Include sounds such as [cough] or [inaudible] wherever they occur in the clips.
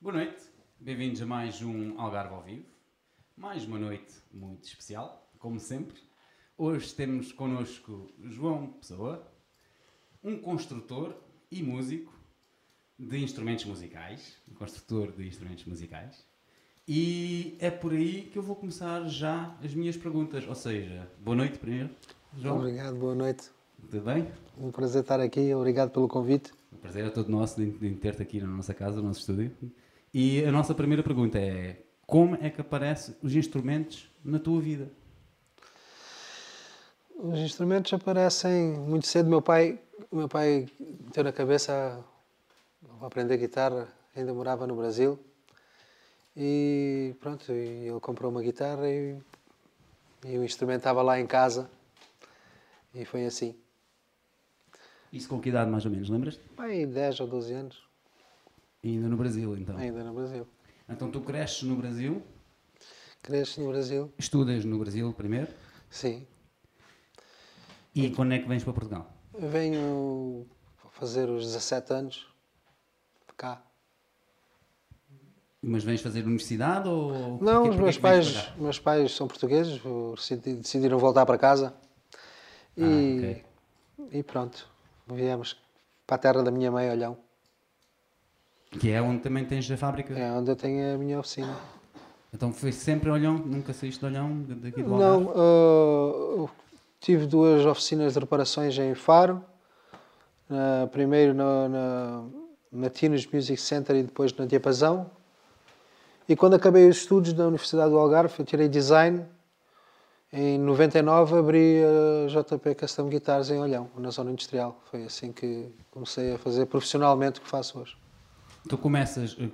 Boa noite, bem-vindos a mais um Algarve ao Vivo. Mais uma noite muito especial, como sempre. Hoje temos connosco João Pessoa, um construtor e músico de instrumentos musicais, um construtor de instrumentos musicais. E é por aí que eu vou começar já as minhas perguntas. Ou seja, boa noite primeiro, João. Obrigado, boa noite. Tudo bem? Um prazer estar aqui, obrigado pelo convite. O prazer é todo nosso de, de ter-te aqui na nossa casa, no nosso estúdio. E a nossa primeira pergunta é: como é que aparecem os instrumentos na tua vida? Os instrumentos aparecem muito cedo. Meu pai, meu pai meteu na cabeça a aprender guitarra, ainda morava no Brasil. E pronto, ele comprou uma guitarra e, e o instrumento estava lá em casa. E foi assim. Isso com que idade mais ou menos, lembras? Pai, 10 ou 12 anos, ainda no Brasil, então. ainda no Brasil. Então tu cresces no Brasil, Cresci no Brasil? estudas no Brasil primeiro, Sim. e quando é que vens para Portugal? Venho fazer os 17 anos cá. Mas vens fazer universidade ou. Não, os meus pais, meus pais são portugueses, decidiram voltar para casa e, Ah, ok. e pronto, viemos para a terra da minha mãe, Olhão, Que é onde também tens a fábrica. é onde eu tenho a minha oficina. Então foi sempre Olhão, nunca saíste de Olhão, daqui do? Não, eu tive duas oficinas de reparações em Faro, na- primeiro na, na, na Tinos Music Center e depois na Diapasão. E quando acabei os estudos na Universidade do Algarve, eu tirei design. Em 99 abri a JP Custom Guitars em Olhão, na zona industrial. Foi assim que comecei a fazer profissionalmente o que faço hoje. Tu começas. eh,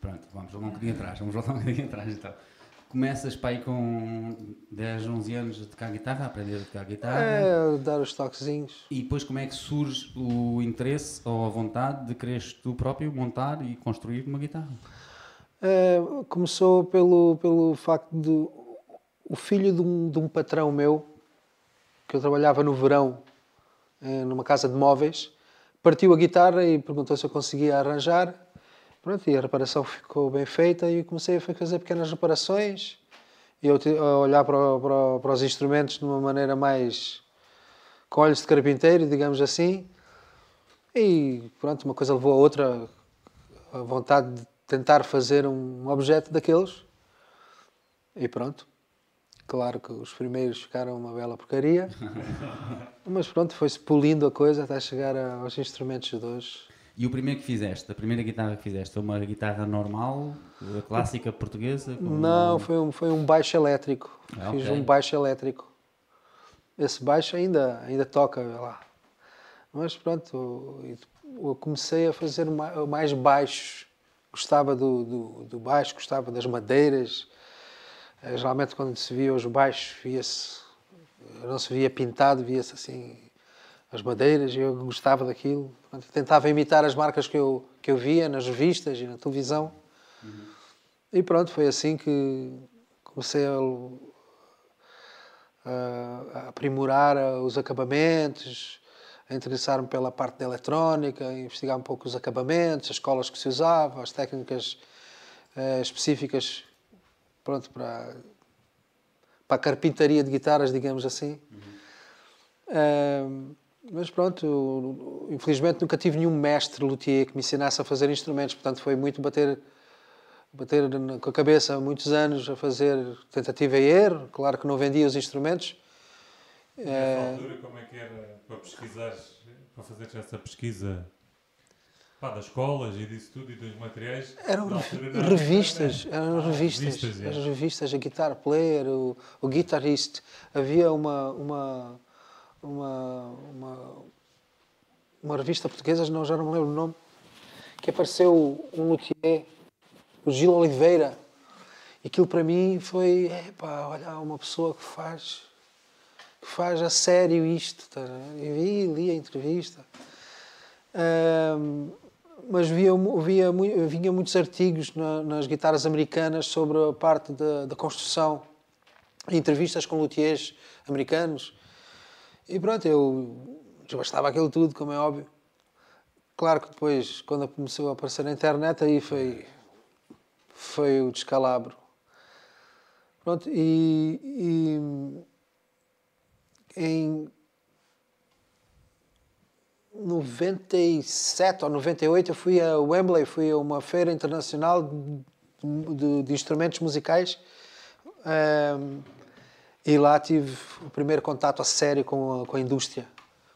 Pronto, vamos voltar um bocadinho atrás, vamos voltar um bocadinho atrás então. Começas para aí com 10, 11 anos a tocar guitarra, a aprender a tocar guitarra. É, dar os toquezinhos. E depois como é que surge o interesse ou a vontade de quereres tu próprio montar e construir uma guitarra? É, começou pelo, pelo facto de o filho de um, de um patrão meu, que eu trabalhava no verão eh, numa casa de móveis, partiu a guitarra e perguntou se eu conseguia arranjar. Pronto, e a reparação ficou bem feita e comecei a fazer pequenas reparações e a olhar para, para, para os instrumentos de uma maneira mais com olhos de carpinteiro, digamos assim. E pronto, uma coisa levou a outra, a vontade de tentar fazer um objeto daqueles. E pronto. Claro que os primeiros ficaram uma bela porcaria. [laughs] Mas pronto, foi-se polindo a coisa até chegar aos instrumentos de hoje. E o primeiro que fizeste, a primeira guitarra que fizeste, foi uma guitarra normal, clássica portuguesa? com- Não, foi um, foi um baixo elétrico. Ah, Fiz ok. um baixo elétrico. Esse baixo ainda, ainda toca lá. Mas pronto, eu- comecei a fazer ma- mais baixos. Gostava do, do, do baixo, gostava das madeiras. Eh, Geralmente quando se via os baixos, via-se, não se via pintado, via-se assim as madeiras e eu gostava daquilo. Tentava imitar as marcas que eu, que eu via nas revistas e na televisão. E pronto, foi assim que comecei a, a- a aprimorar os acabamentos, a interessar-me pela parte da eletrónica, a investigar um pouco os acabamentos, as escolas que se usavam, as técnicas eh, específicas pronto, para, para a carpintaria de guitarras, digamos assim. Ahm, mas pronto, infelizmente nunca tive nenhum mestre luthier que me ensinasse a fazer instrumentos, portanto foi muito bater, bater com a cabeça muitos anos a fazer tentativa e erro. Claro que não vendia os instrumentos. Nessa altura, como é que era para pesquisar, para fazer essa pesquisa pá, das escolas e disso tudo e dos materiais? Eram revistas, internet. eram Ah, revistas, revistas, é. as revistas, a Guitar Player, o, o Guitarist. Havia uma, uma, uma, uma, uma revista portuguesa, não, já não me lembro o nome, que apareceu um luthier, o Gil Oliveira. E aquilo para mim foi, epá, olha, uma pessoa que faz, que faz a sério isto. Tá? ver? Eu vi, li a entrevista. Ahm, mas via, via, vinha muitos artigos na- nas guitarras americanas sobre a parte da, da construção, entrevistas com luthiers americanos. E pronto, eu desbastava aquilo tudo, como é óbvio. Claro que depois, quando começou a aparecer na internet, aí foi foi o descalabro. Pronto, e, e em 97 ou 98 eu fui a Wembley, fui a uma feira internacional de, de, de instrumentos musicais um, e lá tive o primeiro contato a sério com a, com a indústria.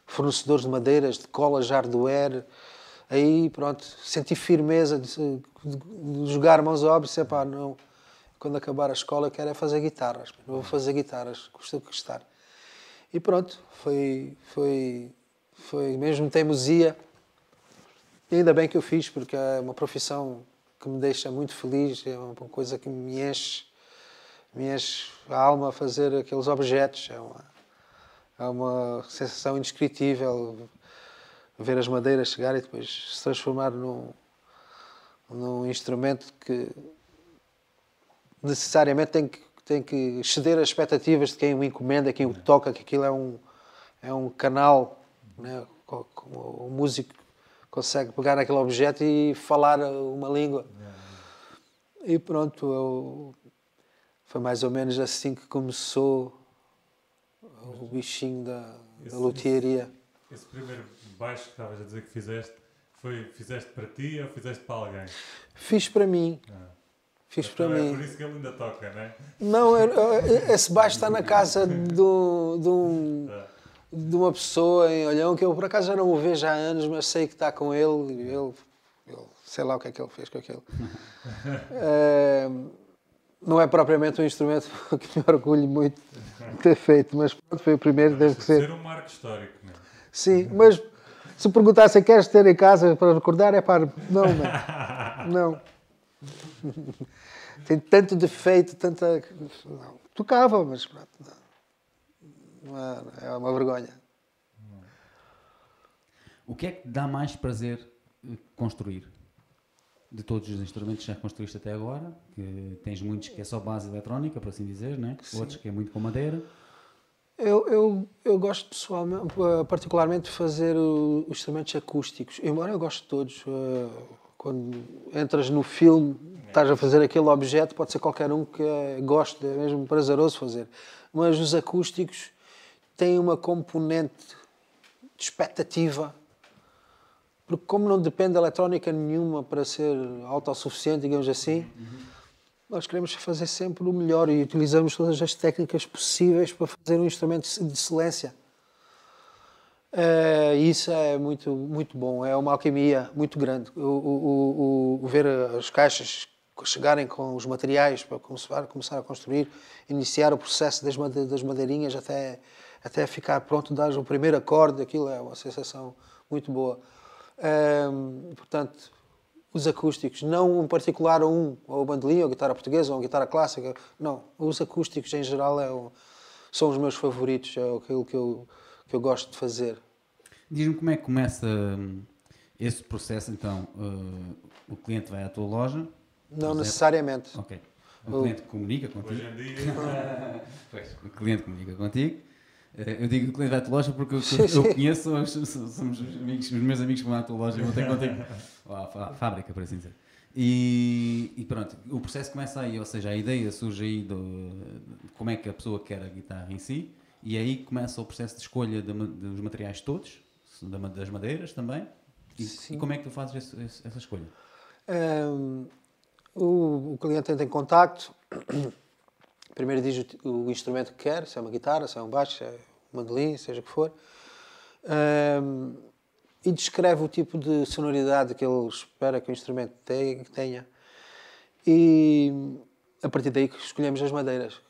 Fornecedores de madeiras, de colas, hardware. Aí, pronto, senti firmeza de, de, de jogar mãos à obra e disse, não, quando acabar a escola eu quero é fazer guitarras. Não vou fazer guitarras, custa o que custar. E pronto, foi, foi, foi mesmo teimosia. E ainda bem que eu fiz, porque é uma profissão que me deixa muito feliz, é uma coisa que me enche, me enche a alma a fazer aqueles objetos. É uma, é uma sensação indescritível ver as madeiras chegar e depois se transformar num, num instrumento que necessariamente tem que, tem que exceder as expectativas de quem o encomenda, quem o toca, que aquilo é um, é um canal, né? o músico consegue pegar naquele objeto e falar uma língua. E pronto, eu, foi mais ou menos assim que começou o bichinho da, esse, da lutearia. Esse, esse primeiro baixo que estavas a dizer que fizeste, foi, fizeste para ti ou fizeste para alguém? Fiz para mim. Ah. Fiz então para é mim. por isso que ele ainda toca, não é? Não, esse baixo está na casa de, de, um, ah. de uma pessoa em Olhão que eu por acaso já não o vejo há anos, mas sei que está com ele. ele, ele sei lá o que é que ele fez com aquilo. é, [laughs] não é propriamente um instrumento [laughs] que me orgulho muito de ter feito, mas pronto, foi o primeiro, deve ser. ser um marco histórico, não é? Sim, mas se perguntassem queres ter em casa para recordar, é para. Não, não. não. [laughs] Tem tanto defeito, tanta. Não, tocava, mas pronto. Não. É, é uma vergonha. O que é que dá mais prazer eh, construir? De todos os instrumentos que já construíste até agora, que tens muitos que é só base eletrónica, por assim dizer, né? outros que é muito com madeira. Eu, eu, eu gosto pessoalmente, eh, particularmente de fazer os instrumentos acústicos, embora eu goste de todos. Eh, quando entras no filme, estás a fazer aquele objeto, pode ser qualquer um que goste, é mesmo prazeroso fazer. Mas os acústicos têm uma componente de expectativa, porque como não depende de eletrónica nenhuma para ser autossuficiente, digamos assim, uhum. nós queremos fazer sempre o melhor e utilizamos todas as técnicas possíveis para fazer um instrumento de excelência. Uh, isso é muito, muito bom, é uma alquimia muito grande. O, o, o, o ver as caixas chegarem com os materiais para começar, começar a construir, iniciar o processo das, das madeirinhas até, até ficar pronto, dar o primeiro acorde, aquilo é uma sensação muito boa. Uh, portanto, os acústicos, não em particular um, ou bandolim, ou guitarra portuguesa, ou guitarra clássica, não. Os acústicos em geral é o, são os meus favoritos, é aquilo que eu que eu gosto de fazer. Diz-me como é que começa hum, esse processo, então, uh, o cliente vai à tua loja? Não necessariamente. Ok. O, o cliente comunica contigo. Hoje em dia. [laughs] pois, o cliente comunica contigo. Uh, eu digo cliente vai à tua loja porque eu, eu, eu conheço, somos, somos amigos, os meus amigos que vão à tua loja e vão ter contigo. [laughs] fábrica, por assim dizer. E, e, pronto, o processo começa aí, ou seja, a ideia surge aí do, de como é que a pessoa quer a guitarra em si, e aí começa o processo de escolha de, dos materiais todos, das madeiras também. E, e como é que tu fazes esse, essa escolha? Um, o, o, cliente entra em contacto, primeiro diz o, o, instrumento que quer, se é uma guitarra, se é um baixo, se é um mandolim, seja o que for, um, e descreve o tipo de sonoridade que ele espera que o instrumento tenha. E a partir daí escolhemos as madeiras.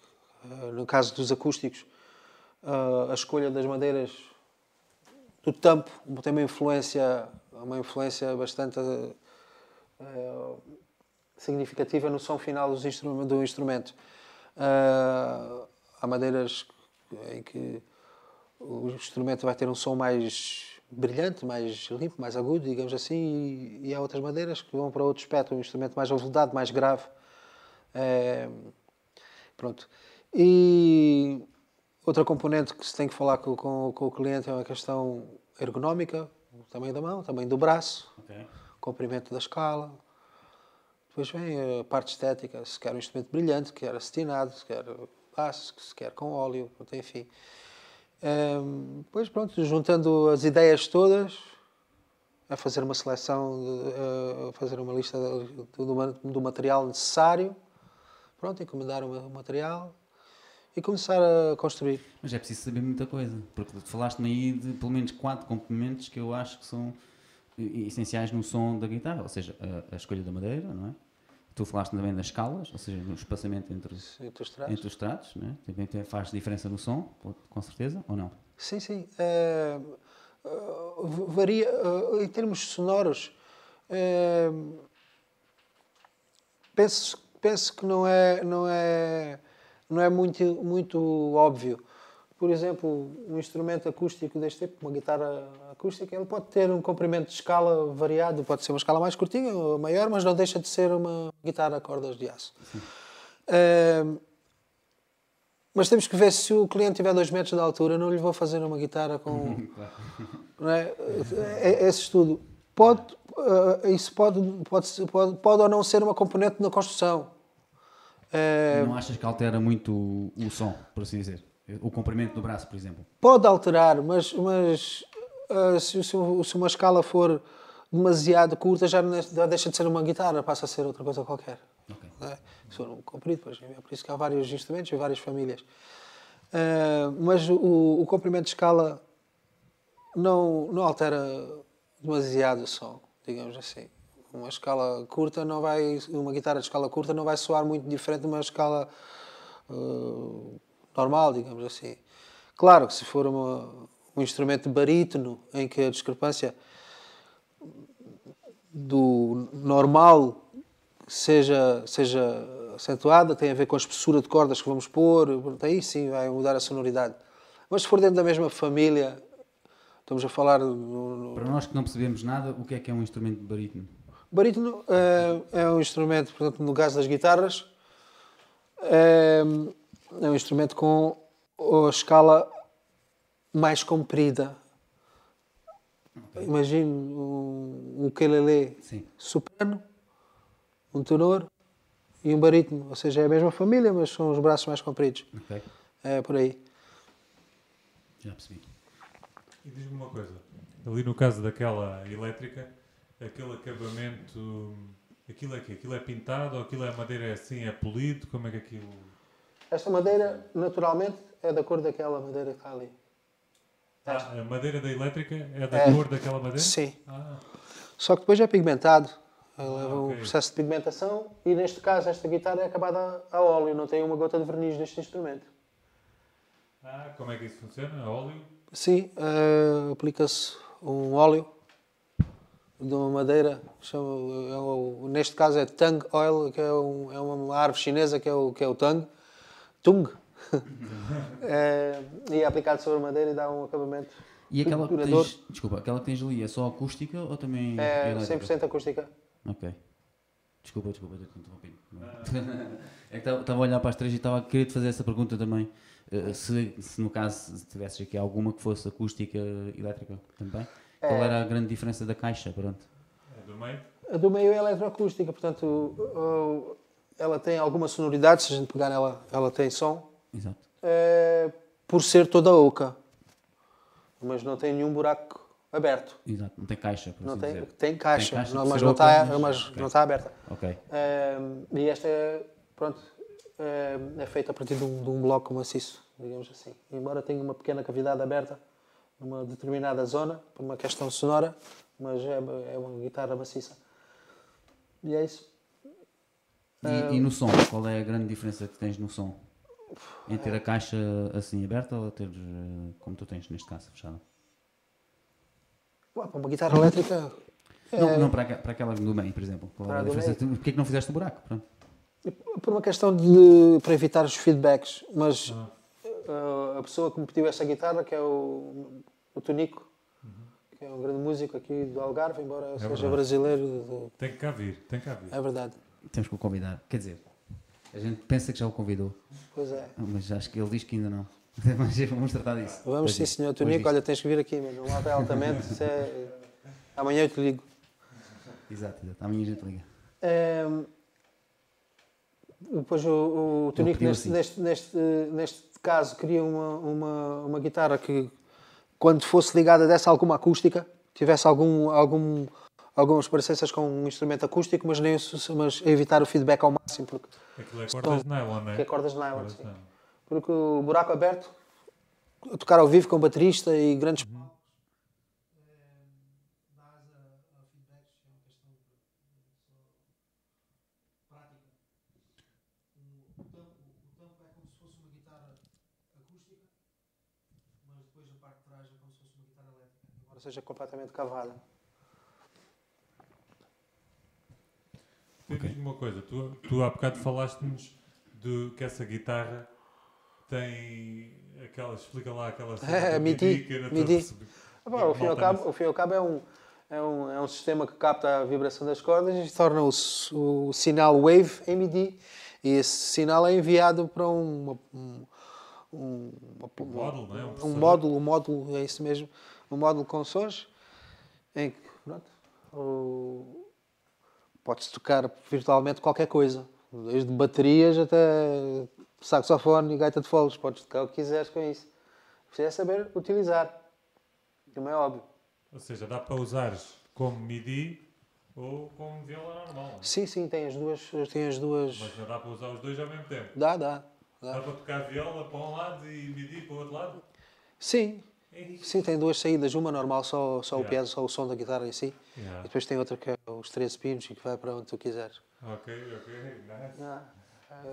Uh, no caso dos acústicos, uh, a escolha das madeiras do tampo tem uma influência, uma influência bastante uh, significativa no som final do instrumento. Uh, há madeiras em que o instrumento vai ter um som mais brilhante, mais limpo, mais agudo, digamos assim, e, e há outras madeiras que vão para outro espectro, um instrumento mais aveludado, mais grave. É, pronto. E Outra componente que se tem que falar com, com, com o cliente é uma questão ergonómica, o tamanho da mão, o tamanho do braço, okay. comprimento da escala. Depois vem a parte estética, se quer um instrumento brilhante, quer acetinado, se quer baixo, se quer com óleo, enfim. Um, depois, pronto, juntando as ideias todas, a fazer uma seleção, a fazer uma lista do, material necessário, pronto, encomendar o material e começar a construir. Mas é preciso saber muita coisa, porque falaste-me aí de pelo menos quatro componentes que eu acho que são essenciais no som da guitarra, ou seja, a, a escolha da madeira, não é? Tu falaste também das escalas, ou seja, no espaçamento entre, entre os tratos, entre os tratos né? também faz diferença no som, com certeza, ou não? Sim, sim. Uh, uh, varia, uh, em termos sonoros, penso, penso que não é, não é, não é muito, muito óbvio por exemplo, um instrumento acústico deste tipo, uma guitarra acústica, ele pode ter um comprimento de escala variado, pode ser uma escala mais curtinha ou maior, mas não deixa de ser uma guitarra a cordas de aço. Uh, mas temos que ver se o cliente tiver 2 metros de altura, não lhe vou fazer uma guitarra com. [laughs] não é? é? Esse estudo. Pode, uh, isso pode, pode, pode, pode ou não ser uma componente na construção. Uh, não achas que altera muito o som, por assim dizer? O comprimento do braço, por exemplo? Pode alterar, mas, mas uh, se, se, se, uma escala for demasiado curta, já, deixa de ser uma guitarra, passa a ser outra coisa qualquer. Okay. É? Se for um comprido, pois, é por isso que há vários instrumentos e várias famílias. Uh, mas o, o, comprimento de escala não, não altera demasiado o som, digamos assim. Uma escala curta não vai, uma guitarra de escala curta não vai soar muito diferente de uma escala uh, normal, digamos assim. Claro que se for uma, um instrumento barítono, em que a discrepância do normal seja, seja acentuada, tem a ver com a espessura de cordas que vamos pôr, aí sim vai mudar a sonoridade. Mas se for dentro da mesma família, estamos a falar. No, no... Para nós que não percebemos nada, o que é que é um instrumento de barítono? Barítono é, é um instrumento, portanto, no caso das guitarras, é, é um instrumento com a escala mais comprida. Okay. Imagine um ukulele Sim. soprano, um tenor e um barítono. Ou seja, é a mesma família, mas são os braços mais compridos. Okay. É por aí. Já percebi. E diz-me uma coisa. Ali no caso daquela elétrica, aquele acabamento... Aquilo é que Aquilo é pintado ou aquilo é madeira assim, é polido? Como é que aquilo... Esta madeira, naturalmente, é da cor daquela madeira que está ali. Ah, a madeira da elétrica é da é, cor daquela madeira? Sim. Ah. Só que depois é pigmentado. Leva ah, okay. um processo de pigmentação e, neste caso, esta guitarra é acabada a óleo, não tem uma gota de verniz neste instrumento. Ah, como é que isso funciona? A óleo? Sim, uh, aplica-se um óleo de uma madeira, chama, é o, neste caso é Tang Oil, que é, um, é, uma árvore chinesa que é o, que é o Tang tung. [laughs] é, e é aplicado sobre madeira e dá um acabamento. E aquela que tens, desculpa, aquela que tens ali é só acústica ou também é elétrica? 100% acústica. Ok. Desculpa, desculpa, estou interrompendo. [laughs] é que estava a olhar para as três e estava a querer te fazer essa pergunta também. Uh, se, se, no caso se tivesses aqui alguma que fosse acústica elétrica também, é. qual era a grande diferença da caixa? Pronto. A do meio? A do meio é eletroacústica, portanto, o, ela tem alguma sonoridade, se a gente pegar nela, ela tem som. Exato. É, por ser toda oca. Mas não tem nenhum buraco aberto. Exato, não tem caixa, não assim tem, tem, caixa, tem caixa não, mas, não está, mas, mas okay. não está aberta. Ok. É, e esta é, pronto, é, é feita a partir de um, de um, bloco maciço, digamos assim. Embora tenha uma pequena cavidade aberta numa determinada zona, por uma questão sonora, mas é, é uma guitarra maciça. E é isso. E, e, no som, qual é a grande diferença que tens no som? Em ter a caixa assim aberta ou ter, eh, como tu tens neste caso, fechada? Para uma guitarra elétrica. [laughs] Não, é... não para, para aquela do meio, por exemplo. Qual é a diferença? Porquê é que não fizeste o buraco? Pronto. Por uma questão de. para evitar os feedbacks. Mas ah. a pessoa que me pediu essa guitarra, que é o, o Tonico, uhum. que é um grande músico aqui do Algarve, embora é seja verdade. brasileiro. Do... Tem que cá vir, tem que cá vir. É verdade. Temos que o convidar. Quer dizer, a gente pensa que já o convidou. Pois é. Mas acho que ele diz que ainda não. [laughs] Mas vamos tratar disso. Vamos sim, senhor Tonico. Olha, tens que vir aqui, mas não é altamente. É... Amanhã eu te ligo. Exato, exato. Amanhã a gente liga. É, depois o, o Tonico, neste, assim. neste, neste, neste caso, queria uma, uma, uma guitarra que, quando fosse ligada, desse alguma acústica, tivesse algum, algum, algumas parecenças com um instrumento acústico, mas, nem, mas evitar o feedback ao máximo, porque, Aquilo é cordas de nylon, não é? que é cordas de nylon. Cordas sim. nylon. Porque o buraco aberto, tocar ao vivo com baterista e grandes Uhum. palcos, O tampo é como se fosse uma guitarra acústica, mas depois a parte de trás é como se fosse uma guitarra elétrica, embora seja completamente cavada. Tu Diz-me uma coisa, tu, tu há bocado falaste-nos de que essa guitarra tem aquela, explica lá aquela É, do MIDI, MIDI. perceber. Ah, pá, ao, fim ao, cabo, ao fim ao cabo é um, é, um, é um sistema que capta a vibração das cordas e torna o, o sinal wave em MIDI. E esse sinal é enviado para um, um, um, uma- Um módulo, não é? Um um módulo, um módulo, é isso mesmo, um módulo com sons em que pronto, o- pode-se tocar virtualmente qualquer coisa, desde baterias até saxofone e gaita de foles, podes tocar o que quiseres com isso. Precisa saber utilizar, como é óbvio. Ou seja, dá para usares como MIDI ou como viola normal. Sim, sim, tem as duas, tem as duas. Mas não dá para usar os dois ao mesmo tempo. Dá, dá, Dá dá. para tocar viola para um lado e MIDI para o outro lado? Sim, É sim, tem duas saídas, uma normal, só, só o Yeah. piano, só o som da guitarra em si. E Yeah. depois tem outra que é os três pinos e que vai para onde tu quiseres. Ok, ok, nice. Ah,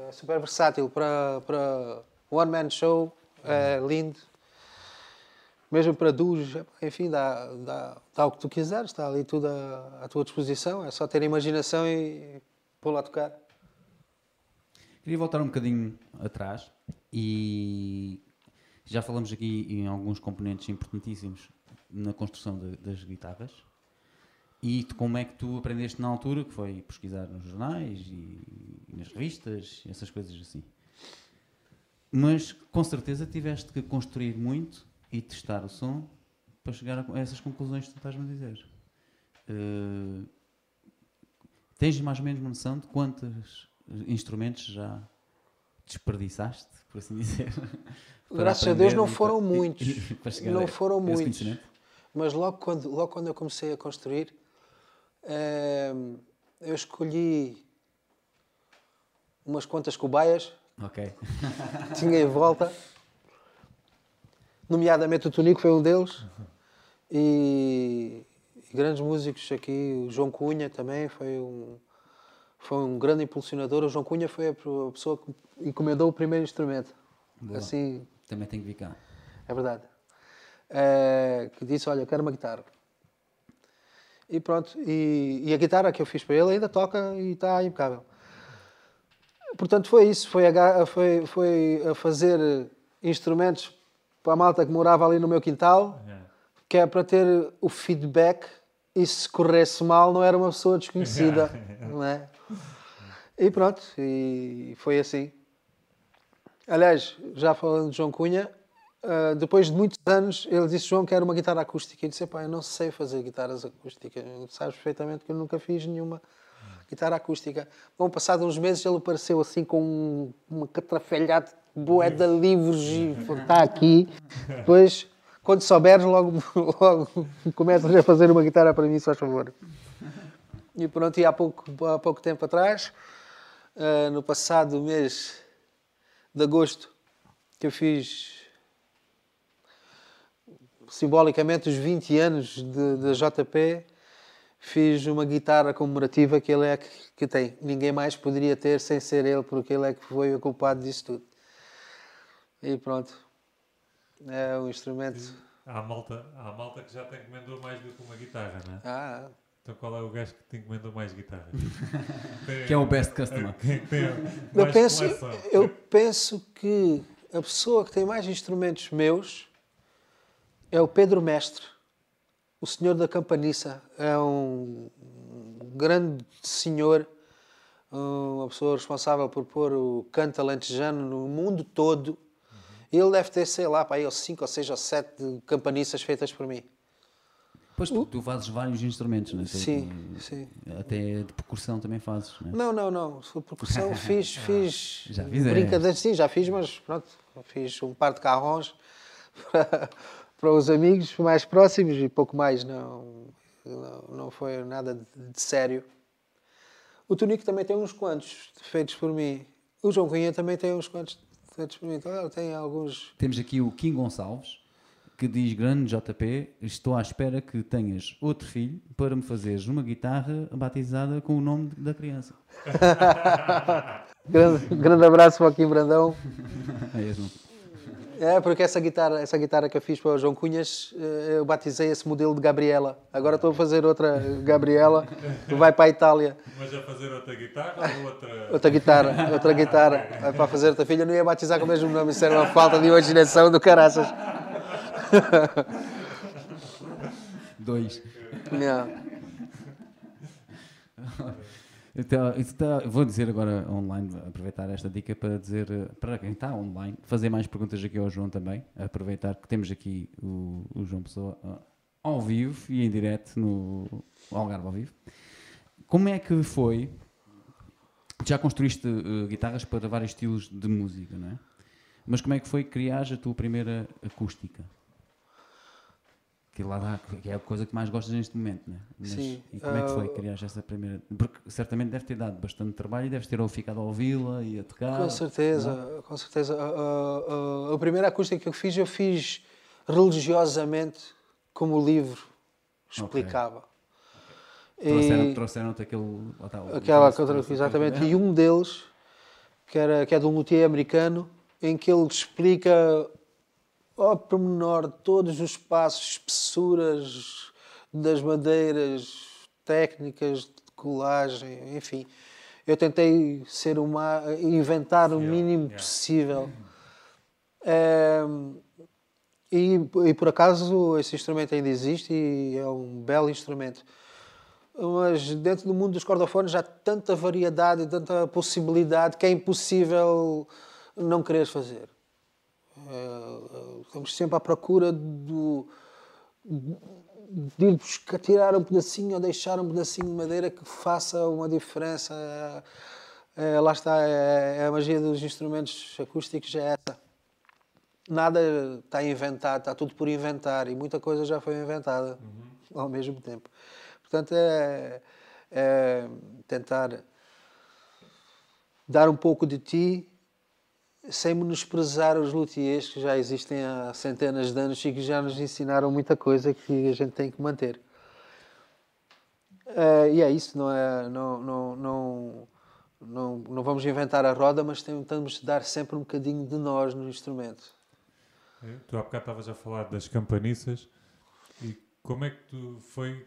É super versátil para, para one man show, é lindo. Mesmo para duos, enfim, dá, dá, dá o que tu quiseres, está ali tudo à, à tua disposição, é só ter imaginação e pôr lá a tocar. Queria voltar um bocadinho atrás e já falamos aqui em alguns componentes importantíssimos na construção de- das guitarras e de como é que tu aprendeste na altura, que foi pesquisar nos jornais e, e nas revistas, essas coisas assim. Mas com certeza tiveste que construir muito e testar o som para chegar a essas conclusões que tu estás-me a dizer. Eh, tens mais ou menos uma noção de quantos instrumentos já desperdiçaste, por assim [laughs] dizer? Graças a Deus não foram [laughs] para- muitos. Não foram muitos. Mas logo quando, logo quando eu comecei a construir, eh, eu escolhi umas quantas cobaias Ok. [laughs] tinha em volta, nomeadamente o Tonico foi um deles, e, e grandes músicos aqui, o João Cunha também foi um, foi um grande impulsionador. O João Cunha foi a pessoa que encomendou o primeiro instrumento. Boa. Assim, Também tenho que vir cá. é verdade. Eh, que disse, olha, eu quero uma guitarra. E pronto, e, e a guitarra que eu fiz para ele ainda toca e está impecável. Portanto, foi isso, foi a, foi, foi a fazer instrumentos para a malta que morava ali no meu quintal, Yeah. que é para ter o feedback e se corresse mal não era uma pessoa desconhecida, [laughs] não é? E pronto, e foi assim. Aliás, já falando de João Cunha, ah, depois de muitos anos, ele disse: João, quero uma guitarra acústica. E eu disse: Pá, eu não sei fazer guitarras acústicas. Sabes perfeitamente que eu nunca fiz nenhuma guitarra acústica. Bom, passado uns meses, ele apareceu assim com um, uma catrafelhada boé de livros e está aqui. Depois, quando souberes, logo, [laughs] logo começas a fazer uma guitarra para mim, se faz favor. E pronto, e há pouco, há pouco tempo atrás, ah, no passado mês de agosto, que eu fiz simbolicamente os 20 anos da JP, fiz uma guitarra comemorativa que ele é que, que tem. Ninguém mais poderia ter sem ser ele, porque ele é que foi o culpado disso tudo. E pronto. É um instrumento. Há malta, há malta que já te encomendou mais do que uma guitarra, não é? Ah, Então qual é o gajo que te encomendou mais guitarras? [laughs] Que é o best customer. [laughs] Eu penso, eu penso que a pessoa que tem mais instrumentos meus é o Pedro Mestre, o senhor da Campaniça. É um grande senhor, uma pessoa responsável por pôr o canto alentejano no mundo todo. Ele deve ter, sei lá, para aí, cinco ou seis ou sete campaniças feitas por mim. Pois tu, tu fazes vários instrumentos, não é? Sim, sim. Até de percussão também fazes, não é? Não, não, não. For percussão, [laughs] fiz, fiz. Já fizeste. Brincadeiras, sim, já fiz, mas pronto. Fiz um par de carrões [laughs] para, para os amigos mais próximos e pouco mais. Não, não, não foi nada de, de sério. O Tonico também tem uns quantos feitos por mim. O João Cunha também tem uns quantos feitos por mim. Então, ele tem alguns. Temos aqui o Kim Gonçalves, que diz: Grande JP, estou à espera que tenhas outro filho para me fazeres uma guitarra batizada com o nome da criança. [laughs] Grande, grande abraço para o Kim Brandão. É mesmo. É, porque essa guitarra, essa guitarra que eu fiz para o João Cunhas, eh, eu batizei esse modelo de Gabriela. Agora estou a fazer outra Gabriela, que vai para a Itália. Mas a fazer outra guitarra ou outra. Outra guitarra, outra guitarra. Vai para fazer outra filha. Não ia batizar com o mesmo nome, isso era uma falta de imaginação do caraças. [laughs] Dois. Então, tá- vou dizer agora online, aproveitar esta dica para dizer eh, para quem está online, fazer mais perguntas aqui ao João também. Aproveitar que temos aqui o, o João Pessoa ah, ao vivo e em direto no Algarve ao vivo. Como é que foi? Já construíste eh, guitarras para vários estilos de música, não é? Mas como é que foi criar a tua primeira acústica? Que lá dá, que é a coisa que mais gostas neste momento, não é? Mas, Sim, E como é que foi ah, criar essa primeira? Porque certamente deve ter dado bastante trabalho e deves ter ficado a ouvi-la e a tocar. Com certeza, com certeza. A, a- a- a primeira acústica que eu fiz, eu fiz religiosamente como o livro explicava. Trouxeram- E- Trouxeram-te aquele. lá está, o- Aquela aquele- contra exatamente. E um deles, que, era, que é de um luthier americano, em que ele explica ao pormenor todos os passos, espessuras das madeiras, técnicas de colagem, enfim. Eu tentei ser uma, inventar o mínimo yeah. possível. Ehm, e, e por acaso esse instrumento ainda existe e é um belo instrumento mas dentro do mundo dos cordofones há tanta variedade e tanta possibilidade que é impossível não querer fazer. Eh, Estamos sempre à procura do, de ir buscar, tirar um pedacinho ou deixar um pedacinho de madeira que faça uma diferença. Eh, lá está, é, é a magia dos instrumentos acústicos, é essa. Nada está inventado, está tudo por inventar e muita coisa já foi inventada ao mesmo tempo. Portanto, é, é tentar dar um pouco de ti sem menosprezar os luthiers que já existem há centenas de anos e que já nos ensinaram muita coisa que a gente tem que manter. Eh, e é isso, não é? Não, não, não, não, não vamos inventar a roda, mas tentamos dar sempre um bocadinho de nós no instrumento. É, Tu há bocado estavas a falar das campaniças e como é que tu foi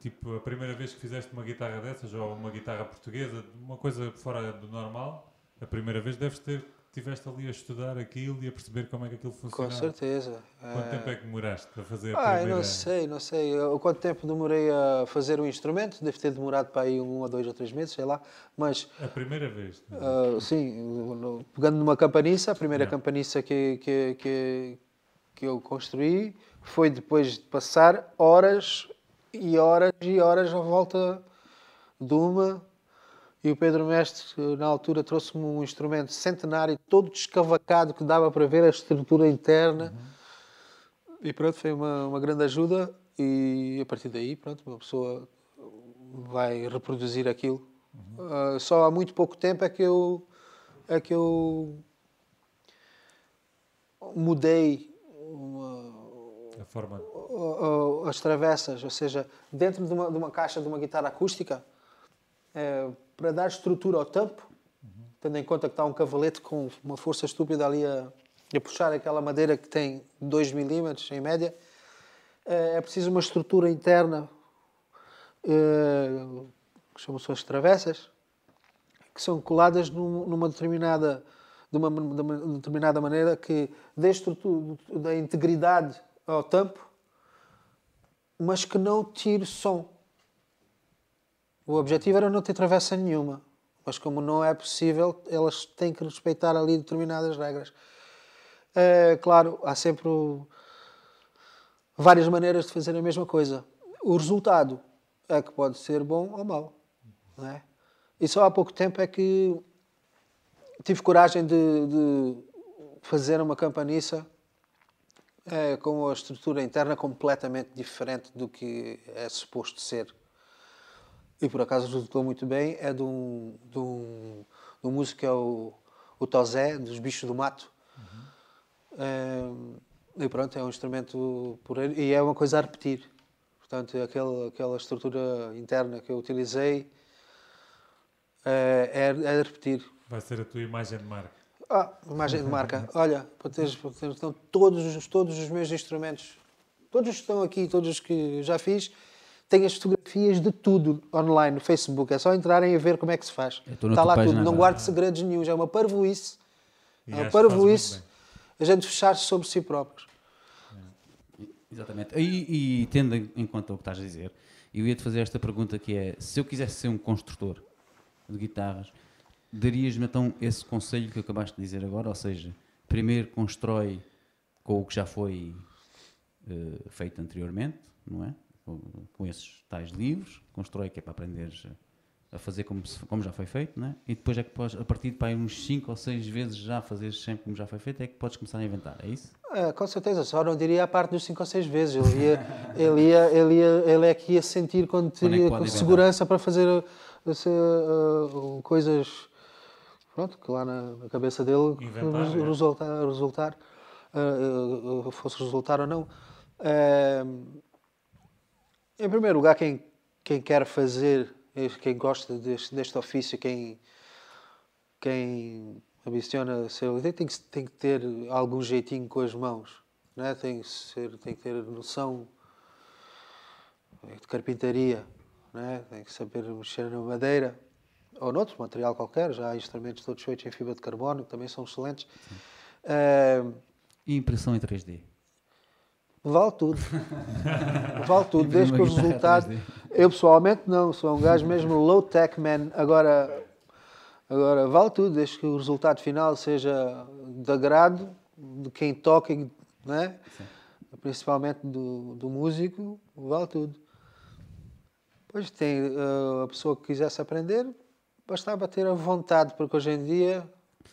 tipo a primeira vez que fizeste uma guitarra dessas ou uma guitarra portuguesa, uma coisa fora do normal, a primeira vez deves ter tiveste ali a estudar aquilo e a perceber como é que aquilo Com funcionava. certeza. Quanto tempo é que demoraste a fazer a Ah, primeira? não sei, não sei. Eu- Quanto tempo demorei a fazer o instrumento? Deve ter demorado para aí um ou dois ou três meses, sei lá. Mas, A primeira vez. ah, sim, pegando numa campaniça, a primeira Yeah. campaniça que, que, que, que eu construí foi depois de passar horas e horas e horas à volta de uma. E o Pedro Mestre, na altura, trouxe-me um instrumento centenário, todo descavacado, que dava para ver a estrutura interna. E pronto, foi uma, uma grande ajuda. E a partir daí, pronto, uma pessoa vai reproduzir aquilo. Ah, só há muito pouco tempo é que eu, é que eu mudei uma, A forma. as travessas, ou seja, dentro de uma, de uma caixa de uma guitarra acústica, eh, para dar estrutura ao tampo, tendo em conta que está um cavalete com uma força estúpida ali a, a puxar aquela madeira que tem 2 milímetros em média, eh, é preciso uma estrutura interna, eh, que chamam-se as travessas, que são coladas num- numa determinada de uma, de uma determinada maneira que dê da integridade ao tampo, mas que não tire som. O objetivo era não ter travessa nenhuma, mas como não é possível, elas têm que respeitar ali determinadas regras. É, claro, há sempre o- várias maneiras de fazer a mesma coisa. O resultado é que pode ser bom ou mau. Não é? E só há pouco tempo é que tive coragem de, de fazer uma campaniça é, com a estrutura interna completamente diferente do que é suposto ser. E por acaso resultou muito bem. É de um, de um, de um músico que é o, o Tozé, dos Bichos do Mato. Uhum. É, e pronto, é um instrumento por ele, e é uma coisa a repetir. Portanto, aquela, aquela estrutura interna que eu utilizei é, é, é a repetir. Vai ser a tua imagem de marca. Ah, imagem de marca. [laughs] Olha, para teres, para teres então, todos, os, todos os meus instrumentos, todos os que estão aqui, todos os que já fiz, têm as fotografias de tudo online no Facebook. É só entrarem e ver como é que se faz. Está lá tudo. Não guardo segredos nenhum. É uma parvoíce. É uma parvoíce a gente fechar-se sobre si próprios. Exatamente. E, e tendo em conta o que estás a dizer, eu ia-te fazer esta pergunta que é, se eu quisesse ser um construtor de guitarras, darias-me então esse conselho que acabaste de dizer agora? Ou seja, primeiro constrói com o que já foi uh, feito anteriormente, não é? Com, esses tais livros, constrói que é para aprenderes a fazer como, se, como já foi feito, não é? E depois é que podes, a partir de para uns 5 ou 6 vezes já fazeres sempre como já foi feito, é que podes começar a inventar, é isso? É, com certeza, só não diria a parte dos 5 ou 6 vezes. Ele, ia, ele, ia, ele, ia, ele é que ia sentir quando teria quando é segurança para fazer uh, uh, coisas pronto, que lá na, na cabeça dele inventar, é. resultar, resultar uh, fosse resultar ou não. Em primeiro lugar, quem, quem quer fazer, quem gosta deste, deste ofício, quem, quem ambiciona ser tem que, tem que ter algum jeitinho com as mãos, né? tem, que ser, tem que ter noção de carpintaria, né? tem que saber mexer na madeira ou noutro material qualquer, já há instrumentos todos feitos em fibra de carbono que também são excelentes. Uh, e impressão em 3D? Vale tudo. [laughs] vale tudo, desde que o resultado. Eu pessoalmente não, sou um gajo mesmo low-tech man. Agora, Agora, vale tudo, desde que o resultado final seja de agrado de quem toca, né? principalmente do, do músico, vale tudo. Pois tem uh, a pessoa que quisesse aprender, bastava ter a vontade, porque hoje em dia.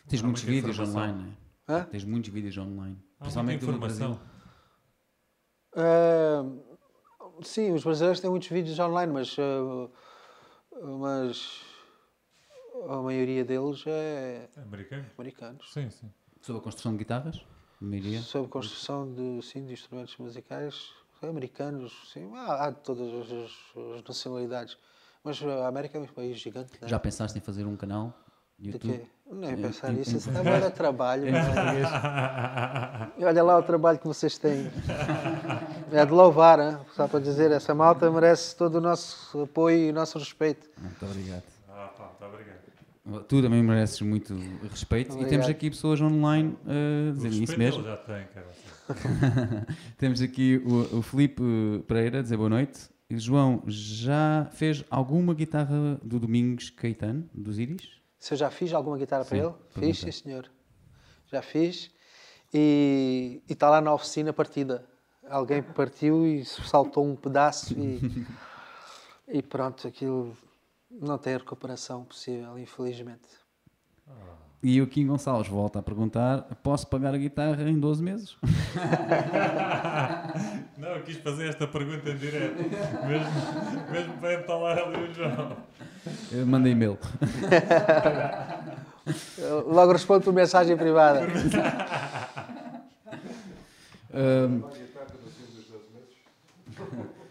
Tens muitos vídeos online, é? Tens muitos vídeos online. Há principalmente informação. Uh, sim, os brasileiros têm muitos vídeos online, mas. Uh, mas a maioria deles é Americano? americanos. Sim, sim. Sobre a construção de guitarras? Maioria? Sobre a construção de, sim, de instrumentos musicais, americanos, sim, há, há de todas as, as, nacionalidades. Mas a América é um país gigante. Né? Já pensaste em fazer um canal? YouTube? De quê? Nem é, pensar nisso, isso dá muito trabalho. e olha lá o trabalho que vocês têm. É de louvar, hein? só para dizer, essa malta merece todo o nosso apoio e o nosso respeito. Muito obrigado. Ah, pá, muito obrigado. Tu também mereces muito respeito Obrigado. e temos aqui pessoas online a uh, dizer isso mesmo. já tem, cara. [laughs] temos aqui o, o Felipe Pereira a dizer boa noite. João, já fez alguma guitarra do Domingos Caetano, dos Iris? Se eu já fiz alguma guitarra sim, para ele? Fiz, sim senhor. Já fiz. E está lá na oficina partida. Alguém partiu e saltou um pedaço e, [laughs] e pronto, aquilo não tem recuperação possível, infelizmente. E o Kim Gonçalves volta a perguntar: posso pagar a guitarra em 12 meses? [laughs] não, eu quis fazer esta pergunta em direto, mesmo, mesmo para entalar ali o João. Manda e-mail. [laughs] Logo respondo por mensagem privada. um,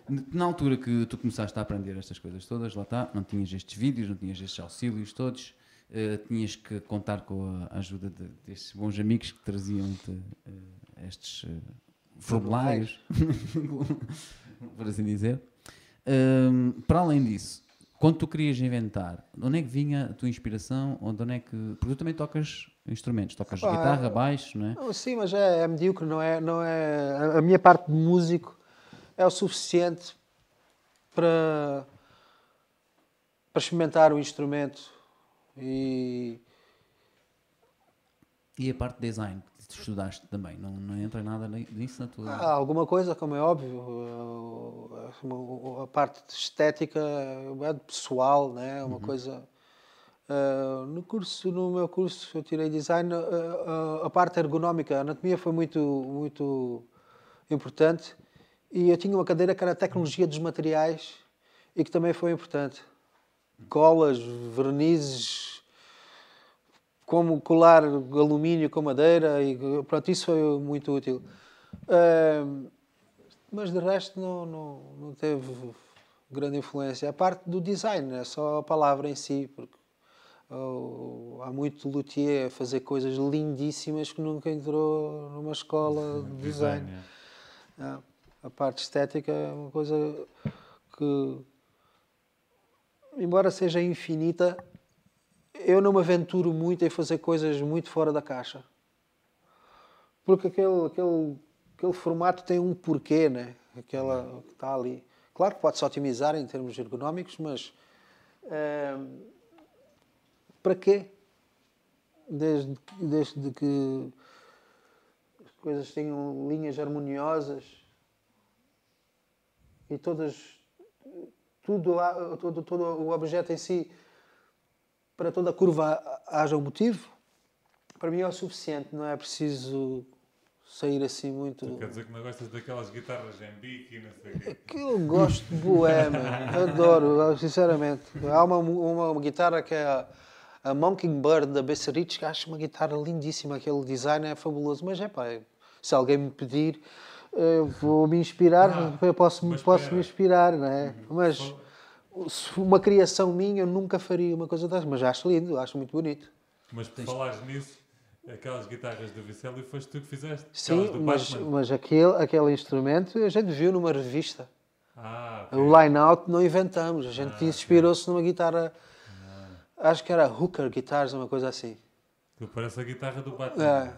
[laughs] na altura que tu começaste a aprender estas coisas todas, lá está, não tinhas estes vídeos, não tinhas estes auxílios todos, uh, tinhas que contar com a ajuda de, destes bons amigos que traziam-te uh, estes uh, formulários, [laughs] por assim dizer. Um, para além disso, quando tu querias inventar, onde é que vinha a tua inspiração? Onde, é que... Porque tu também tocas instrumentos, tocas ah, guitarra, baixo, não é? Sim, mas é, é medíocre, não é, não é... A minha parte de músico é o suficiente para, para experimentar o instrumento e, E a parte de design, que tu estudaste também, não, não entra nada ni- nisso na tua... Há alguma coisa, como é óbvio, a parte de estética é pessoal, né? é uma coisa. uh, no curso, no meu curso, eu tirei design, uh, uh, a parte ergonómica, a anatomia foi muito, muito importante e eu tinha uma cadeira que era a tecnologia dos materiais e que também foi importante. Colas, vernizes, como colar alumínio com madeira e pronto, isso foi muito útil. Ahm, mas de resto não, não, não teve grande influência. A parte do design, é só a palavra em si, porque oh, há muito luthier a fazer coisas lindíssimas que nunca entrou numa escola [laughs] de design. é. Ah, a parte estética é uma coisa que, embora seja infinita, eu não me aventuro muito em fazer coisas muito fora da caixa. Porque aquele, aquele, aquele formato tem um porquê, né? Aquela que está ali. Claro que pode-se otimizar em termos ergonómicos, mas ehm, para quê? Desde, desde que as coisas tenham linhas harmoniosas e todas tudo, todo, todo o objeto em si para toda a curva haja um motivo para mim é o suficiente não é preciso sair assim muito Quer dizer que não gostas daquelas guitarras em bico e não sei o quê. que eu gosto de boé, meu. adoro, sinceramente. Há uma, uma, uma guitarra que é a, a Mockingbird da Besserich, que acho uma guitarra lindíssima, aquele design é fabuloso, mas é pá, se alguém me pedir, eu vou me inspirar, Ah, eu posso, mas posso espera. me inspirar, não é? Mas se uma criação minha, eu nunca faria uma coisa dessas, mas acho lindo, acho muito bonito. Mas por falares nisso, aquelas guitarras do Vicelli foste tu que fizeste. Sim, mas, mas aquele, aquele instrumento a gente viu numa revista. Ah, ok. O line-out não inventamos, a gente Ah, inspirou-se numa guitarra, acho que era Hooker Guitars, uma coisa assim. Aquilo parece a guitarra do Batman. É,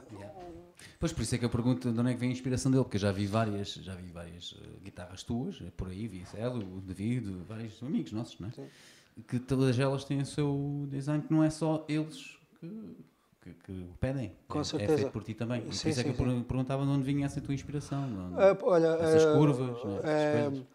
Pois por isso é que eu pergunto de onde é que vem a inspiração dele, porque eu já vi várias, já vi várias eh, guitarras tuas, eh, por aí, vi Celo, o David, vários amigos nossos, não é? Que todas elas têm o seu design, que não é só eles que, que, que o pedem. Com é, É certeza. feito por ti também. E por Sim, isso é que sim, eu per- perguntava de onde vinha essa tua inspiração. de onde- É, olha, Essas é, curvas, né, essas é, coisas.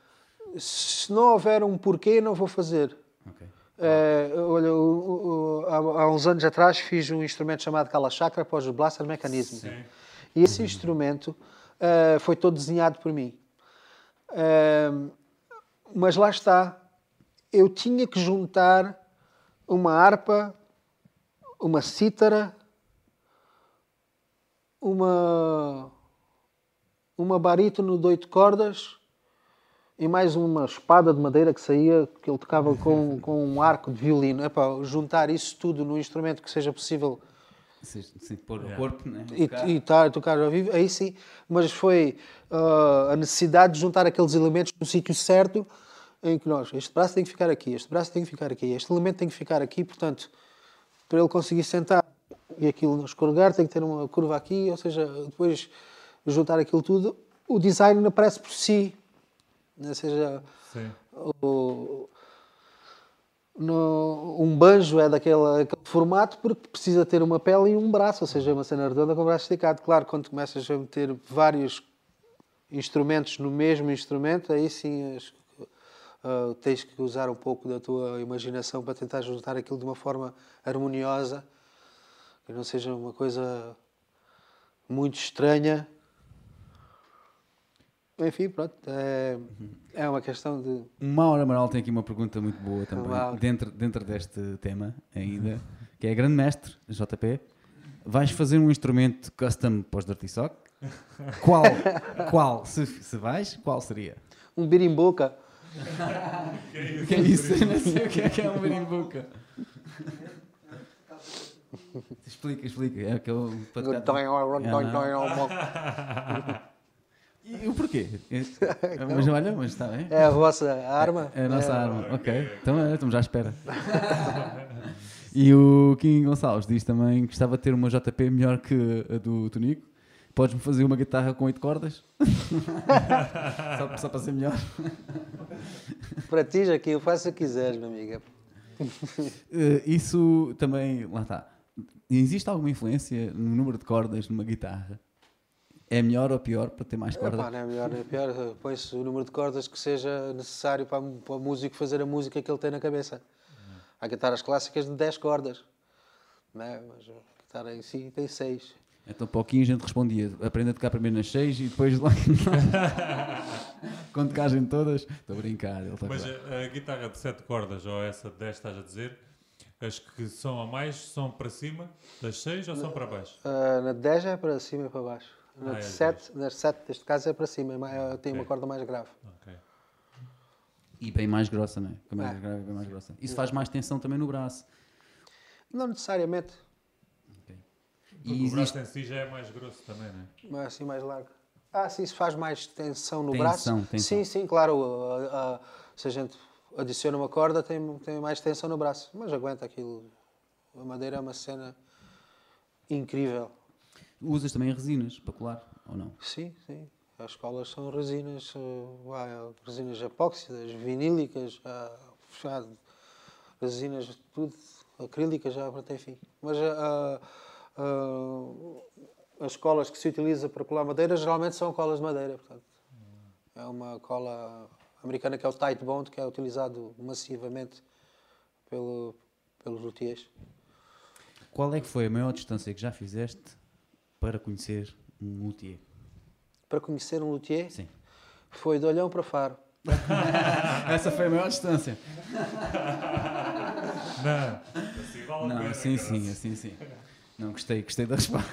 se não houver um porquê, não vou fazer. Ok. É, olha, o- o- há, há uns anos atrás fiz um instrumento chamado Kala Chakra para os Blaster Mechanism. Sim. E esse instrumento eh, foi todo desenhado por mim. Eh, mas lá está, eu tinha que juntar uma harpa, uma cítara, uma, uma barítono de oito cordas e mais uma espada de madeira que saía, que ele tocava com, [laughs] com um arco de violino. Epá, juntar isso tudo num instrumento que seja possível Se, se pôr Yeah. o corpo, né? e, Tocar. e tá, tocar ao vivo, aí sim, mas foi ah, a necessidade de juntar aqueles elementos no sítio certo em que nós, este braço tem que ficar aqui, este braço tem que ficar aqui, este elemento tem que ficar aqui, portanto, para ele conseguir sentar e aquilo não escorregar, tem que ter uma curva aqui, ou seja, depois juntar aquilo tudo, o design aparece por si, ou seja, o, no- um banjo é daquele aquele formato porque precisa ter uma pele e um braço, ou seja, uma cena redonda com o braço esticado. Claro, quando começas a meter vários instrumentos no mesmo instrumento, aí sim as- ah, tens que usar um pouco da tua imaginação para tentar juntar aquilo de uma forma harmoniosa, que não seja uma coisa muito estranha. Enfim, pronto, é, é uma questão de. Mauro Amaral tem aqui uma pergunta muito boa também, Mauro. dentro, dentro deste tema ainda, que é grande mestre, JP. Vais fazer um instrumento custom para os Dirty Sock? Qual? qual? Se, se vais, qual seria? Um birimboca. O [laughs] que é isso? Não sei o que é que é um berimbuca. explica, explica. É aquele... tocar- E o porquê? [laughs] Mas olha, mas está bem. É a vossa arma? É a nossa arma. Ok, então é, estamos à espera. [laughs] e o Kim Gonçalves diz também que gostava de ter uma JP melhor que a do Tonico. Podes-me fazer uma guitarra com oito cordas? [laughs] só, só para ser melhor. Para ti, já que eu faço o que quiseres, minha amiga. Eh, isso também, lá está. existe alguma influência no número de cordas numa guitarra? É melhor ou pior para ter mais cordas? Epá, não é melhor, não é pior. Põe-se o número de cordas que seja necessário para, para o músico fazer a música que ele tem na cabeça. Há guitarras clássicas de 10 cordas, não é? mas a guitarra em si tem 6. Então, pouquinho a gente respondia: aprenda a tocar primeiro nas 6 e depois lá. [laughs] Quando casem todas. Estou a brincar. Ele está a Mas a, a guitarra de 7 cordas, ou essa de 10 estás a dizer, as que são a mais são para cima das 6 ou são para baixo? Ah, na de 10 é para cima e para baixo. Na Ah, de é 7, na de 7 neste caso é para cima, é mais- tem uma Ok. corda mais grave. Ok. E bem mais grossa, não é? A mais É. grave é bem mais grossa. Isso faz mais tensão também no braço. Não necessariamente, Porque E o braço existe em si já é mais grosso também, não é? mas assim mais largo. Ah, sim, isso faz mais tensão no Tensão, braço. tensão. Sim, sim, claro. a- a- se a gente adiciona uma corda, tem, tem mais tensão no braço. Mas aguenta aquilo. A madeira é uma cena incrível. Usas também resinas para colar, ou não? Sim, sim. As colas são resinas, há resinas epóxidas, vinílicas, há resinas tudo, acrílicas, já para ter fim. Mas ah, as colas que se utiliza para colar madeira geralmente são colas de madeira. Portanto, é uma cola americana que é o Tight Bond, que é utilizado massivamente pelo, pelos luthiers. Qual é que foi a maior distância que já fizeste para conhecer um luthier? Para conhecer um luthier, Sim. foi de Olhão para Faro. [laughs] Essa foi a maior distância. Não, assim Não, pena, sim, assim sim. Não, gostei, gostei da resposta.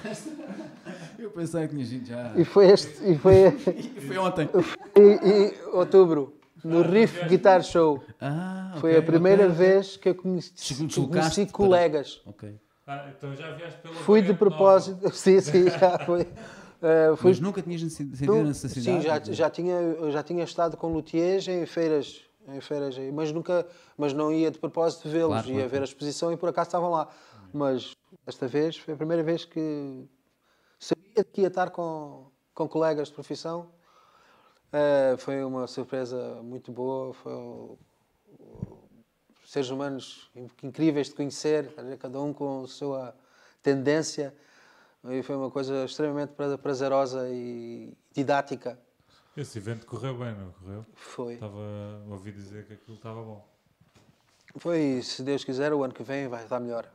Eu pensei que tinha gente já. E foi, este, e foi, [laughs] E foi ontem. e, e outubro, no Riff Guitar Show. Ah, Foi ok, a primeira ok. vez que eu conheci, que conheci para- colegas. Ok. Ah, então já vieste pela Fui de variante nova. propósito, [laughs] sim, sim, já [laughs] foi. Uh, fui Mas nunca tinhas sentido a necessidade? sim, já, já, tinha, já tinha estado com luthiers em feiras, em feiras, mas nunca, mas não ia de propósito vê-los, Claro, ia claro, ver a exposição e por acaso estavam lá. Mas esta vez foi a primeira vez que sabia que ia estar com, com colegas de profissão. Uh, foi uma surpresa muito boa, foi seres humanos incríveis de conhecer, cada um com a sua tendência. E foi uma coisa extremamente pra- prazerosa e didática. Esse evento correu bem, não correu? Foi. Estava a ouvir dizer que aquilo estava bom. Foi, se Deus quiser, o ano que vem vai estar melhor.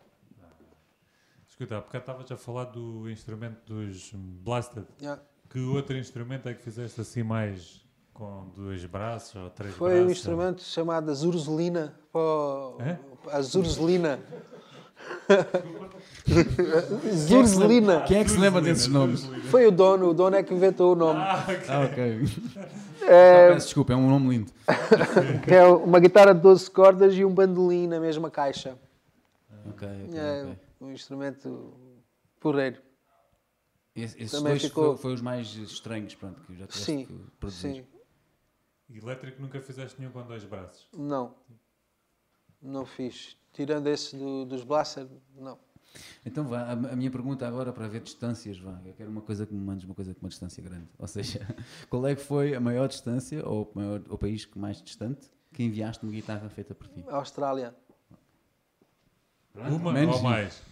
Escuta, há bocado estavas a falar do instrumento dos Blasted. Yeah. Que outro instrumento é que fizeste assim mais com dois braços ou três Foi braços? um instrumento chamado Azurzelina. É? Azurzelina. Zurzelina. Quem é que se lembra desses nomes? Foi o dono, o dono é que inventou o nome. Ah, ok. Ah. É, Peço desculpa, é um nome lindo. que [laughs] é uma guitarra de 12 cordas e um bandolim na mesma caixa. Ok, ok, É ok. um instrumento porreiro. Esse- Esses Também dois ficou- foi, foi os mais estranhos, pronto, que já tiveste Sim, que produzir. sim. Elétrico nunca fizeste nenhum com dois braços. Não. Não fiz. Tirando esse do- dos Blaster, não. Então vá, a, a minha pergunta agora para ver distâncias, vá. Eu quero uma coisa que me mandes uma coisa com uma distância grande. Ou seja, [laughs] qual é que foi a maior distância ou o, maior, o país que mais distante que enviaste uma guitarra feita por ti? Austrália. Uma menos ou mais?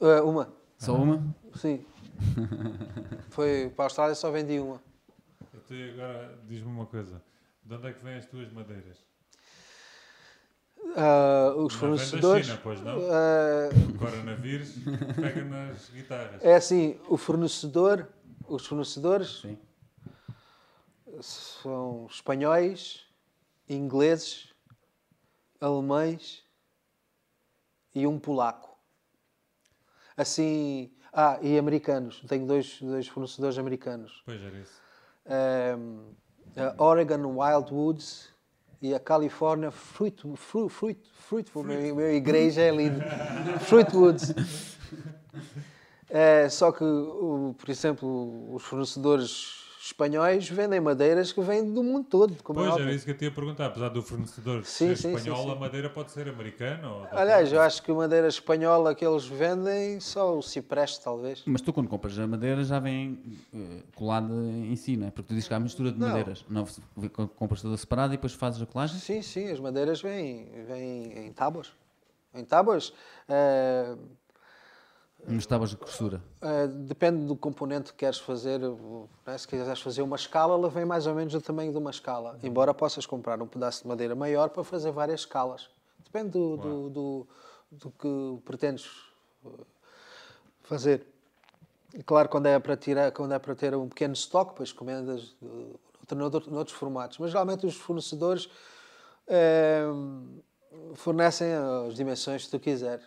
Uh, uma, Só uma? sim. [laughs] Foi para a Austrália só vendi uma. E agora diz-me uma coisa. De onde é que vêm as tuas madeiras? Uh, os Não fornecedores. China, pois não? uh, O coronavírus pega nas guitarras. é assim, o fornecedor, os fornecedores Sim. são espanhóis, ingleses, alemães e um polaco. Assim, ah, e americanos. Tenho dois, dois fornecedores americanos. Pois era isso. Um, a Oregon Wildwoods e a California Fruit, Fruit, Fruit, Fruitful. Meu, meu igreja é lindo. Fruitwoods. É, [laughs] só que, por exemplo, os fornecedores espanhóis vendem madeiras que vêm do mundo todo. Como é Pois óbvio. era isso que eu te ia perguntar. Apesar do fornecedor Sim, ser espanhol, sim. a madeira pode ser americana? Ou Aliás, eu acho que a madeira espanhola que eles vendem, só o cipreste, talvez. Mas tu, quando compras a madeira, já vem eh, colada em si, não é? Porque tu dizes que há mistura de Não. madeiras. Não, compras toda separada e depois fazes a colagem? Sim, sim, as madeiras vêm, vêm em tábuas. Em tábuas. eh, Mas estavas de grossura. Uh, depende do componente que queres fazer. Né? Se quiseres fazer uma escala, ela vem mais ou menos do tamanho de uma escala. Embora possas comprar um pedaço de madeira maior para fazer várias escalas. Depende do, do, do, do que pretendes uh, fazer. E claro, quando é para tirar, quando é para ter um pequeno estoque, depois comendas uh, noutros formatos. Mas geralmente os fornecedores fornecem as dimensões que tu quiseres.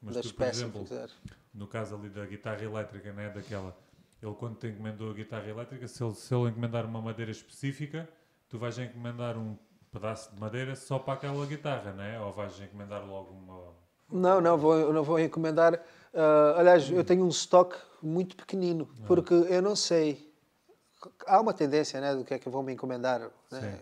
Mas das tu, por peças exemplo, quiseres. No caso ali da guitarra elétrica, né, daquela, ele quando te encomendou a guitarra elétrica, se ele, se ele encomendar uma madeira específica, tu vais encomendar um pedaço de madeira só para aquela guitarra, né? Ou vais encomendar logo uma... Não, não vou, não vou encomendar. Uh, aliás, eu tenho um estoque muito pequenino, porque eu não sei. Há uma tendência, né, do que é que vão me encomendar. Né?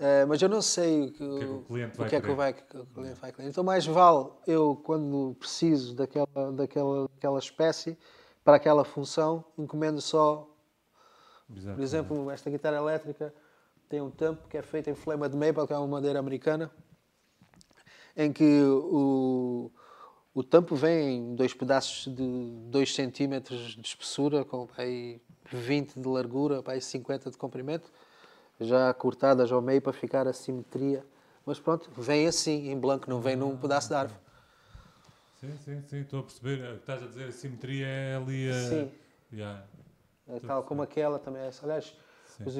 Uh, mas eu não sei o que, que é que o cliente vai que é que vai- que o cliente vai querer. Então, mais vale eu, quando preciso daquela, daquela, daquela espécie, para aquela função, encomendo só por exemplo, esta guitarra elétrica tem um tampo que é feito em flema de maple, que é uma madeira americana, em que o, o tampo vem em dois pedaços de 2 cm de espessura, com aí 20 de largura, aí 50 de comprimento, já cortadas ao meio para ficar a simetria. Mas pronto, vem assim, em branco, não vem num pedaço de árvore. Sim, sim, sim, estou a perceber. O que estás a dizer, a simetria é ali a... Sim. Yeah. É Tal como aquela também. Aliás, os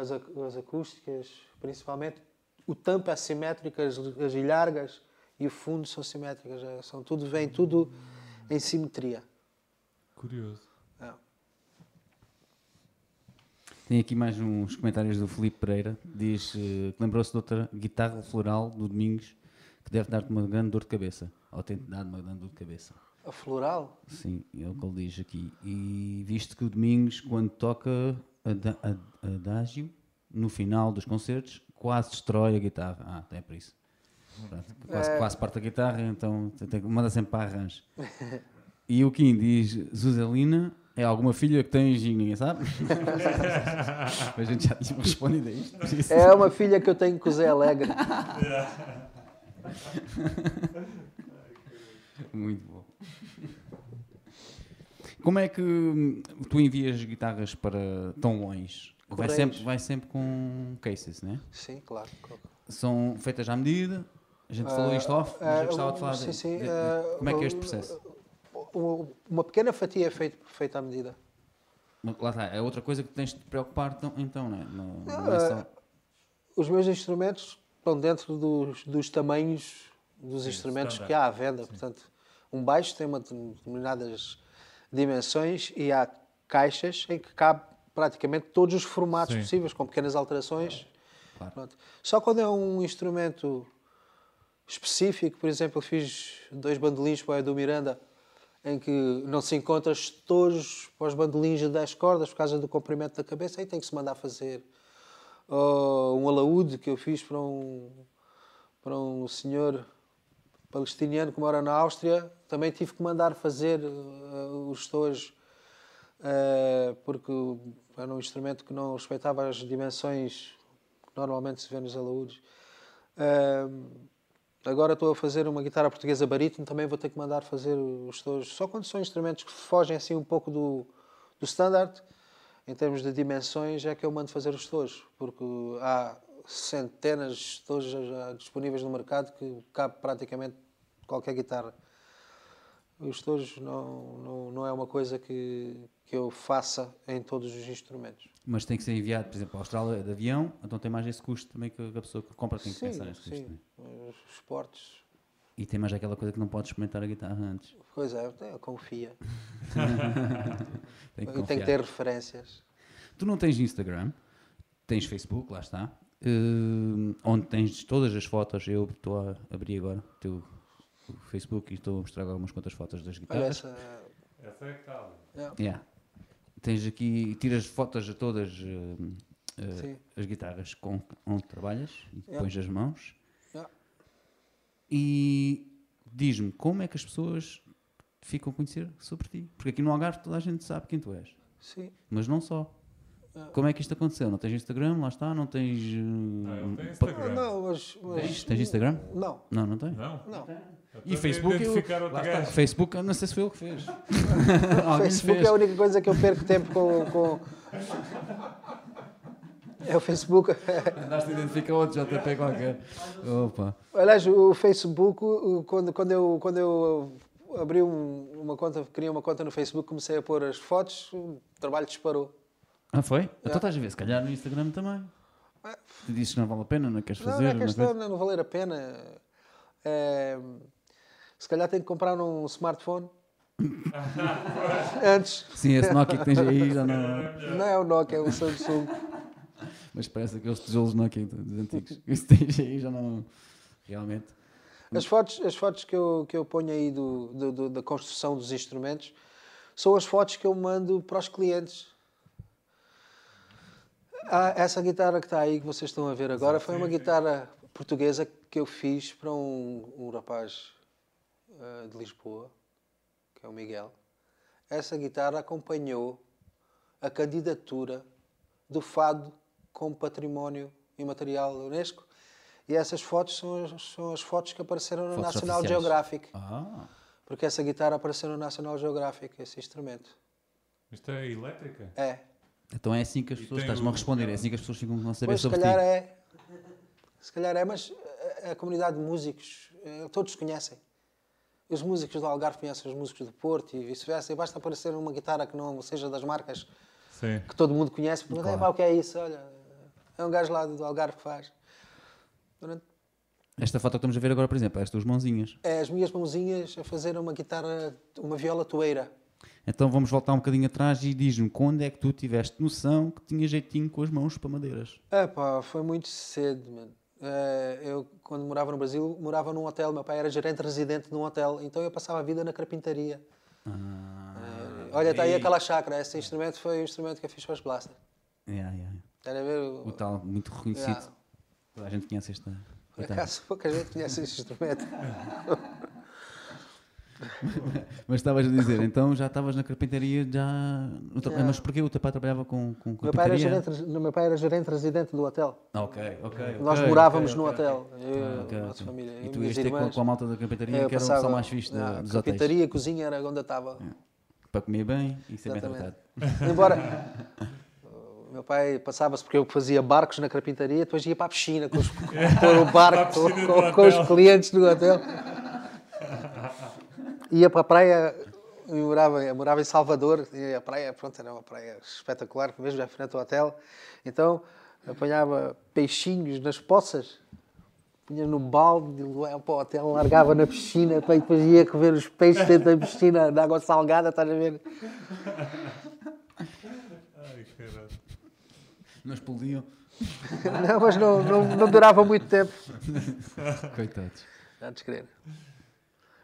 as, as acústicas, principalmente, o tampo é simétrico, as, as ilhargas e o fundo são simétricas. é, São tudo, vem tudo em simetria. Curioso. É. Tem aqui mais uns comentários do Filipe Pereira. Diz eh, que lembrou-se de outra guitarra floral do Domingos que deve dar-te uma grande dor de cabeça. Ou tem dado uma grande dor de cabeça. A floral, Sim, é o que ele diz aqui. E visto que o Domingos, quando toca adágio, no final dos concertos, quase destrói a guitarra. Ah, é por isso. Pronto, quase, É. quase parte a guitarra, então tem- tem- manda sempre para arranjo. E o Kim diz: Zuzelina é alguma filha que tens e ninguém sabe? [laughs] a gente já tinha respondido a isto. é uma filha que eu tenho com o Zé Alegre. Muito bom. Como é que tu envias guitarras para tão longe? Vai sempre, vai sempre com cases, né? Sim, claro. São feitas à medida. A gente falou isto off, mas Ah, eu gostava de falar sim, de- sim, de- de- ah, como é que é este processo. Uma pequena fatia é feita, feita à medida. Lá está, é outra coisa que tens de te preocupar então, então né? Não, não Ah, é só... Os meus instrumentos estão dentro dos, dos tamanhos dos Sim, instrumentos que há à venda. Portanto, um baixo tem uma determinadas dimensões e há caixas em que cabe praticamente todos os formatos Sim. possíveis, com pequenas alterações. Claro. Pronto. Só quando é um instrumento específico, por exemplo, eu fiz dois bandolins para o Edu Miranda, em que não se encontra estojos para os bandolins de 10 cordas por causa do comprimento da cabeça, aí tem que se mandar fazer. Ou um alaúde que eu fiz para um, para um senhor palestiniano que mora na Áustria, também tive que mandar fazer eh, os estojos eh, porque era um instrumento que não respeitava as dimensões que normalmente se vê nos alaúdes. Eh, agora estou a fazer uma guitarra portuguesa barítono, também vou ter que mandar fazer os estojos. Só quando são instrumentos que fogem assim um pouco do, do standard, em termos de dimensões, é que eu mando fazer os estojos, porque há centenas de estojos já disponíveis no mercado que cabe praticamente qualquer guitarra. Os estojos não, não, não é uma coisa que, que eu faça em todos os instrumentos. Mas tem que ser enviado, por exemplo, à Austrália de avião, então tem mais esse custo também que a pessoa que compra tem que sim, pensar nesse custo. sim. Os esportes. E tem mais aquela coisa que não podes experimentar a guitarra antes. Pois é, eu confia. [laughs] Tem que Eu tenho que ter referências. Tu não tens Instagram, tens Facebook, lá está, eh, onde tens todas as fotos. Eu estou a abrir agora o teu Facebook e estou a mostrar algumas quantas fotos das Olha, guitarras. essa, Essa é que está ali. é, Yeah. Tens aqui, tiras fotos a todas eh, Sim. as guitarras com onde trabalhas e Yeah. pões as mãos. E diz-me como é que as pessoas ficam a conhecer sobre ti? Porque aqui no Algarve toda a gente sabe quem tu és, sim. mas não só. Ah. Como é que isto aconteceu? Não tens Instagram? Lá está, não tens. ele tem pa- Instagram. Não, mas, mas- Tens? Tens Instagram? Não, Não, não tens. Não? não. E Facebook, eu, lá está. Facebook, eu não sei se foi ele que fez. [laughs] Facebook fez. é a única coisa que eu perco tempo com. com... [laughs] É o Facebook. Andaste a identificar outro JP qualquer. Opa. Aliás, o Facebook, quando, quando, eu, quando eu abri um- uma conta, criei uma conta no Facebook, comecei a pôr as fotos, o trabalho disparou. Ah, foi? Então estás a ver, se calhar no Instagram também. Tu dizes que não vale a pena, não queres Não, fazer. não é uma questão de não valer a pena. É, se calhar tenho que comprar um smartphone. [laughs] Antes. Sim, esse Nokia que tens aí já não. Não é o Nokia, é o Samsung. Mas parece aqueles tijolos Nokia dos antigos. [laughs] Isso tens aí já não. Realmente. As fotos, as fotos que, eu, que eu ponho aí do, do- do- da construção dos instrumentos são as fotos que eu mando para os clientes. Ah, essa guitarra que está aí, que vocês estão a ver agora, foi uma guitarra portuguesa que eu fiz para um, um rapaz ah, de Lisboa, que é o Miguel. Essa guitarra acompanhou a candidatura do Fado como património imaterial da Unesco. E essas fotos são as, são as fotos que apareceram no Fotos National oficiais. Geographic. Ah, Porque essa guitarra apareceu no National Geographic, esse instrumento. Isto é elétrica? É. então é assim que as pessoas. Estás-me a responder, é assim que as pessoas ficam a saber Pois, se sobre calhar ti. é. Se calhar é, mas a, a comunidade de músicos, eh, todos conhecem. Os músicos do Algarve conhecem os músicos do Porto e vice-versa. E basta aparecer uma guitarra que não seja das marcas Sim. que todo mundo conhece. Pergunta, Claro. "É, pá, o que é isso? Olha, é um gajo lá do Algarve que faz. Durante- Esta foto que estamos a ver agora, por exemplo, é as tuas mãozinhas. É as minhas mãozinhas a fazer uma guitarra, uma viola toeira. Então vamos voltar um bocadinho atrás e diz-me quando é que tu tiveste noção que tinha jeitinho com as mãos para madeiras? É pá, foi muito cedo, mano. Eh, eu, quando morava no Brasil, morava num hotel. Meu pai era gerente residente num hotel, então eu passava a vida na carpintaria. Ah, Eh, olha, está aí aquela chácara. Esse instrumento foi o instrumento que eu fiz para os Blaster. yeah, yeah. Está a ver? O, O tal, muito reconhecido. Yeah. Toda a gente conhece esta. Por acaso, pouca gente conhece esse instrumento. [laughs] Mas estavas a dizer, então já estavas na carpintaria, já. Yeah. Mas porquê o teu pai trabalhava com, com meu, pai era carpintaria? gerente, meu pai era gerente residente do hotel. Ah, ok, ok. Nós morávamos ok, no ok, hotel. Eu, Ah, ok, a nossa família. E tu ias ter com, a- irmãs. com a malta da carpintaria, Eu que era o mais fixe da- Ah, dos hotéis. carpintaria, cozinha era onde eu estava. Para comer bem e ser bem tratado. Embora [laughs] meu pai passava-se porque eu fazia barcos na carpintaria, depois ia para a piscina com, os, com o barco [laughs] com, com- do com os clientes do hotel. Ia para a praia, eu morava, eu morava em Salvador, e a praia, pronto, era uma praia espetacular, mesmo já frente ao hotel. Então apanhava peixinhos nas poças, punha no balde, levava para o hotel, largava na piscina, depois ia comer os peixes dentro da piscina de água salgada, estás a ver? Não explodiam. [laughs] Não, mas não, não, não durava muito tempo. [laughs] Coitados. Antes crer.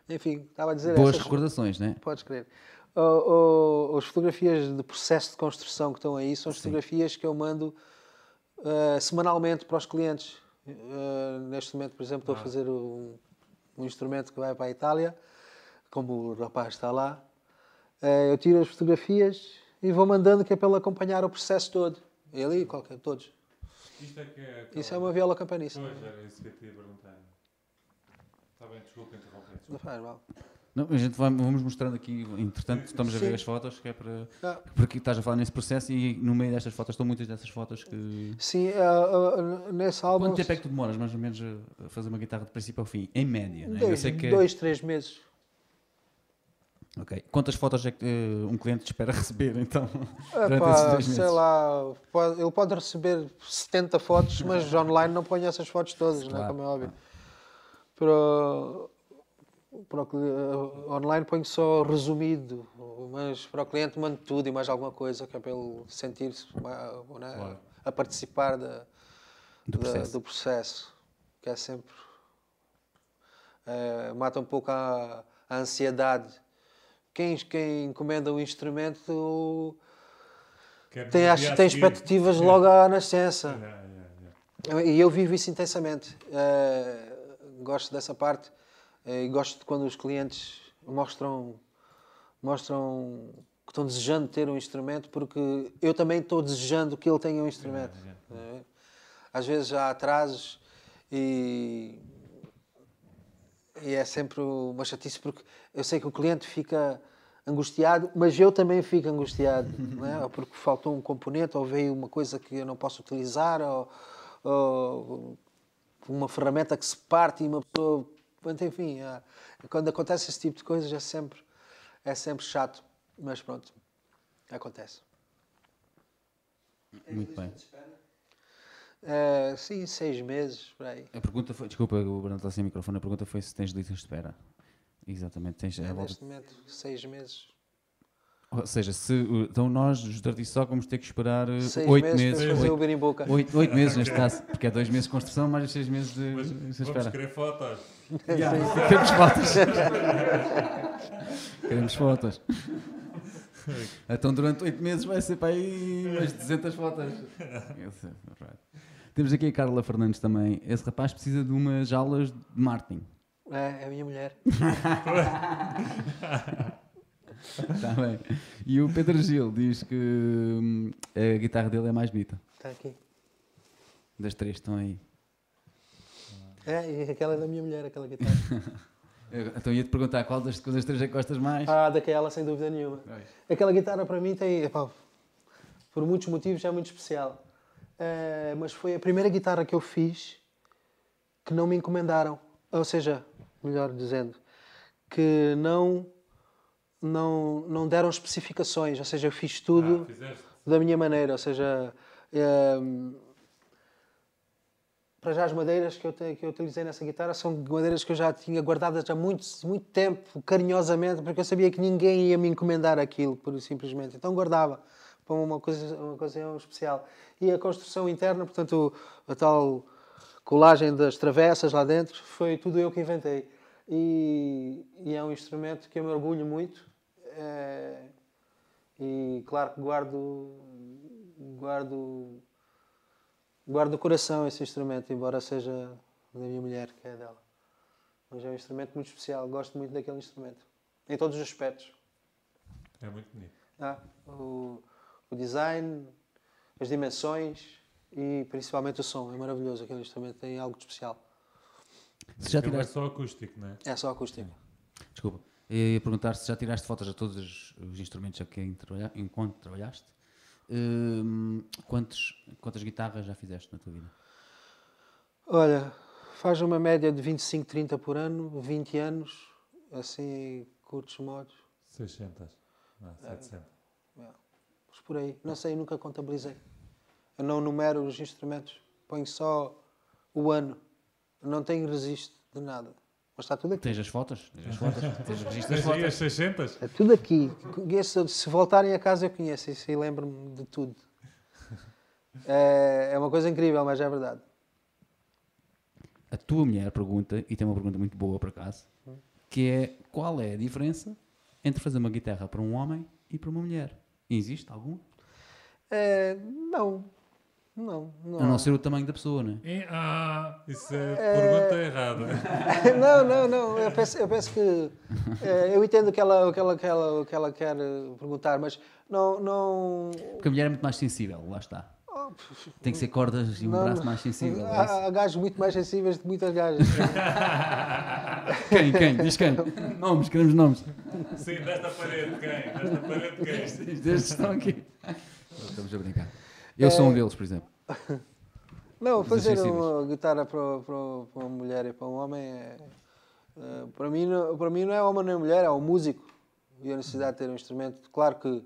Enfim, estava a dizer Boas essas- recordações, né? Podes crer. Oh, oh, as fotografias de processo de construção que estão aí são as fotografias que eu mando eh, semanalmente para os clientes. Eh, neste momento, por exemplo, estou a fazer um, um instrumento que vai para a Itália, como o rapaz está lá. Eh, eu tiro as fotografias e vou mandando que é para ele acompanhar o processo todo. Ele e qualquer, todos. Isto é que é. aquela- Isso é uma viola campaniça. Pois, era isso que eu te ia perguntar. Está bem, desculpa interromper. Não desculpa. faz mal. Não, a gente vai, vamos mostrando aqui, entretanto, estamos a ver Sim. as fotos, que é para. Ah. Porque estás a falar nesse processo e no meio destas fotos estão muitas dessas fotos que. Sim, ah, ah, nesse álbum. Quanto tempo é que tu demoras mais ou menos a- fazer uma guitarra de princípio ao fim? Em média, né? Dois, sei que. dois, três meses. Ok. Quantas fotos é que eh, um cliente espera [laughs] receber então? durante Epá, esses dois sei meses? lá, pode- ele pode receber 70 fotos, mas online não põe essas fotos todas, né, Claro. como é óbvio. Para, para o eh, online ponho só resumido, mas para o cliente mando tudo e mais alguma coisa, que é para ele sentir-se né, Claro. a participar da, Do da- processo. do processo, que é sempre. eh, mata um pouco a, a ansiedade. Quem, quem encomenda o instrumento tem, no as- dia a tem expectativas logo à nascença. Yeah, yeah, yeah. E eu vivo isso intensamente. Eh, gosto dessa parte eh, e gosto de quando os clientes mostram, mostram que estão desejando ter um instrumento, porque eu também estou desejando que ele tenha um instrumento. Eh, Às vezes há atrasos e e é sempre uma chatice porque eu sei que o cliente fica angustiado, mas eu também fico angustiado, não é? Ou porque faltou um componente, ou veio uma coisa que eu não posso utilizar, ou, ou uma ferramenta que se parte e uma pessoa. Enfim, é- quando acontece esse tipo de coisas é sempre, é sempre chato, mas pronto, acontece. Muito bem. É, sim, seis meses, por aí. A pergunta foi, desculpa, o Bruno está sem microfone, a pergunta foi se tens listas de espera. Exatamente, tens volta. Neste momento, seis meses. Ou seja, se, então nós, os Dirty Sock, vamos ter que esperar uh, Seis oito meses, meses. para fazer o Oito, birimboca. oito, oito meses neste caso, porque é dois meses de construção mais os seis meses de, Mas vamos espera. querer fotos. [laughs] [laughs] Queremos fotos. Queremos [laughs] fotos. Então durante oito meses vai ser para aí umas 200 fotos. Eu sei, right. Temos aqui a Carla Fernandes também. Esse rapaz precisa de umas aulas de marketing. É, é a minha mulher. Está [laughs] [laughs] bem. E o Pedro Gil diz que hum, a guitarra dele é mais bonita. Está aqui. Das três estão aí. É, e aquela é da minha mulher, aquela guitarra. [laughs] Então ia-te perguntar qual das, das três é que gostas mais? Ah, daquela, sem dúvida nenhuma. Aquela guitarra para mim tem, epá, por muitos motivos, é muito especial. Eh, mas foi a primeira guitarra que eu fiz que não me encomendaram. Ou seja, melhor dizendo, que não, não, não deram especificações. Ou seja, eu fiz tudo Ah, da minha maneira. Ou seja, ehm, para já as madeiras que eu, te- que eu utilizei nessa guitarra são madeiras que eu já tinha guardadas há muito, muito tempo, carinhosamente, porque eu sabia que ninguém ia me encomendar aquilo, e simplesmente. Então guardava para uma coisa, uma ocasião especial. E a construção interna, portanto, o- a tal colagem das travessas lá dentro, foi tudo eu que inventei. E, e é um instrumento que eu me orgulho muito. eh, e claro que guardo, guardo, guardo no coração esse instrumento, embora seja da minha mulher, que é dela. Mas é um instrumento muito especial, gosto muito daquele instrumento. Em todos os aspectos. É muito bonito. Ah, o, o design, as dimensões e principalmente o som. É maravilhoso aquele instrumento, tem algo de especial. Se já é tiraste, só acústico, não é? É só acústico. desculpa, eu ia perguntar se já tiraste fotos a todos os, os instrumentos a quem trabalha, enquanto trabalhaste. Hum, quantos, quantas guitarras já fizeste na tua vida? Olha, faz uma média de 25, 30 por ano, 20 anos, assim, curtos modos. 600. Não, 700. Por aí, não sei, nunca contabilizei. Eu não numero os instrumentos, ponho só o ano. Eu não tenho registro de nada. Mas está tudo aqui. Tens as fotos? Tens as fotos? [laughs] Tens os registros das fotos? as 600? É tudo aqui. Se voltarem a casa eu conheço isso e lembro-me de tudo. É, é uma coisa incrível, mas é verdade. A tua mulher pergunta, e tem uma pergunta muito boa por acaso, que é qual é a diferença entre fazer uma guitarra para um homem e para uma mulher? Existe alguma? É, não, não, não. A não ser o tamanho da pessoa, não é? E- ah, isso é pergunta errada. [laughs] não, não, não. Eu penso, eu penso que. eh, eu entendo o que ela, o que, ela, que, ela, que ela quer perguntar, mas não. não Porque a mulher é muito mais sensível, lá está. Tem que ser cordas e um Não, braço mais sensível. é há, há gajos muito mais sensíveis de muitas gajas. [laughs] Quem? Quem? Diz quem? nomes, queremos nomes. Sim, desta parede quem? Desta parede quem? Destes estão aqui. [laughs] Estamos a brincar. Eu sou um deles, por exemplo. [laughs] Não, fazer uma guitarra para, para, para uma mulher e para um homem é. eh, para, mim, não- para mim não é homem nem mulher, é um músico. E a necessidade de ter um instrumento. Claro que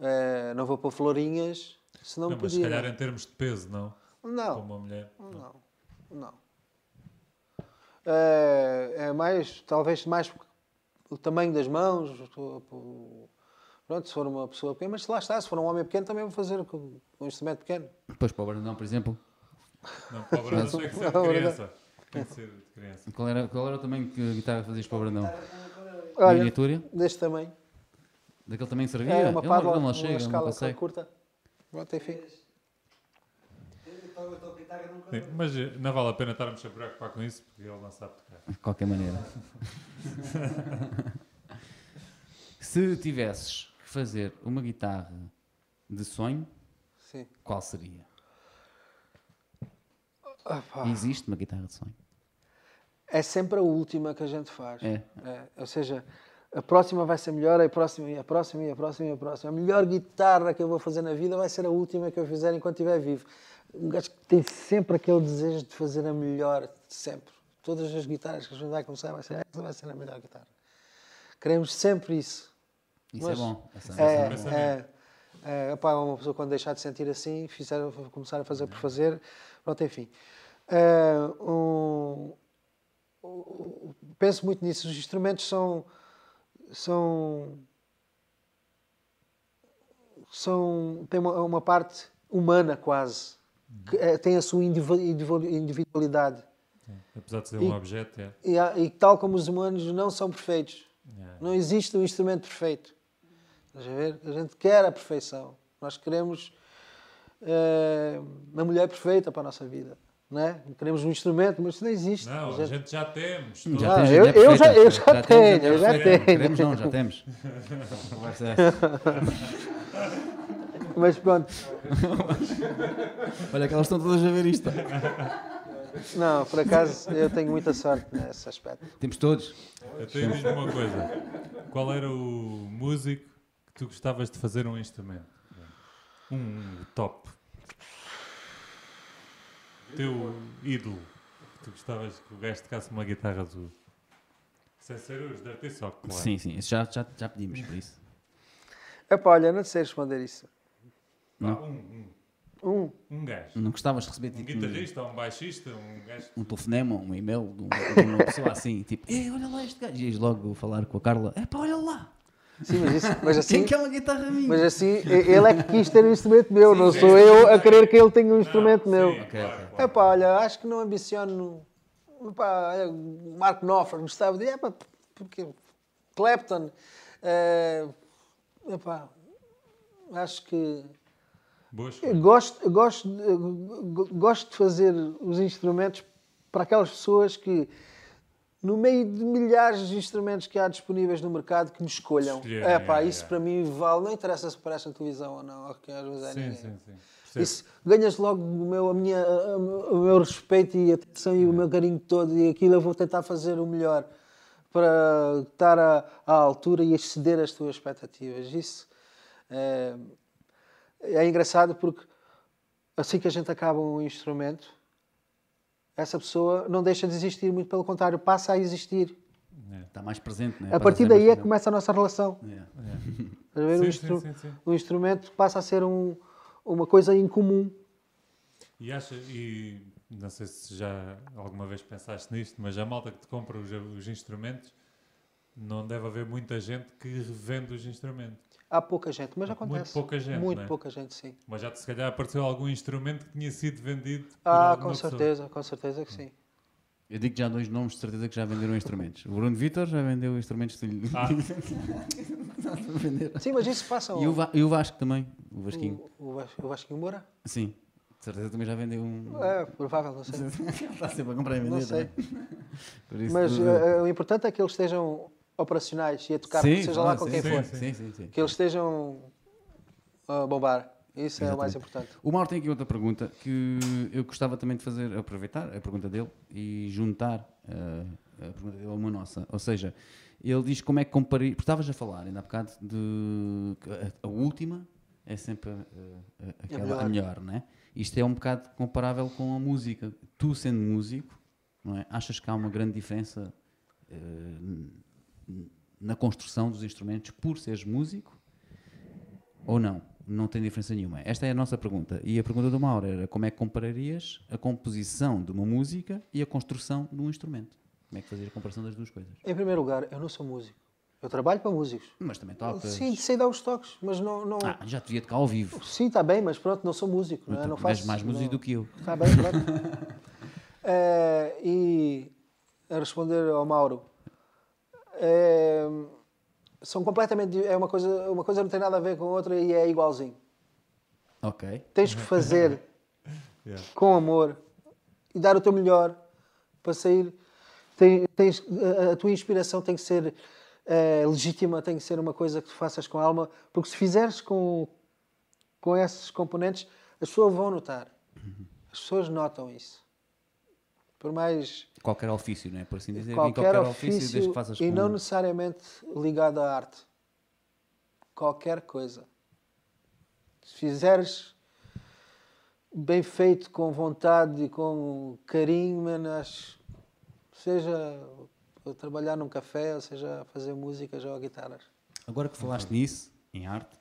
eh, não vou pôr florinhas, se não, Não, mas se podia. calhar em termos de peso, não? Não, uma mulher. não, não. É, é mais, talvez mais o tamanho das mãos. Pronto, se for uma pessoa pequena, mas lá está, se for um homem pequeno também vou fazer com um instrumento pequeno. Depois para o Brandão, por exemplo, Não, para o Brandão tem que ser de Não, criança. Tem que ser de criança. qual era, qual era o tamanho que a guitarra fazias para o Brandão? Olha, Miniatura? deste tamanho. Daquele também servia? É uma não- não uma chega, não escala consegue. Curta. Pronto, enfim. Sim, mas eh, não vale a pena estarmos a preocupar com isso porque ele não sabe tocar. De qualquer maneira. [laughs] Se tivesses que fazer uma guitarra de sonho, Sim. qual seria? Ah, pá. Existe uma guitarra de sonho? é sempre a última que a gente faz. É. É, ou seja, a próxima vai ser melhor, a próxima e a próxima e a próxima e a próxima. A melhor guitarra que eu vou fazer na vida vai ser a última que eu fizer enquanto estiver vivo. Um gajo que tem sempre aquele desejo de fazer a melhor, sempre. Todas as guitarras que a gente vai começar vai ser essa, vai ser a melhor guitarra. Queremos sempre isso. Isso Mas- é bom. Essa- É, essa- pensamento. é, é, epá, uma pessoa quando deixar de sentir assim, fizer, começar a fazer por fazer, pronto, enfim. É, um- um- penso muito nisso. Os instrumentos são são são têm uma, uma parte humana quase, que é, tem a sua individu- individu- individualidade Apesar de ser E- um objeto, é. e, há- e tal como os humanos não são perfeitos. É. Não existe um instrumento perfeito. A ver? A gente quer a perfeição. Nós queremos eh, uma mulher perfeita para a nossa vida. Não é? Queremos um instrumento, mas isso não existe. Não, A a gente- já temos. Já. Ah, tens eu- eu já- eu já temos tenho, eu já tenho. Queremos não, já temos. [laughs] Mas pronto, Olha que elas estão todas a ver isto. não, por acaso eu tenho muita sorte nesse aspecto. Temos todos. Até diz-me uma coisa. Qual era o músico que tu gostavas de fazer um instrumento? Um top. Teu ídolo. Que tu gostavas que o gajo tocasse uma guitarra azul. Sem ser os da só, claro. Sim, sim. Isso já, já, já pedimos por isso. Epá, olha, não sei responder isso. Pá, um, um, Um, um gajo. Não gostavas de receber Um tipo, guitarrista, um baixista, um gajo. um telefonema, um e-mail de, um- de uma pessoa assim, tipo, Ei, olha lá este gajo. E ias logo falar com a Carla, é pá, olha lá. Sim, mas, isso, mas [laughs] assim, Quem quer uma guitarra minha? mas assim, ele é que quis ter um instrumento meu, não sim, sou sim, eu a querer que ele tenha um instrumento Não, meu. sim, Ok, claro, ok. claro. Epá, olha, acho que não ambiciono. Epá, olha, Mark Knopfler gostava de. Epá, porque. Clapton. eh, epá, acho que. Boas. Gosto, eu gosto, gosto de fazer os instrumentos para aquelas pessoas que, no meio de milhares de instrumentos que há disponíveis no mercado, que me escolham. Escolherem, Epá, é, isso é. para mim vale. Não interessa se aparece na televisão ou não, ou que às vezes é Sim, ninguém. sim, sim. Percebo. Isso, ganhas logo o meu, a minha, a- o meu respeito e atenção e o meu carinho todo e aquilo eu vou tentar fazer o melhor para estar à, à altura e exceder as tuas expectativas. Isso é, é engraçado porque assim que a gente acaba um instrumento, essa pessoa não deixa de existir, muito pelo contrário, passa a existir. Está mais presente, né? A partir daí é que começa a nossa relação. É. Ver? Sim, o, sim, instru- sim, sim. o instrumento passa a ser um- uma coisa em comum. E acha, e não sei se já alguma vez pensaste nisto, mas a malta que te compra os, os instrumentos, não deve haver muita gente que revende os instrumentos. Há pouca gente, mas Muito acontece. pouca gente, Muito não é? pouca gente, sim. Mas já se calhar apareceu algum instrumento que tinha sido vendido por Ah, com pessoa. certeza, com certeza que sim. Eu digo já dois nomes de certeza que já venderam instrumentos. O Bruno Vitor já vendeu instrumentos de lhe Ah. [laughs] Sim, mas isso passa E o, Va- e o Vasco também, o Vasquinho. o, o, Vas- o Vasquinho Moura? Sim, de certeza também já vendeu um. É, provável, não sei. [laughs] Está sempre a comprar e vender. Não sei. isso, Mas tudo- eh, o importante é que eles estejam operacionais e a tocar, sim, seja lá com quem for. Sim, sim, sim. Que eles estejam a bombar. Isso é o mais importante. O Mauro tem aqui outra pergunta que eu gostava também de fazer, aproveitar a pergunta dele e juntar eh, a pergunta dele a uma nossa. Ou seja, ele diz como é que compararia. Porque estavas a falar ainda há bocado de a, a última é sempre eh, a- aquela, melhor. a melhor, não é? Isto é um bocado comparável com a música. Tu, sendo músico, não é? achas que há uma grande diferença n- na construção dos instrumentos por seres músico ou não? Não tem diferença nenhuma. Esta é a nossa pergunta. E a pergunta do Mauro era como é que compararias a composição de uma música e a construção de um instrumento? Como é que fazias a comparação das duas coisas? Em primeiro lugar, eu não sou músico. Eu trabalho para músicos. Mas também tocas. Sim, sei dar os toques, mas não. não... Ah, já te via tocar ao vivo. Sim, está bem, mas pronto, não sou músico. Não, é? Tu não és faço, mais músico não- do que eu. Está bem, pronto. [laughs] Eh, e a responder ao Mauro, eh, são completamente. É uma coisa, uma coisa não tem nada a ver com a outra e é igualzinho. Ok. Tens que fazer [laughs] Yeah. com amor e dar o teu melhor para sair. Tem- tens, a, a tua inspiração tem que ser eh, legítima, tem que ser uma coisa que tu faças com alma, porque se fizeres com, com esses componentes, as pessoas vão notar. As pessoas notam isso. Por mais Qualquer ofício, não é? Por assim dizer, qualquer, qualquer ofício, desde que faças e com... não necessariamente ligado à arte. Qualquer coisa. Se fizeres bem feito, com vontade e com carinho, acho- seja a trabalhar num café, ou seja a fazer música, jogar guitarras. Agora que falaste nisso, em arte,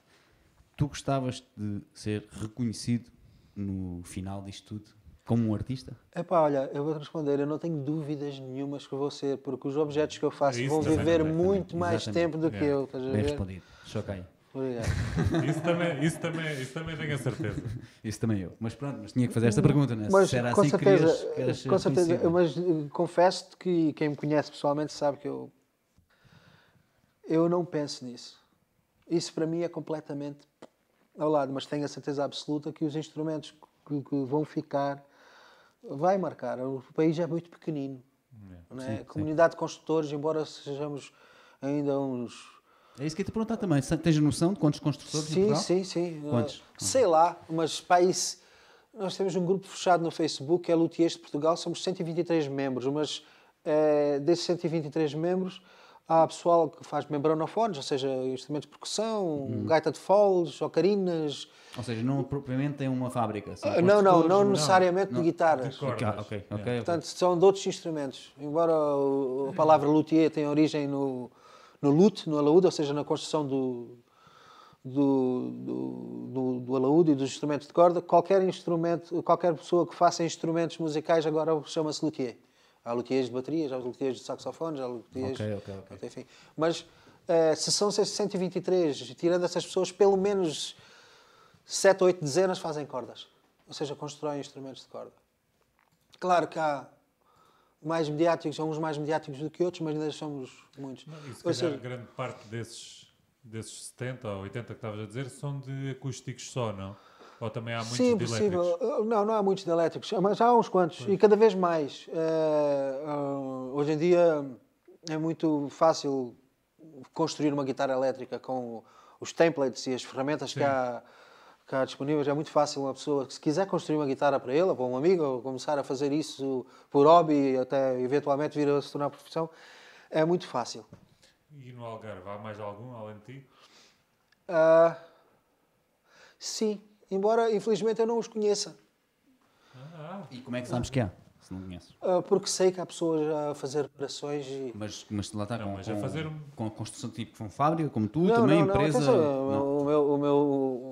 tu gostavas de ser reconhecido no final disto tudo como um artista? Epá, olha, eu vou te responder, eu não tenho dúvidas nenhumas que vou ser, porque os objetos que eu faço É isso vão também, viver também, muito mais Exatamente. tempo do que É. eu, estás a Bem ver? respondido. Choquei. Obrigado. [laughs] Isso também, isso também, isso também tenho a certeza. [laughs] Isso também eu. Mas pronto, mas tinha que fazer esta pergunta, não é? Mas Se era com assim que certeza, querias, querias com certeza, reconhecido. mas eh, confesso-te que quem me conhece pessoalmente sabe que eu eu não penso nisso. Isso para mim é completamente ao lado, mas tenho a certeza absoluta que os instrumentos que, que vão ficar vai marcar. O país é muito pequenino. não é? Sim, a comunidade de construtores, embora sejamos ainda uns É isso que ia te perguntar também. Tens noção de quantos construtores Sim, sim, sim. Quantos? Uh, sei lá, mas isso- nós temos um grupo fechado no Facebook, que é Luthiers de Portugal, somos 123 membros, mas eh, desses 123 membros há pessoal que faz membranofones, ou seja, instrumentos de percussão, Hum. gaita de foles, ocarinas. Ou seja, não propriamente tem uma fábrica. Ah, não, não, não necessariamente não. de guitarras. De cordas. Ok, ok, ok. Portanto, são de outros instrumentos. Embora a palavra luthier tenha origem no, no lute, no alaúde, ou seja, na construção do, do, do, do, do alaúde e dos instrumentos de corda, qualquer instrumento, qualquer pessoa que faça instrumentos musicais agora chama-se luthier. Há luthiers de baterias, há luthiers de saxofones, há luthiers... Ok, ok, ok. Enfim. Mas eh, se são 123, tirando essas pessoas, pelo menos 7 ou 8 dezenas fazem cordas. Ou seja, constroem instrumentos de corda. Claro que há mais mediáticos, há uns mais mediáticos do que outros, mas ainda somos muitos. Não, e se Ou calhar seja, grande parte desses, desses 70 ou 80 que estavas a dizer são de acústicos só, não? Ou também há muitos Sim, de possível. elétricos? Uh, Não, não há muitos de elétricos, mas há uns quantos e cada vez mais. Eh, uh, hoje em dia é muito fácil construir uma guitarra elétrica com os templates e as ferramentas que Sim. há, que há disponíveis. É muito fácil uma pessoa, se quiser construir uma guitarra para ele ou para um amigo, ou começar a fazer isso por hobby e até eventualmente vir a se tornar profissão, é muito fácil. E no Algarve, há mais algum além de ti? Ah, sim, embora infelizmente eu não os conheça. Ah, E como é que sabes que há? Se não conheces. Ah, porque sei que há pessoas a fazer reparações e. Mas, mas lá está Não, com, mas a com, fazer um- com a construção tipo com fábrica, como tu, não, também não, não, empresa. atenção, não. O, meu, o, meu,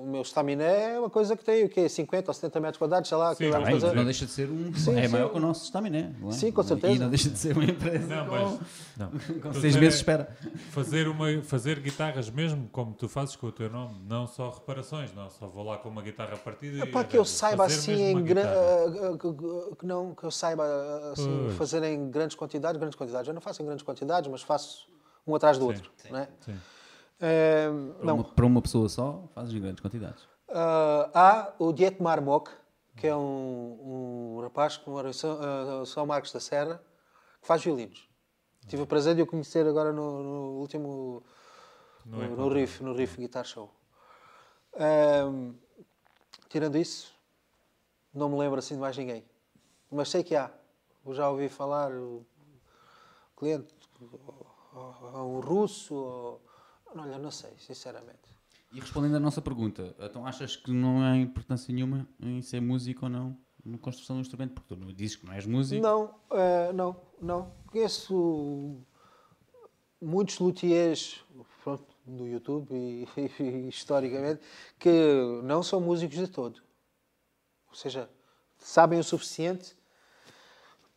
o meu estaminé é uma coisa que tem o quê? 50 ou 70 metros quadrados, sei lá. Sim, tá vai fazer- não deixa de ser um. Sim, é sim. maior que o nosso estaminé. não é? Sim, com certeza. E não deixa de ser uma empresa não, com, mas [laughs] não. com seis meses de é espera. Fazer, uma, fazer guitarras mesmo, como tu fazes com o teu nome, não só reparações, não só vou lá com uma guitarra partida É e para que eu saiba Fazer assim em uma gran- guitarra. ah, ah, que- que não que eu saiba assim, Pois. fazer em grandes quantidades, grandes quantidades. Eu não faço em grandes quantidades, mas faço um atrás do Sim. outro, não é? Sim. Para não. uma, para uma pessoa só, fazes em grandes quantidades. Ah, há o Dietmar Mock, que é um, um rapaz que mora em São, ah, São Marcos da Serra, que faz violinos. Tive o prazer de o conhecer agora no, no último Não é no, contra- Riff, no Riff Guitar Show. Ahm, tirando isso, não me lembro assim de mais ninguém. Mas sei que há. Eu já ouvi falar o cliente, ou- ou um russo, ou... Olha, não sei, sinceramente. E respondendo à nossa pergunta, então achas que não há importância nenhuma em ser músico ou não na construção do instrumento? Porque tu não dizes que não és músico. Não, eh, não, não. Conheço muitos luthiers pronto, do YouTube e, [laughs] e historicamente que não são músicos de todo. Ou seja, sabem o suficiente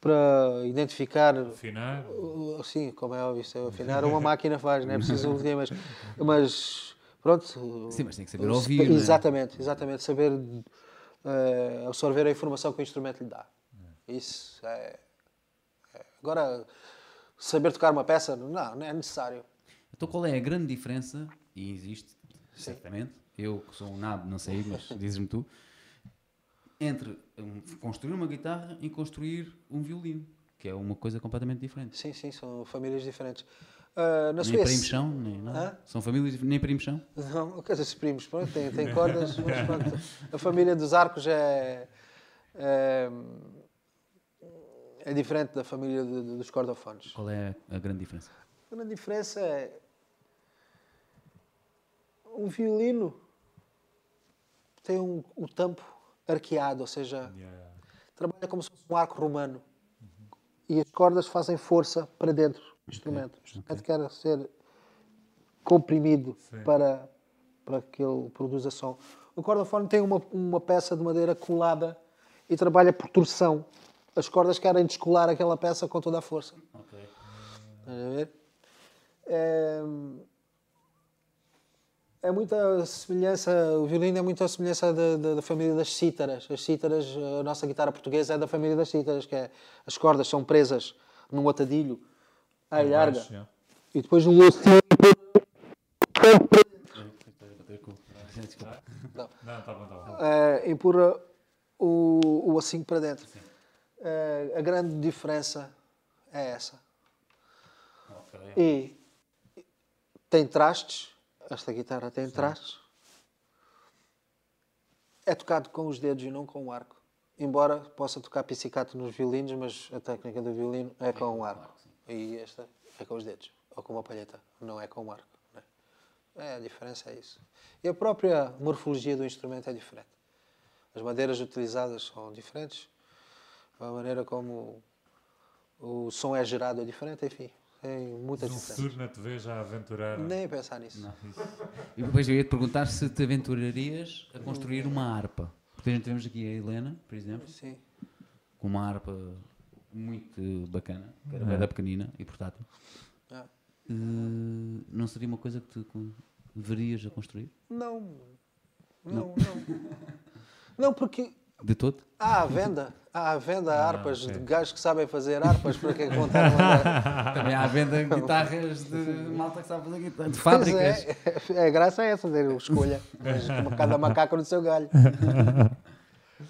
para identificar Afinar, Uh, Sim, como é óbvio, é afinar uma máquina faz, não é preciso um luthier, mas, mas pronto. Sim, mas tem que saber uh, ouvir, é? Exatamente, exatamente, saber eh, absorver a informação que o instrumento lhe dá. Isso é, é- Agora, saber tocar uma peça, não, não é necessário. Então qual é a grande diferença, e existe, certamente, eu que sou um nabo, não sei, mas [laughs] dizes-me tu, entre construir uma guitarra e construir um violino, que é uma coisa completamente diferente. Sim, sim, são famílias diferentes. Ah, na nem Suécia. primo chão, nem nada. São famílias nem primo chão. Não, quer dizer, primos, pronto, tem, tem [laughs] cordas, mas pronto, a família dos arcos é, é, é diferente da família de- de- dos cordofones. Qual é a grande diferença? A grande diferença é um violino tem um, o tampo arqueado, ou seja, Yeah. trabalha como se fosse um arco romano. E as cordas fazem força para dentro do instrumento. O instrumento quer ser comprimido Sim. para, para que ele produza som. O cordofone tem uma, uma peça de madeira colada e trabalha por torção. As cordas querem descolar aquela peça com toda a força. Ok. Estás a ver? É, é muita semelhança, o violino é muita semelhança da, da, da família das cítaras. As cítaras, a nossa guitarra portuguesa é da família das cítaras, que é as cordas são presas num atadilho à larga Baixo, e depois o osso Desculpa. Não, está bom, está bom. eh, empurra o, o ossinho para dentro. Eh, a grande diferença é essa. E tem trastes, esta guitarra tem trastes. É tocado com os dedos e não com o arco. Embora possa tocar pizzicato nos violinos, mas a técnica do violino é com o arco. E esta é com os dedos, ou com uma palheta, não é com o arco. né? É, a diferença é isso. E a própria morfologia do instrumento é diferente. As madeiras utilizadas são diferentes, a maneira como o som é gerado é diferente, enfim, muitas No diferenças. futuro não te vês a aventurar. Nem pensar nisso. Não. E depois eu ia te perguntar se te aventurarias a construir uma harpa. Porque a gente temos aqui a Helena, por exemplo, Sim. com uma harpa muito bacana, que era, É. era pequenina e portátil. Ah. Eh, não seria uma coisa que tu verias a construir? Não. Não, não. Não, porque De todo? há à venda. Há à venda harpas ok. de gajos que sabem fazer harpas para quem contar uma Também há venda guitarras de malta que sabe fazer guitarra, de Pois fábricas. é, é, a graça é essa, ter escolha. Cada macaco no seu galho. [laughs]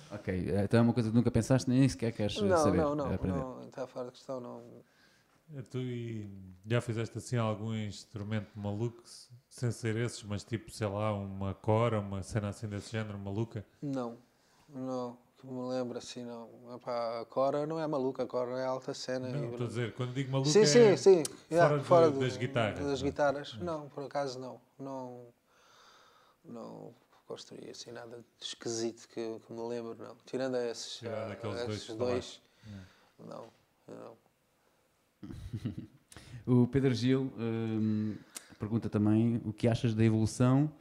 Ok, então é uma coisa que nunca pensaste, nem sequer queres Não, saber. não, não, aprender. não. Está fora de questão, não. Tu e já fizeste assim algum instrumento maluco, sem ser esses, mas tipo, sei lá, uma cora, uma cena assim desse género maluca? Não. Não. Que me lembro assim, não. Epá, a Cora não é maluca, a Cora é alta cena. Não, e- estou a dizer, quando digo maluco Sim, é sim, sim. Yeah, fora, de- fora do- das guitarras. Das não é? guitarras. Não, por acaso não. Não, não construí assim nada de esquisito que, que me lembro, não. Tirando esses, Tirando ah, aqueles dois esses que dois. falaste. Não, não. [laughs] O Pedro Gil hum, pergunta também o que achas da evolução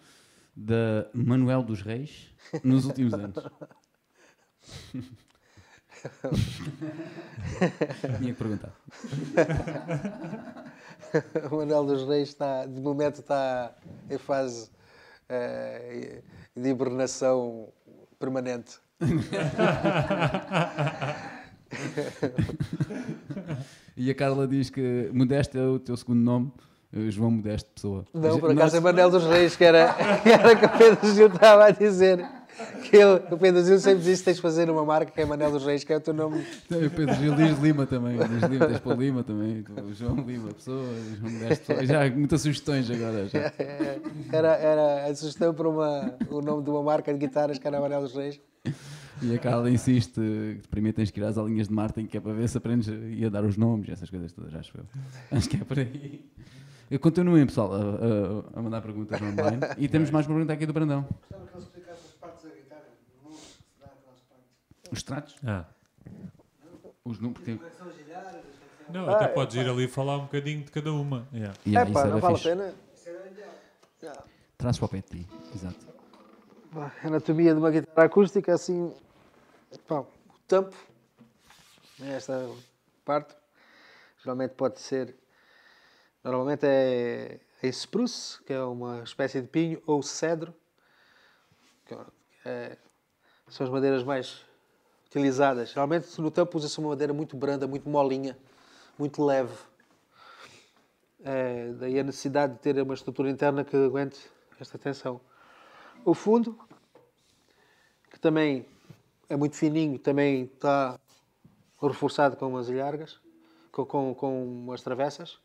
da Manuel dos Reis nos últimos anos. [laughs] [laughs] Tinha que perguntar. [laughs] O Manuel dos Reis está, de momento está em fase eh, de hibernação permanente. [laughs] E a Carla diz que Modesto é o teu segundo nome, eh, João Modesto Pessoa. Não, por Nós- acaso é Manuel dos Reis, que era, que era que o Pedro Gil estava a dizer. [laughs] Que ele, o Pedro Gil sempre disse que tens de fazer uma marca que é Manuel dos Reis, que é o teu nome. Tem o Pedro Gil diz Lima também. Diz Lima, tens para Lima também. tu, João Lima Pessoa, Pessoa. Já há muitas sugestões agora. Já. [laughs] Era, era a sugestão para uma, o nome de uma marca de guitarras que era Manuel dos Reis. E a Carla insiste que primeiro tens que ir às aulinhas de Martin, que é para ver se aprendes e a dar os nomes, essas coisas todas, acho eu. Acho que é por aí. Continuem, pessoal, a, a- a mandar perguntas online. E temos mais uma pergunta aqui do Brandão. Gostava que ele explicasse as partes da guitarra. Os tratos? Ah. Os números? Porque... Não, Ah, até é, podes ir ali falar um bocadinho de cada uma. Yeah. Yeah, é pá, não vale fixe. a pena. Yeah. Traz para o pé de ti, exato. Pá, Anatomia de uma guitarra acústica, assim, pá, o tampo, esta parte, geralmente pode ser, normalmente é em spruce, que é uma espécie de pinho, ou cedro, que é- são as madeiras mais utilizadas. Geralmente no tampo usa-se uma madeira muito branda, muito molinha, muito leve. É, daí a necessidade de ter uma estrutura interna que aguente esta tensão. O fundo, que também é muito fininho, também está reforçado com umas ilhargas, com, com, com umas travessas.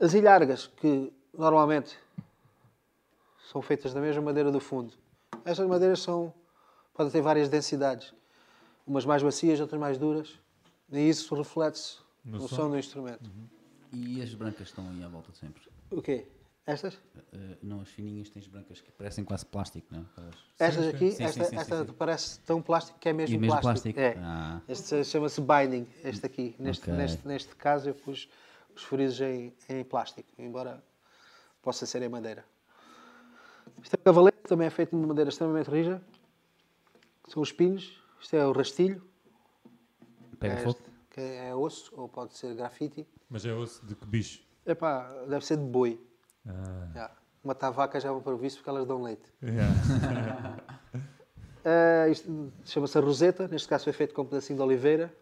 As ilhargas, que normalmente são feitas da mesma madeira do fundo. Estas madeiras são, podem ter várias densidades. Umas mais macias, outras mais duras. E isso reflete-se No no, som? som do instrumento. E as brancas estão aí à volta de sempre. O quê? Estas? Uh, não, as fininhas tens brancas que parecem quase plástico, não é? Estas sim. aqui, Sim, sim, esta, sim, esta sim, sim. parece tão plástico que é mesmo, E mesmo plástico. plástico? É. Ah. Este chama-se binding, este aqui. Neste, Ok. neste, neste caso eu pus os frisos em, em plástico, embora possa ser em madeira. Isto é o cavalete, também é feito de madeira extremamente rija. São os pinos. Isto é o rastilho. Pega é fogo? este, que é osso, ou pode ser grafite. Mas é osso de que bicho? Epá, deve ser de boi. Ah, Já. Matar vacas já vão para o visto porque elas dão leite. yeah. [laughs] Ah, isto chama-se roseta, neste caso foi feito com um pedacinho de oliveira.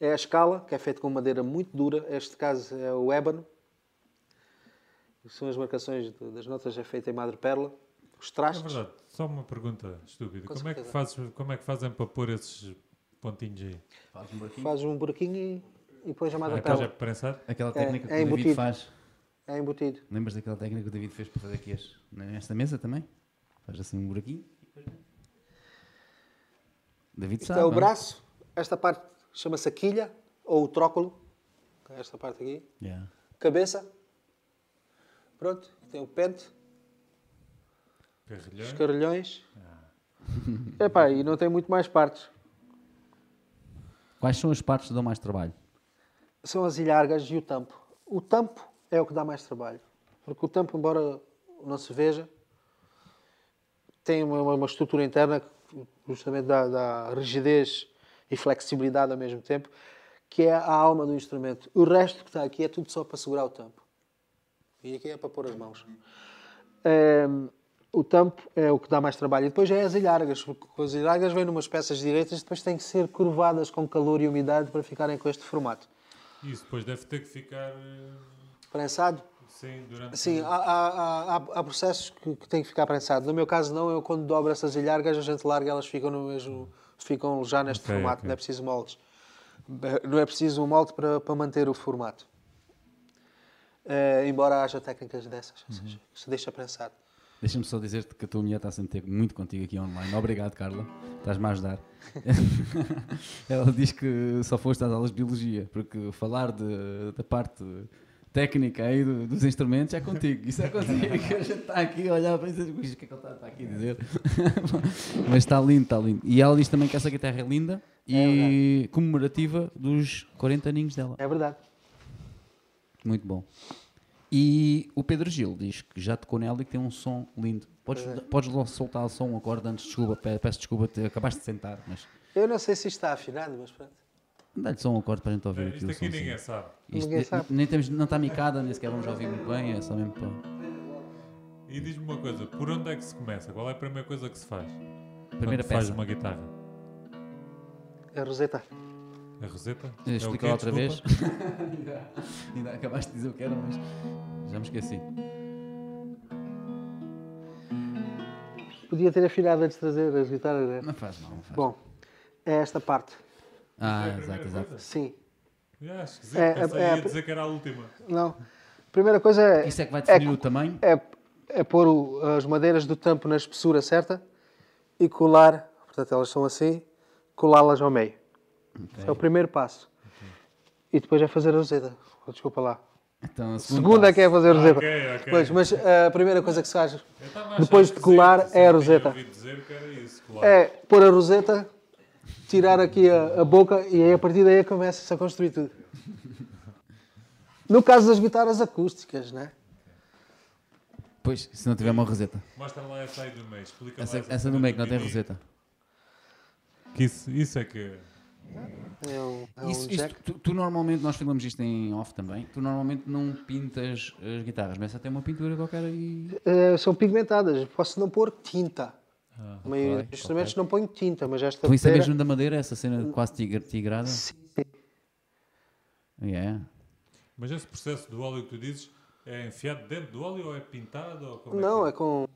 É a escala, que é feito com madeira muito dura. Este caso é o ébano. São as marcações das notas, é feito em madreperla. Os É trastes. verdade. Só uma pergunta estúpida. Com Como é, que fazes, como é que fazem para pôr esses pontinhos aí? Faz um buraquinho. Faz um buraquinho e, e pões a Ah, já é madreperla. prensado? Aquela É- técnica é que o David embutido. faz. É embutido. Lembras daquela técnica que o David fez para fazer aqui as- nesta mesa também? Faz assim um buraquinho. e depois- David Isto sabe. é o não braço. Esta parte chama-se a quilha, ou o é Esta parte aqui. Yeah. Cabeça. Pronto. Tem o pente. Os Carrilhão? carrilhões. Epá, e não tem muito mais partes. Quais são as partes que dão mais trabalho? São as ilhargas e o tampo. O tampo é o que dá mais trabalho. Porque o tampo, embora não se veja, tem uma, uma estrutura interna que justamente dá, dá rigidez e flexibilidade ao mesmo tempo, que é a alma do instrumento. O resto que está aqui é tudo só para segurar o tampo. E aqui é para pôr as mãos. Ehm, o tampo é o que dá mais trabalho. E depois é as ilhargas. porque As ilhargas vêm numas peças direitas e depois têm que ser curvadas com calor e umidade para ficarem com este formato. Isso depois deve ter que ficar eh, Prensado? sim durante. Sim, há, há, há, há- processos que, que têm que ficar prensados. No meu caso, não. Eu, quando dobro essas ilhargas, a gente larga, elas ficam, no mesmo, ficam já neste Ok, formato. ok. Não é preciso moldes. Não é preciso um molde para, para manter o formato. Eh, embora haja técnicas dessas, ou seja, se deixa prensado. Deixa-me só dizer-te que a tua mulher está a sentir muito contigo aqui online. Obrigado, Carla. Estás-me a ajudar. [laughs] Ela diz que só foste às aulas de biologia, porque falar de- da parte técnica aí do- dos instrumentos é contigo. Isso é contigo. [laughs] A gente está aqui a olhar para isso. O que é que ele está, está aqui a dizer? [laughs] Mas está lindo, está lindo. E ela diz também que essa guitarra é linda e comemorativa dos 40 aninhos dela. É verdade. Muito bom. E o Pedro Gil diz que já tocou nela e que tem um som lindo. Podes, É. podes soltar o som, um acorde antes, desculpa, pe- peço desculpa, te, acabaste de sentar, mas Eu não sei se isto está afinado, mas pronto. dá-lhe só um acorde para a gente ouvir Eh, aqui Isto o aqui ninguém sabe. Isto Ninguém ne- sabe. Nem temos, não está micada, nem sequer vamos ouvir muito bem, é só mesmo para... E diz-me uma coisa, por onde é que se começa? Qual é a primeira coisa que se faz? Primeira Quando faz peça. uma guitarra? É a roseta. A roseta? É Explica lá outra vez. [laughs] Ainda, ainda acabaste de dizer o que era, mas já me esqueci. Podia ter afinado antes de trazer as guitarras, né? Não faz mal, não faz Bom, é esta parte. Ah, É exato, exato. coisa? Sim. Yeah, esquisito. É, Pensei é, ia é, dizer que era a última. Não. Primeira coisa é. Isso é que vai definir é, o tamanho? é, é pôr o- as madeiras do tampo na espessura certa e colar, portanto elas são assim, colá-las ao meio. Esse é o primeiro passo. E depois é fazer a roseta. Desculpa lá. Então, a Segunda é que é fazer a roseta. ok, ok. Pois, mas eh, a primeira coisa que se faz depois de colar é a roseta. isso, é pôr a roseta, tirar aqui a, a boca e aí a partir daí começa-se a construir tudo. No caso das guitarras acústicas, né? Pois, se não tiver uma roseta. Mostra lá essa aí do meio, explica Essa, essa essa no meio do que não tem roseta. Que isso, isso é que... É um, é um Isso, tu, tu normalmente, nós falamos isto em off também, tu normalmente não pintas as guitarras, mas tem uma pintura qualquer e. Eh, são pigmentadas. Posso não pôr tinta. Ah, A maioria ok, dos instrumentos não põe tinta, mas esta Então isso é mesmo da madeira, essa cena quase tigra- tigrada? Sim. Yeah. Mas esse processo do óleo que tu dizes é enfiado dentro do óleo ou é pintado? Ou como Não, é é com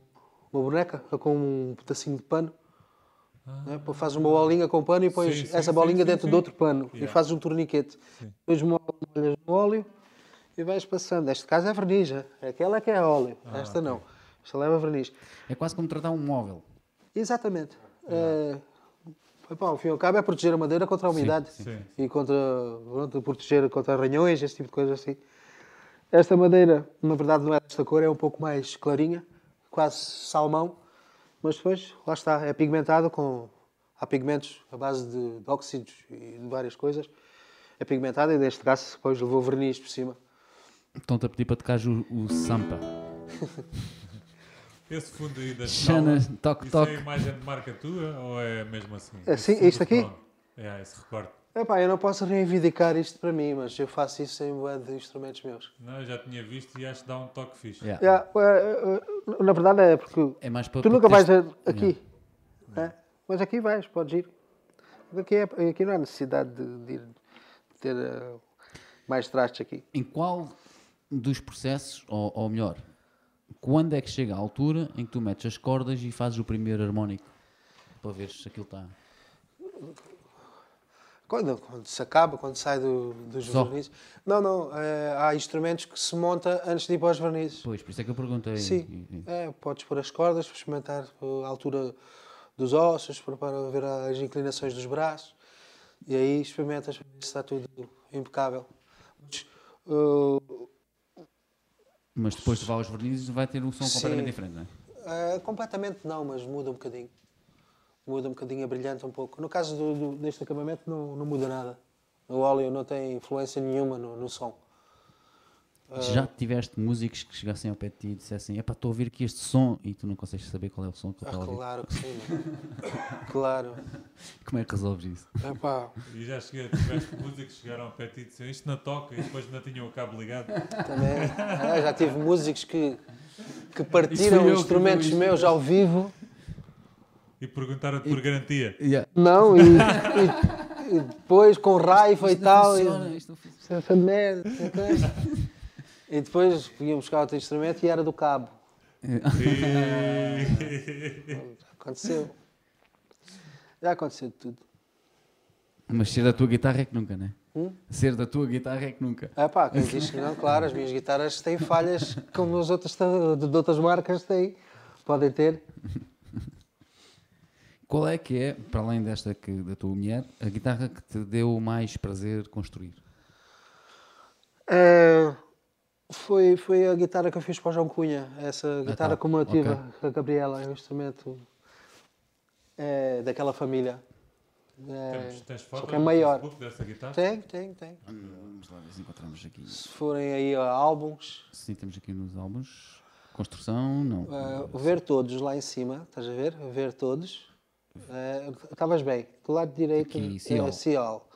uma boneca, é com um pedacinho de pano. Né? Pô, Fazes uma bolinha com pano e pões Sim, sim, essa sim, bolinha sim, dentro sim. de outro pano e Yeah. fazes um torniquete. Depois molhas no óleo e vais passando. Neste caso é verniz, é? aquela que é óleo, Ah, esta não. Esta leva verniz. É quase como tratar um móvel. Exatamente. É, Epá, ao fim e ao cabo é proteger a madeira contra a umidade Sim. e contra, pronto, proteger contra arranhões, esse tipo de coisa assim. Esta madeira, na verdade, não é desta cor, é um pouco mais clarinha, quase salmão, mas depois, lá está, é pigmentada com. Há pigmentos à base de, de óxidos e de várias coisas. É pigmentada e neste caso depois levou verniz por cima. Estão-te a pedir para tocar o, o Sampa. [laughs] Esse fundo aí da Xana, toque, isso toque. é a imagem de marca tua ou é mesmo assim? Assim, Esse isto aqui? redondo. É, esse recorte. Epá, eu não posso reivindicar isto para mim, mas eu faço isso em bué de instrumentos meus. Não, eu já tinha visto e acho que dá um toque fixe. Yeah. Yeah, eh, eh, na verdade é porque É mais para tu nunca vais a- aqui, né? mas aqui vais, podes ir. Aqui, é, aqui não há necessidade de, de ir- de ter eh, mais trastes aqui. Em qual dos processos, ou, ou melhor, quando é que chega a altura em que tu metes as cordas e fazes o primeiro harmónico? Para ver se aquilo está. Quando, quando se acaba, quando sai do, dos Só? vernizes. Não, não, eh, há instrumentos que se monta antes de ir para os vernizes. Pois, por isso é que eu perguntei. Sim, é, podes pôr as cordas para experimentar a altura dos ossos, para, ver as inclinações dos braços e aí experimentas está tudo impecável. Mas, uh, Mas depois de levar os vernizes vai ter um som Sim. completamente diferente, não é? uh, completamente não, mas muda um bocadinho. Muda um bocadinho, abrilhanta um pouco. No caso do, do- deste acabamento não, não muda nada. O óleo não tem influência nenhuma no, no som. Já tiveste músicos que chegassem ao pé de ti e dissessem: Epá, estou a ouvir aqui este som e tu não consegues saber qual é o som que ele Ah, está a ouvir. claro que sim, [laughs] claro. Como é que resolves isso? Epá, E já cheguei, tiveste músicos que chegaram ao pé de ti e disseram isto não toca e depois não tinham o cabo ligado. Também, ah, já tive músicos que, que partiram eu instrumentos meus ao vivo. E perguntaram-te por garantia. Não, e, [laughs] e- e depois com raiva e tal. e- Isto não funciona. É essa merda. não quê. E depois vinham buscar outro instrumento e era do cabo. E... [laughs] Aconteceu. Já aconteceu de tudo. Mas ser da tua guitarra é que nunca, não é? Hum? Ser da tua guitarra é que nunca. Ah pá, quem diz que não, claro, as minhas guitarras têm falhas como as outras de outras marcas têm. Podem ter. Qual é que é, para além desta que, da tua mulher, a guitarra que te deu mais prazer construir? É, foi, foi a guitarra que eu fiz para o João Cunha, essa guitarra tá, comemorativa, ok. a Gabriela, é um instrumento é, daquela família. É, Tens, tens só foto que é maior. Facebook dessa guitarra? Tem, tem, tem. Vamos lá ver se encontramos aqui. Se forem aí a álbuns, Sim, temos aqui nos álbuns. Construção, não. é, ver todos lá em cima, estás a ver? Ver todos. É, Estavas bem. Do lado direito Aqui, é Ciol. Ciol.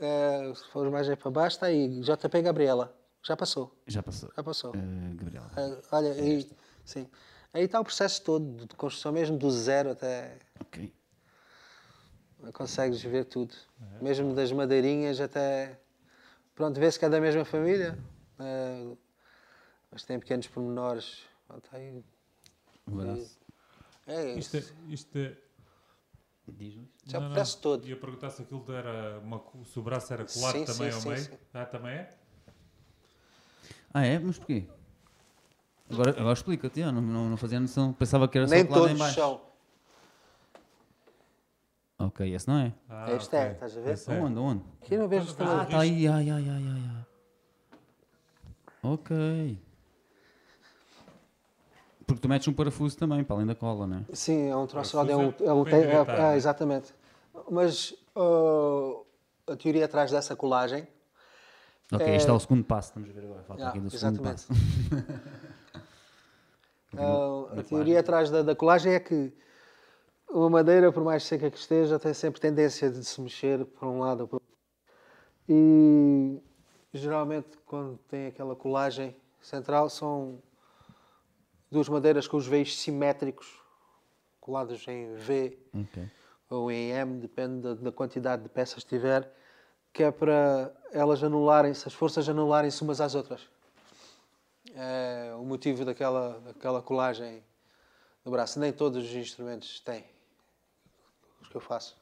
É, se fores mais aí para baixo, está aí. JP Gabriela. Já passou. Já passou. Já passou. Eh, Gabriela. É, olha, aí, sim. Aí está o processo todo de construção, mesmo do zero até. Ok. Consegues ver tudo. Mesmo das madeirinhas até. Pronto, vê-se que é da mesma família. é, mas tem pequenos pormenores. Pronto, aí, Um abraço. é, Isto é, isto é, Diz-nos. já o não, não. processo todo. Ia perguntar se aquilo era uma, se o braço era colado Sim, também sim, ao sim, meio. sim. Ah, também é? Ah, é? Mas porquê? Agora, agora explica-te, eu não, não, não fazia noção. Pensava que era Nem só colado em todos baixo. são. Ok, esse não é? Ah, Este é, ok. estás a ver? Esse é. Onde, onde? Aqui não vejo. Ah, está aí. Ai, ai, ai, ai, ai. Ok. Porque tu metes um parafuso também, para além da cola, não é? Sim, é um troço Parafuso é um, é é um é- direitado, é, né? exatamente. Mas uh, a teoria atrás dessa colagem Ok, É- este é o segundo passo, estamos a ver agora. Falta Ah, aqui do segundo exatamente. passo. [laughs] Uh, a teoria atrás da, da colagem é que uma madeira, por mais seca que esteja, tem sempre tendência de se mexer para um lado ou para o outro. E geralmente, quando tem aquela colagem central, são duas madeiras com os veios simétricos, colados em V Ok. ou em M, depende da, da quantidade de peças que tiver, que é para elas anularem-se, as forças anularem-se umas às outras. É o motivo daquela, daquela colagem no braço. Nem todos os instrumentos têm. Os que eu faço.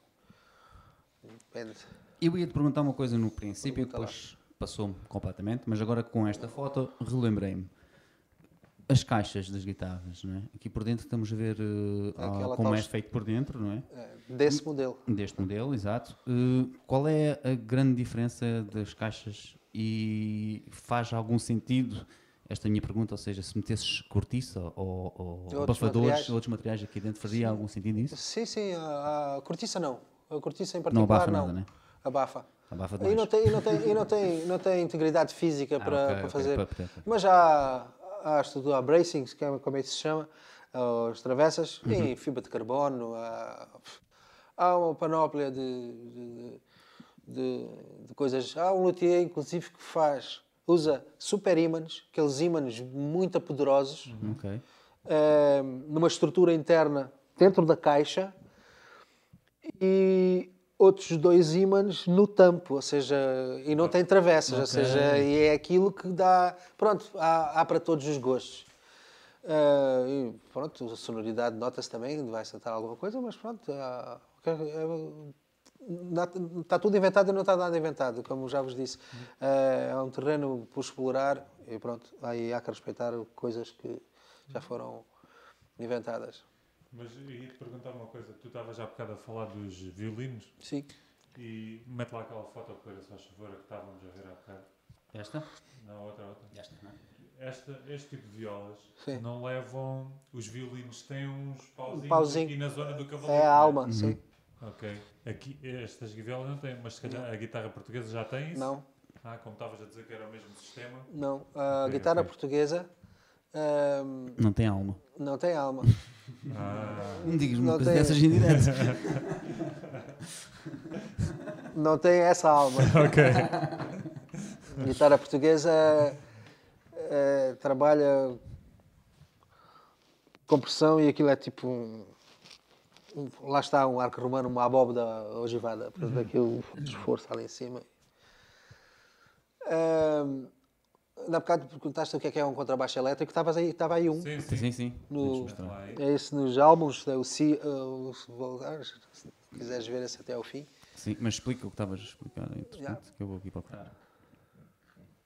Depende. Eu ia te perguntar uma coisa no princípio, depois passou-me completamente, mas agora com esta foto relembrei-me. As caixas das guitarras, não é? Aqui por dentro estamos a ver eh, ah, Aquela como é feito por dentro, não é? É, desse modelo. Deste modelo, exato. Eh, qual é a grande diferença das caixas e faz algum sentido esta minha pergunta? Ou seja, se metesses cortiça ou, ou Outros abafadores, materiais. outros materiais aqui dentro, fazia algum sentido isso? Sim, sim, a, a cortiça não. A cortiça em Não particular abafa não. nada, né? Abafa. Abafa E não tem, e não tem, e não tem, não tem integridade física [laughs] Ah, para, ok, para ok, fazer. Mas já há estudo, há bracings, que é, como é que se chama, as travessas, Uhum. em fibra de carbono, há, há uma panóplia de, de, de- de coisas. Há um luthier, inclusive, que faz, usa super ímãs, aqueles ímãs muito poderosos, Ok. eh, numa estrutura interna dentro da caixa e outros dois ímãs no tampo, ou seja, e não tem travessas, ou Ok. seja, e é aquilo que dá, pronto, há, há para todos os gostos. Eh, e pronto, a sonoridade nota-se também, vai saltar alguma coisa, mas pronto, há- está tudo inventado e não está nada inventado, como já vos disse. Eh, é um terreno por explorar e pronto, aí há que respeitar coisas que já foram inventadas. Mas ia-te perguntar uma coisa. Tu estavas já há bocado a falar dos violinos Sim. e mete lá aquela foto para só favor, a que estávamos a ver há bocado. Esta? Não, outra, outra. Esta, não é? Esta, este tipo de violas Sim. não levam. Os violinos têm uns pauzinhos pauzinho. aqui na zona do cavaleiro. É a alma, sim. Ok. Aqui, estas violas não têm, mas se calhar a guitarra portuguesa já tem isso? Não, Ah, como estavas a dizer que era o mesmo sistema. não. A Ok, guitarra ok. portuguesa ahm, Não tem alma. não tem alma. Ah, Não digas uma Não coisa tem. dessas em direto. [laughs] Não tem essa alma. [laughs] ok. A guitarra portuguesa eh, trabalha com pressão e aquilo é tipo um, um- lá está um arco romano, uma abóbada ogivada, por causa daquele esforço ali em cima. Um, na bocado perguntaste o que é que é um contrabaixo elétrico, estavas aí, estava aí um. Sim, sim, sim. sim. sim. No-. É esse nos álbuns, é o Si, o Volgar, se quiseres ver esse até ao fim. Sim, mas explica o que estavas a explicar, é interessante, que eu vou aqui procurar.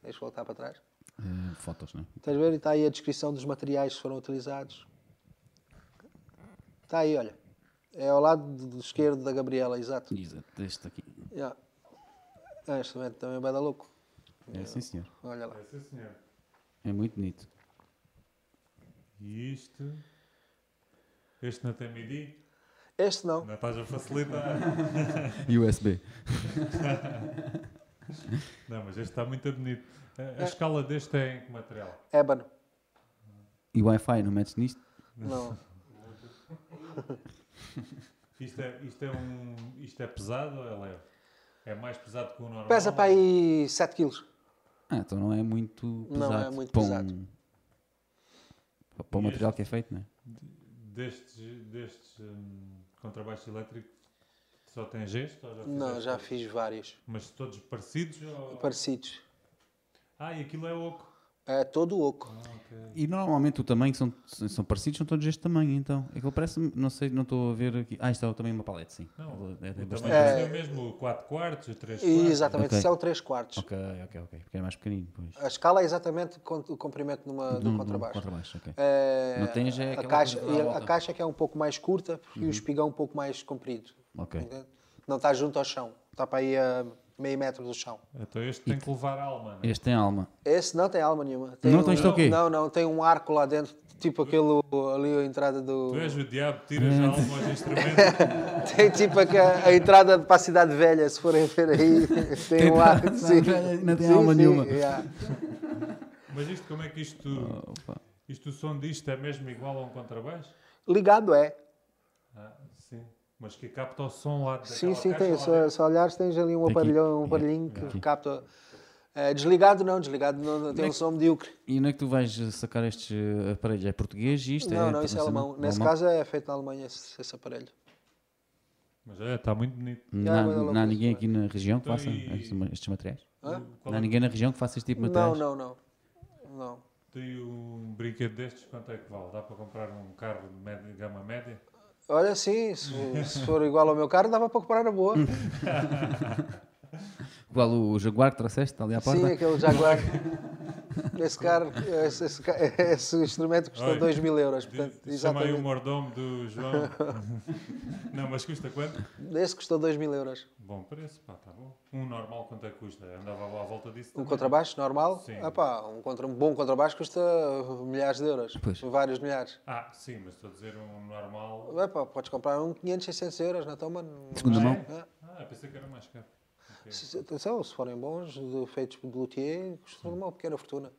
Deixa eu voltar para trás. Eh, fotos, não é? Estás a ver? E está aí a descrição dos materiais que foram utilizados. Está aí, olha. É ao lado do do esquerdo da Gabriela, exato. Exato, este aqui. Yeah. Ah, Este também, também vai dar É sim, senhor. Olha lá. É, sim, senhor. É muito bonito. E isto. Este não tem MIDI? Este não. Não estás a facilitar? [laughs] USB. [laughs] não, mas este está muito bonito. A, a escala deste é em que material? Ébano. E Wi-Fi, não metes nisto? Não. [laughs] Isto é, isto é, um, isto é pesado ou é leve? É mais pesado que o normal? Pesa para aí 7 kg. Ah, então não é muito Não pesado. é muito para pesado. Um, para o material que é feito, não é? Destes, destes hum, contrabaixo elétrico só tem gesto? Ou já Não, já fiz vários. Mas todos parecidos? Ou... Parecidos. Ah, e aquilo é oco. É todo oco. Ah, ok. E normalmente o tamanho são, são parecidos, são todos deste tamanho, então. É que ele parece, não sei, não estou a ver aqui. Ah, isto é também uma palete, sim. Não, é, é o bastante. tamanho É. é o mesmo, o 4 quartos, o 3 E, quartos. exatamente, Ok. isso é o 3 quartos. Ok, ok, ok. Porque é mais pequenino, pois. A escala é exatamente o comprimento numa, do num contrabaixo. contrabaixo, ok. É, Não tem já a, caixa, a- caixa que é um pouco mais curta e o espigão um pouco mais comprido. Ok. Entende? Não está junto ao chão. Está para aí a meio metro do chão. Então este tem que levar a alma, não é? Este tem alma. Esse não tem alma nenhuma. Tem Não, um, então isto o quê? Não, não. Tem um arco lá dentro. Tipo aquele ali a entrada do... Tu és o diabo, tiras a alma aos instrumentos. [laughs] Tem tipo a, a entrada para a cidade velha, se forem ver aí. [laughs] Tem, um arco. Sim. Não tem Sim, alma sim, nenhuma. yeah. Mas isto, como é que isto... Opa. Isto, o som disto é mesmo igual a um contrabaixo? Ligado é. Ah. Mas que capta o som lá Sim, sim, tem. dentro. se olhares, tens ali um aparelhão, um Yeah, aparelhinho que capta. Eh, desligado não, desligado não, não tem um som medíocre. E onde é que tu vais sacar estes aparelhos? É português isto? não, é não, isso é internacional? alemão. Nesse Alemão? caso é feito na Alemanha esse, esse aparelho. Mas é, está muito bonito. Não, é não louco há ninguém não é? aqui na região que Então, faça e- estes, estes materiais? Hã? Qual Não é há ninguém na região que faça este tipo de Não, materiais? não, não. Não. Tem um brinquedo destes, quanto é que vale? Dá para comprar um carro de média- gama média? Olha, sim, se, se for igual ao meu carro, dava para comprar na boa. [laughs] Qual o Jaguar que trouxeste? Está ali à porta? Sim, aquele Jaguar. [laughs] esse, carro, esse, esse, esse instrumento custou Olha, 2 mil euros. Portanto, Chama aí o mordomo do João. [laughs] não, mas custa quanto? Esse custou 2 mil euros. Bom preço, pá, tá bom. Um normal quanto é que custa? Andava à volta disso Um também. contrabaixo normal, Sim. ah pá, um, contra, um bom contrabaixo custa milhares de euros. Pois. Vários milhares. Ah, sim, mas estou a dizer um normal. Ah, pá, podes comprar um 500, 600 euros na toma. Segunda não- mão? É. Ah, pensei que era mais caro. Se, atenção, se forem bons, feitos de luthier, custam uma pequena fortuna.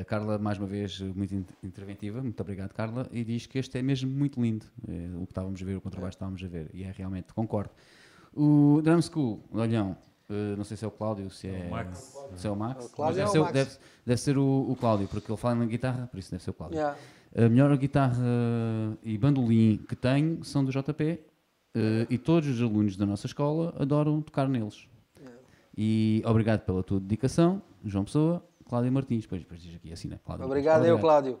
A Carla, mais uma vez, muito in- interventiva, muito obrigado, Carla, e diz que este é mesmo muito lindo. É, o que estávamos a ver, o contrabaixo que estávamos a ver, e é realmente, concordo. O Drum School, Olhão, eh, não sei se é o Cláudio, se é O Max. Se é o Max. O Cláudio deve, é o ser, Max. deve, deve ser o, o Cláudio, porque ele fala na guitarra, por isso deve ser o Cláudio. Yeah. A melhor guitarra e bandolim que tenho são do JP eh, e todos os alunos da nossa escola adoram tocar neles. E obrigado pela tua dedicação, João Pessoa, Cláudio Martins. Depois, depois diz aqui assim, né? Cláudio Obrigado, Martins. eu, Cláudio.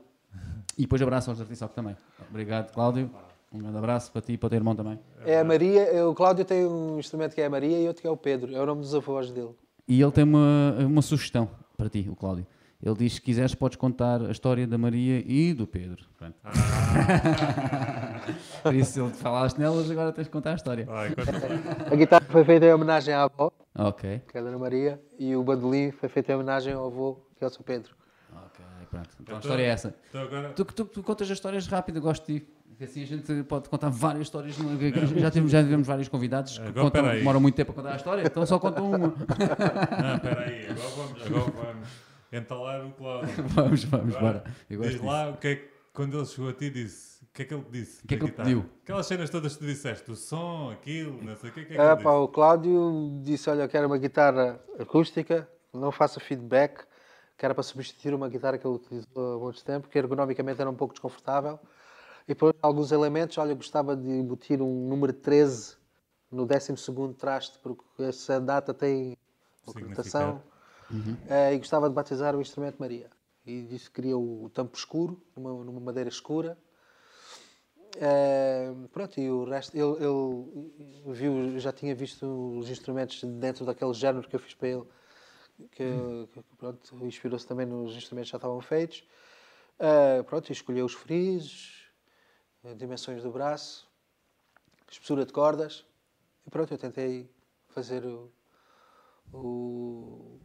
E depois abraço aos artistas também. Obrigado, Cláudio. Um grande abraço para ti e para o teu irmão também. É a Maria, é, o Cláudio tem um instrumento que é a Maria e outro que é o Pedro. É o nome dos avós dele. E ele tem uma, uma sugestão para ti, o Cláudio. Ele diz que se quiseres podes contar a história da Maria e do Pedro. Pronto. [laughs] [laughs] Por isso, se ele te falaste nelas, agora tens de contar a história. Vai, conta lá. A guitarra foi feita em homenagem à avó, Ok. que é a Dona Maria, e o bandolim foi feito em homenagem ao avô, que é o Sr. Pedro. Ok, pronto. Então a Então- história é essa. Então agora. Tu, tu, tu contas as histórias rápido, eu gosto de ti. Assim a gente pode contar várias histórias. no- Já tivemos, já tivemos vários convidados que Agora, contam, demoram muito tempo a contar a história, então só contam uma. Não, espera aí, agora vamos, agora vamos entalar o Cláudio. [laughs] vamos, vamos, Agora, bora. Eu gosto Diz disso. lá o que é que, quando ele chegou a ti, disse. O que é que ele te disse? O que é que ele pediu? Aquelas cenas todas que tu disseste, o som, aquilo, não sei o que, o que é que Ah, ele pá, disse? o Cláudio disse: Olha, eu quero uma guitarra acústica, não faça feedback, que era para substituir uma guitarra que ele utilizou há muito tempo, que ergonomicamente era um pouco desconfortável. E depois, alguns elementos, olha, eu gostava de embutir um número 13 no 12 traste, porque essa data tem uma conotação. Eh, e gostava de batizar o instrumento Maria. E disse que queria o tampo escuro, numa, numa madeira escura. Eh, pronto, e o resto, ele, ele viu, já tinha visto os instrumentos dentro daquele género que eu fiz para ele, que, que, pronto, inspirou-se também nos instrumentos que já estavam feitos. Eh, pronto, escolheu os frisos, eh, dimensões do braço, espessura de cordas, e pronto, eu tentei fazer o, o,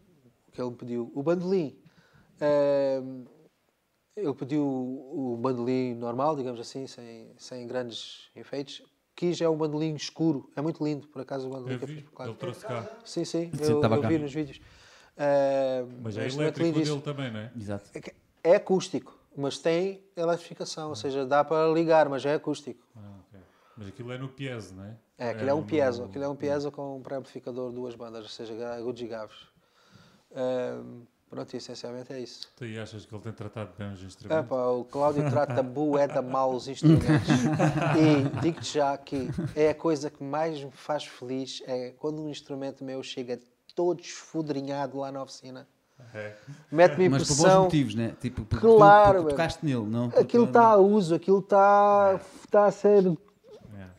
o que ele me pediu. O bandolim, ele pediu o bandolim normal, digamos assim, sem, sem grandes enfeites. Quis é um bandolim escuro, é muito lindo, por acaso o bandolim Eu que eu vi, fiz por ele trouxe cá. Sim, sim, eu, estava eu vi nos vídeos. Eh, Mas um é elétrico dele também, não é? Exato. É É acústico, mas tem eletrificação, ou seja, dá para ligar, mas é acústico. Ah, ok. Mas aquilo é no piezo, não é? É, aquilo é um no- piezo, aquilo é um piezo com um pré-amplificador, duas bandas, ou seja, agudos e graves. Ahm, pronto, e essencialmente é isso. Tu achas que ele tem tratado bem os É, instrumentos? pá, o Cláudio trata bué mal os instrumentos. [laughs] e digo-te já que é a coisa que mais me faz feliz é quando um instrumento meu chega todo esfudrinhado lá na oficina. É. Mete-me Mas por bons impressão. motivos, né? Tipo, porque Claro, tu, porque tocaste nele, não? Aquilo está a uso, aquilo está está a ser É.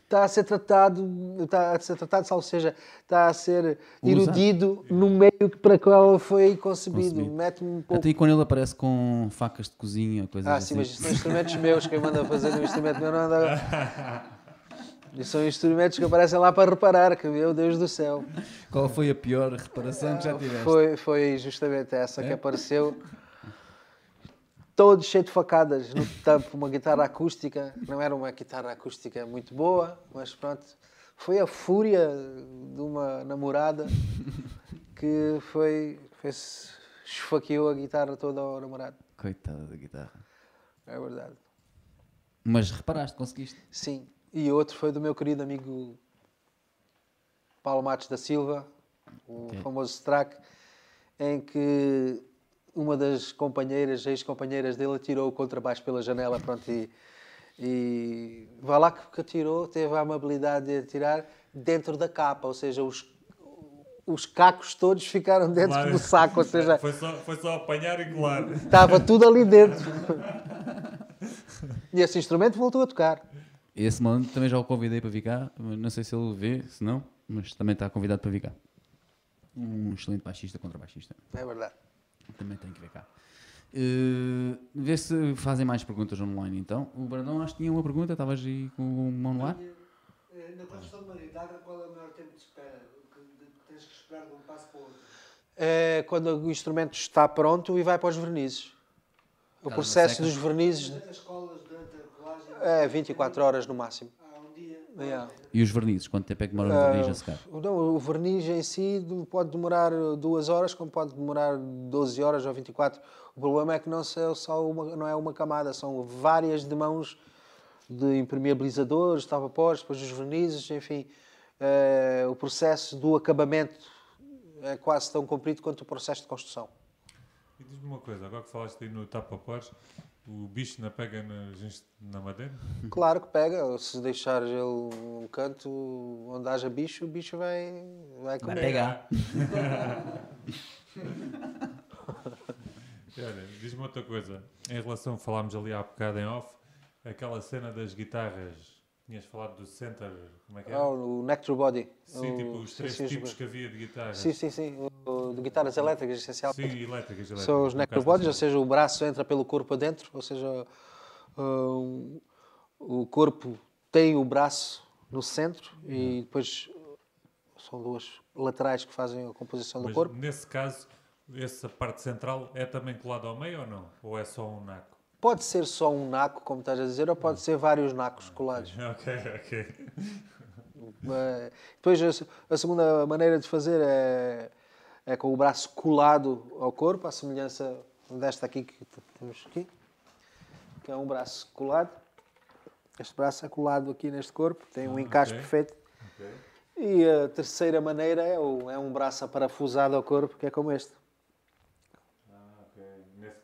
está a ser tratado, está a ser tratado, ou seja, está a ser Usa. erudido no meio para qual foi concebido. Mete-me um pouco. Até aí quando ele aparece com facas de cozinha, coisas Ah, assim. sim, mas isso são instrumentos meus, quem manda fazer um instrumento meu não anda. E são instrumentos que aparecem lá para reparar, que meu Deus do céu. Qual foi a pior reparação que já tiveste? Foi, foi justamente essa É? que apareceu. Todo cheio de facadas no tampo, uma guitarra acústica. Não era uma guitarra acústica muito boa, mas pronto. Foi a fúria de uma namorada que foi, foi esfaqueou a guitarra toda ao namorado. Coitada da guitarra. É verdade. Mas reparaste, conseguiste. Sim. E outro foi do meu querido amigo Paulo Matos da Silva, o Ok. famoso Strack, em que uma das companheiras, ex-companheiras dele, atirou o contrabaixo pela janela, pronto, e, e vá lá que que atirou, teve a amabilidade de atirar dentro da capa, ou seja, os, os cacos todos ficaram dentro Claro. do saco, ou seja, Foi só, foi só apanhar e colar. estava tudo ali dentro. E esse instrumento voltou a tocar. Esse mano também já o convidei para vir cá. Não sei se ele vê, se não, mas também está convidado para vir cá. Um excelente baixista, contrabaixista. É verdade. Também tem que ver cá. Uh, vê se fazem mais perguntas online então. O Brandão acho que tinha uma pergunta, estavas aí com o mão no ar. Eh, Na construção de uma guitarra, qual é o maior tempo de espera? Que tens que esperar de um passo para o outro? É quando o instrumento está pronto e vai para os vernizes. O processo dos vernizes As colas durante a colagem é 24 horas no máximo. dia. Yeah. E os vernizes? Quanto tempo é que demora o Ah, verniz a secar? Não, o verniz em si pode demorar duas horas, como pode demorar 12 horas ou 24. O problema é que não, é só uma, não é uma camada, são várias de mãos de impermeabilizadores, de vapores, depois os vernizes, enfim. Eh, o processo do acabamento é quase tão comprido quanto o processo de construção. E diz-me uma coisa, agora que falaste aí no tapa-pores, o bicho não pega inst- na madeira? [laughs] Claro que pega, se deixar ele um canto onde haja bicho, o bicho vai, vai Vai comer. pegar. [laughs] E Olha, diz-me outra coisa. Em relação, falámos ali há bocado em off, aquela cena das guitarras, tinhas falado do center, como é que é? Ah, o Nectar Body. sim, O- tipo os sim, três sim, os- tipos que havia de guitarras. Sim, sim, sim. O, de guitarras elétricas, essencialmente. Sim, elétricas, elétricas. São os caso bodies, ou seja, o braço entra pelo corpo adentro, ou seja, um, o corpo tem o braço no centro e depois são duas laterais que fazem a composição do Mas corpo. nesse caso, essa parte central é também colada ao meio ou não? Ou é só um naco? Pode ser só um naco, como estás a dizer, ou pode ser vários nacos colados. [laughs] Ok, ok. Eh, Depois, a se- a segunda maneira de fazer é, é com o braço colado ao corpo, à semelhança desta aqui que temos aqui, que é um braço colado. Este braço é colado aqui neste corpo, tem um Ah, encaixe ok. perfeito. Ok. E a terceira maneira é, o- é um braço aparafusado ao corpo, que é como este.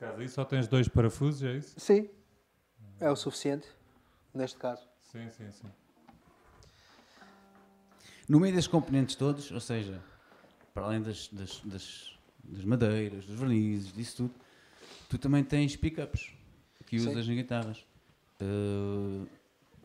Caso aí só tens dois parafusos, é isso? Sim, é o suficiente, neste caso. Sim, sim, sim. No meio destes componentes todos, ou seja, para além das, das, das, das madeiras, dos vernizes, disso tudo, tu também tens pickups que Sim. usas em guitarras. Uh,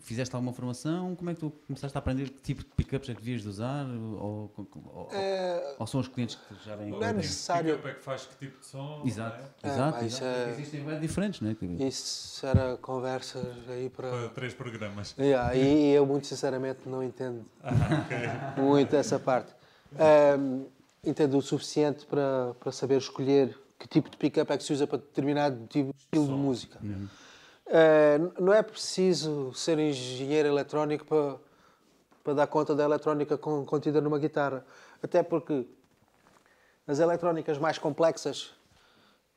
fizeste alguma formação? Como é que tu começaste a aprender que tipo de pickups é que devias de usar? Ou, ou, É, ou são os clientes que já vêm Não é necessário- Que é que faz que tipo de som? Exato, É, exato. isso exato. é- Existem bem diferentes, não é? Isso era conversas aí para... Para três programas. Yeah, e eu, muito sinceramente, não entendo [laughs] muito essa parte. Ahm, entendo o suficiente para, para saber escolher que tipo de pick-up é que se usa para determinado tipo de estilo de música. Ah, n- não é preciso ser engenheiro eletrónico para, para dar conta da eletrónica con- contida numa guitarra. Até porque as eletrónicas mais complexas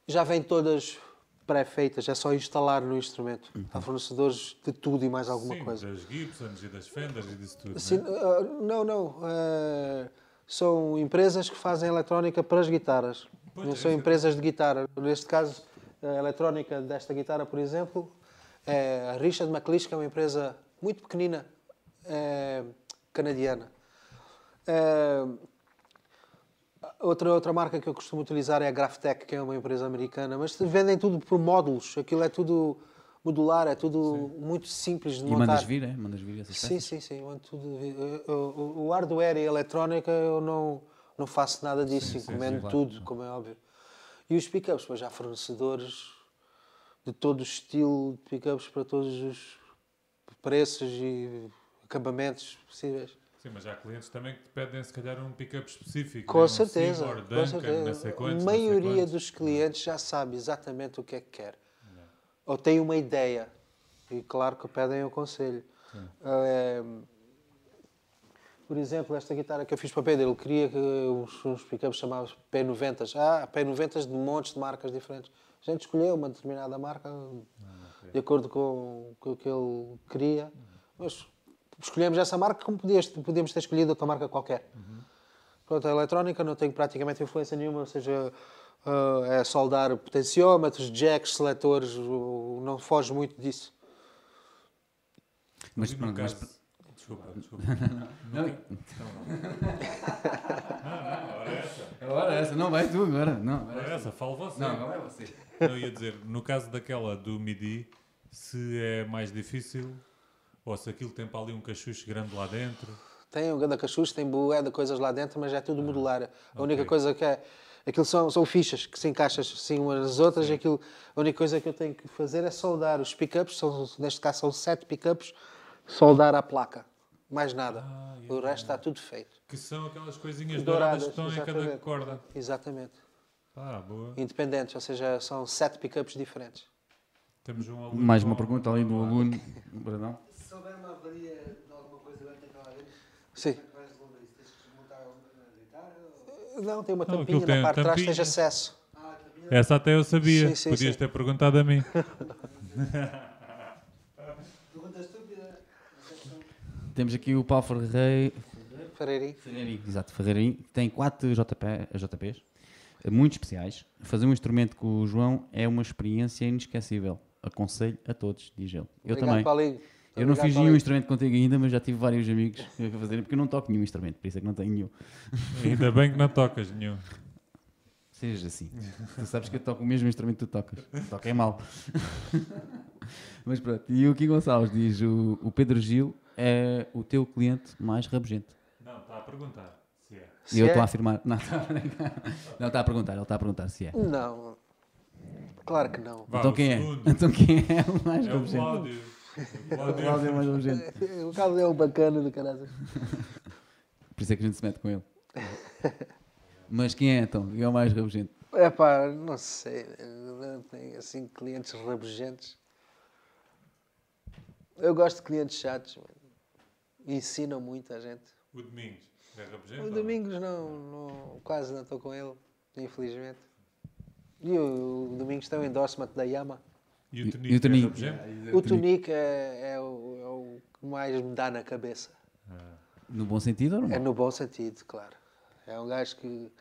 já vêm todas pré-feitas, é só instalar no instrumento. Há fornecedores de tudo e mais alguma Sim, coisa. das Gibsons e das Fenders e disso tudo. Sim, não é? ah, não, ah, são empresas que fazem eletrónica para as guitarras. Pois não é, são é- empresas de guitarra. Neste caso, a eletrónica desta guitarra, por exemplo, é a Richard McLeish, que é uma empresa muito pequenina, é, canadiana. É, Outra, outra marca que eu costumo utilizar é a Graphtec, que é uma empresa americana, mas vendem tudo por módulos. Aquilo é tudo modular, é tudo muito simples de E montar. mandas vir, é? Mandas vir essas Sim, sim, sim. tudo- O, o hardware e a eletrónica eu não, não faço nada disso, Sim, sim, encomendo sim, claro. tudo, como é óbvio. E os pickups, pois há fornecedores de todo o estilo de pickups para todos os preços e acabamentos possíveis. Sim, mas há clientes também que pedem se calhar um pick-up específico. Com né? Um certeza, Seymour, com Duncan, certeza. não sei quantos, a não maioria dos clientes já sabe exatamente o que é que quer. Ou tem uma ideia. E claro que pedem o conselho. É, por exemplo, esta guitarra que eu fiz para Pedro, ele queria que uns, uns pickups chamados P90s. Ah, P90s de montes de marcas diferentes. A gente escolheu uma determinada marca de acordo com, com o que ele queria. Mas escolhemos essa marca como podias- podíamos ter escolhido outra marca qualquer. Pronto, a eletrónica não tem praticamente influência nenhuma, ou seja, ah, é soldar potenciómetros, jacks, seletores, o- não foge muito disso. Mas, mas- caso... Desculpa, desculpa. Não, Ora essa. agora essa, não vai tu agora. Não, agora Ora és tu. essa, fala você. Não, agora é você. Não, ia dizer, no caso daquela do MIDI, se é mais difícil ou se aquilo tem para ali um cachucho grande lá dentro. Tem um ganda cachucho, tem bué de coisas lá dentro, mas é tudo modular. A única coisa que é, Aquilo são, são fichas que se encaixam assim umas nas outras. e Aquilo, a única coisa que eu tenho que fazer é soldar os pickups, são, neste caso são sete pickups, soldar à placa. Mais nada. Ah, o resto está tudo feito. Que são aquelas coisinhas douradas, Douradas, que estão em cada exatamente. corda. Exatamente. Ah, boa. Independentes, ou seja, são sete pickups diferentes. Temos um aluno Mais uma pergunta ali do aluno. [laughs] Brandão. Se houver uma avaria de alguma coisa elétrica lá dentro, Sim. é Não, tem uma Não, tampinha tem na parte de trás, tens acesso. Ah, Essa até eu sabia. Sim, sim, Podias sim. ter perguntado a mim. [laughs] Pergunta estúpida. não sei se são- Temos aqui o Paulo Ferreira. Ferreirinho. Ferreirinho, exato, Ferreirinho, que tem quatro JP, JPs muito especiais. Fazer um instrumento com o João é uma experiência inesquecível. Aconselho a todos, diz ele. Eu Obrigado, também. Paulinho. Eu não fiz nenhum instrumento contigo ainda, mas já tive vários amigos [laughs] a fazerem, porque eu não toco nenhum instrumento, por isso é que não tenho nenhum. Ainda bem que não tocas nenhum. Seja assim. Tu sabes que eu toco o mesmo instrumento que tu tocas. Toca é mal. [laughs] Mas pronto. E o Kim Gonçalves diz: o, o Pedro Gil é o teu cliente mais rabugento. Não, está a perguntar se é. E Se eu é? estou a afirmar. Não, [laughs] está a brincar. Não, está a perguntar. Ele está a perguntar se é. Não. Claro que não. Vá, então o quem segundo. é? Então quem é o mais É o rabugento? Cláudio. [laughs] O O Cláudio. Cláudio é o mais rabugento. O Carlos é um bacana do caralho. [laughs] Por isso é que a gente se mete com ele. Mas quem é então? Quem é o mais rabugento? É pá, não sei. Não tenho assim clientes rabugentos. Eu gosto de clientes chatos. mano. Ensinam muito a gente. O Domingos. É? O? Domingos não, não- quase não estou com ele, infelizmente. E o, o Domingos tem o endorsement da Yama. E o E Tonico. o Toninho? É? O Tunic é, é o, é o que mais me dá na cabeça. Ah. No bom sentido ou não? É no bom sentido, claro. É um gajo que,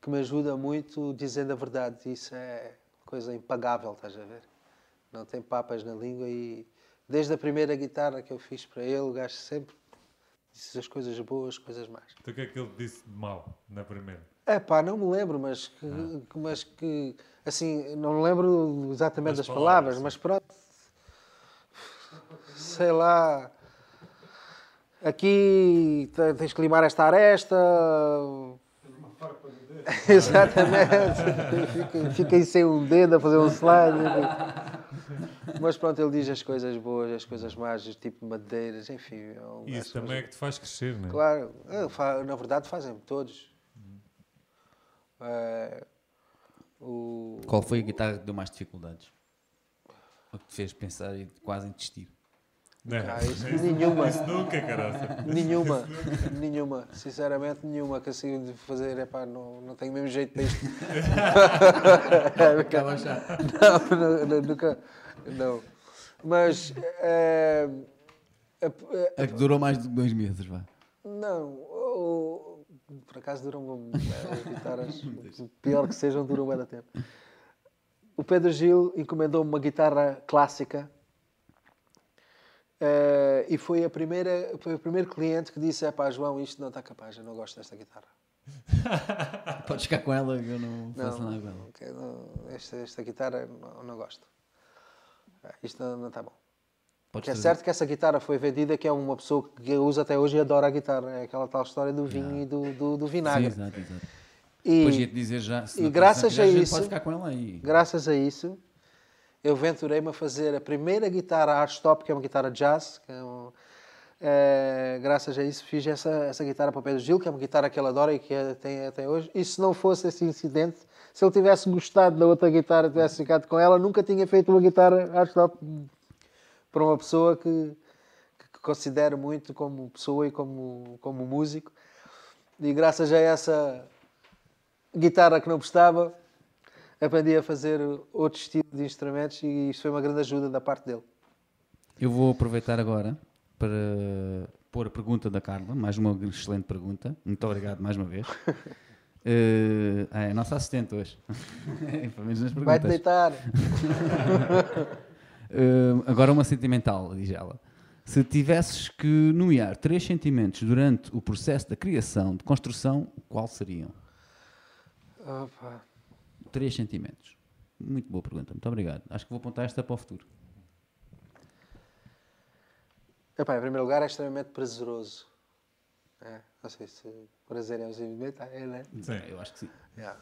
que me ajuda muito dizendo a verdade. Isso é coisa impagável, estás a ver? Não tem papas na língua e desde a primeira guitarra que eu fiz para ele, o gajo sempre disse as coisas boas, coisas más. Então o que é que ele disse de mal na primeira? É pá, não me lembro, mas que, que- mas que assim, não me lembro exatamente Das das, palavras, palavras, mas pronto. Sei lá. Aqui te- tens que limar esta aresta. [laughs] Exatamente. Fiquem- Fiquem sem um dedo a fazer um slide. Mas pronto, ele diz as coisas boas, as coisas más, tipo madeiras, enfim. é gajo isso também é que te faz crescer, não é? Claro, é, na verdade fazem todos. É, o, Qual foi a guitarra que deu mais dificuldades? O que te fez pensar e quase em desistir? Não é? Ah, [laughs] isso nenhuma. Isso nunca, caraca. nenhuma, nenhuma, sinceramente nenhuma que assim de fazer, é pá, não, não tenho o mesmo jeito para isto. [laughs] [laughs] Acaba já. não, não, não, nunca, não. Mas, é, é, é, A que durou mais de dois meses, vá. não, o- por acaso duram uma- as [laughs] guitarras, pior que sejam, duram bem da tempo. O Pedro Gil encomendou-me uma guitarra clássica eh, e foi, a primeira, foi o primeiro cliente que disse: é pá, João, isto não está capaz, eu não gosto desta guitarra. [laughs] Podes ficar com ela, eu não faço Não, nada com ela. não, esta, esta guitarra não, não gosto. Ah, Isto não está bom. Podes Que é certo que essa guitarra foi vendida, que é uma pessoa que usa até hoje e adora a guitarra. É aquela tal história do vinho e do, do, do Sim, vinagre. exato, exato. E Depois ia-te dizer já. se e graças a gente isso- pode ficar com ela aí. graças a isso, eu venturei-me a fazer a primeira guitarra Artstop, que é uma guitarra jazz. Que é um- eh, graças a isso fiz essa, essa guitarra para o Pedro Gil, que é uma guitarra que ele adora e que é- tem até hoje. E se não fosse esse incidente, se ele tivesse gostado da outra guitarra tivesse ficado com ela, nunca tinha feito uma guitarra Artstop para uma pessoa que, que considero muito como pessoa e como, como músico. E graças a essa guitarra que não prestava, aprendi a fazer outro estilo de instrumentos e isto foi uma grande ajuda da parte dele. Eu vou aproveitar agora para pôr a pergunta da Carla, mais uma excelente pergunta. Muito obrigado mais uma vez. [laughs] Ah, é a nossa assistente hoje. [laughs] Pelo menos nas Vai-te perguntas. deitar. [laughs] Eh, agora uma sentimental, diz ela. Se tivesses que nomear três sentimentos durante o processo da criação, de construção, qual seriam? Opa. Três sentimentos. Muito boa pergunta, muito obrigado. Acho que vou apontar esta para o futuro. Epá, em primeiro lugar, é extremamente prazeroso. É, não sei se prazer é um sentimento, é, né? Sim. Eu acho que sim. Yeah.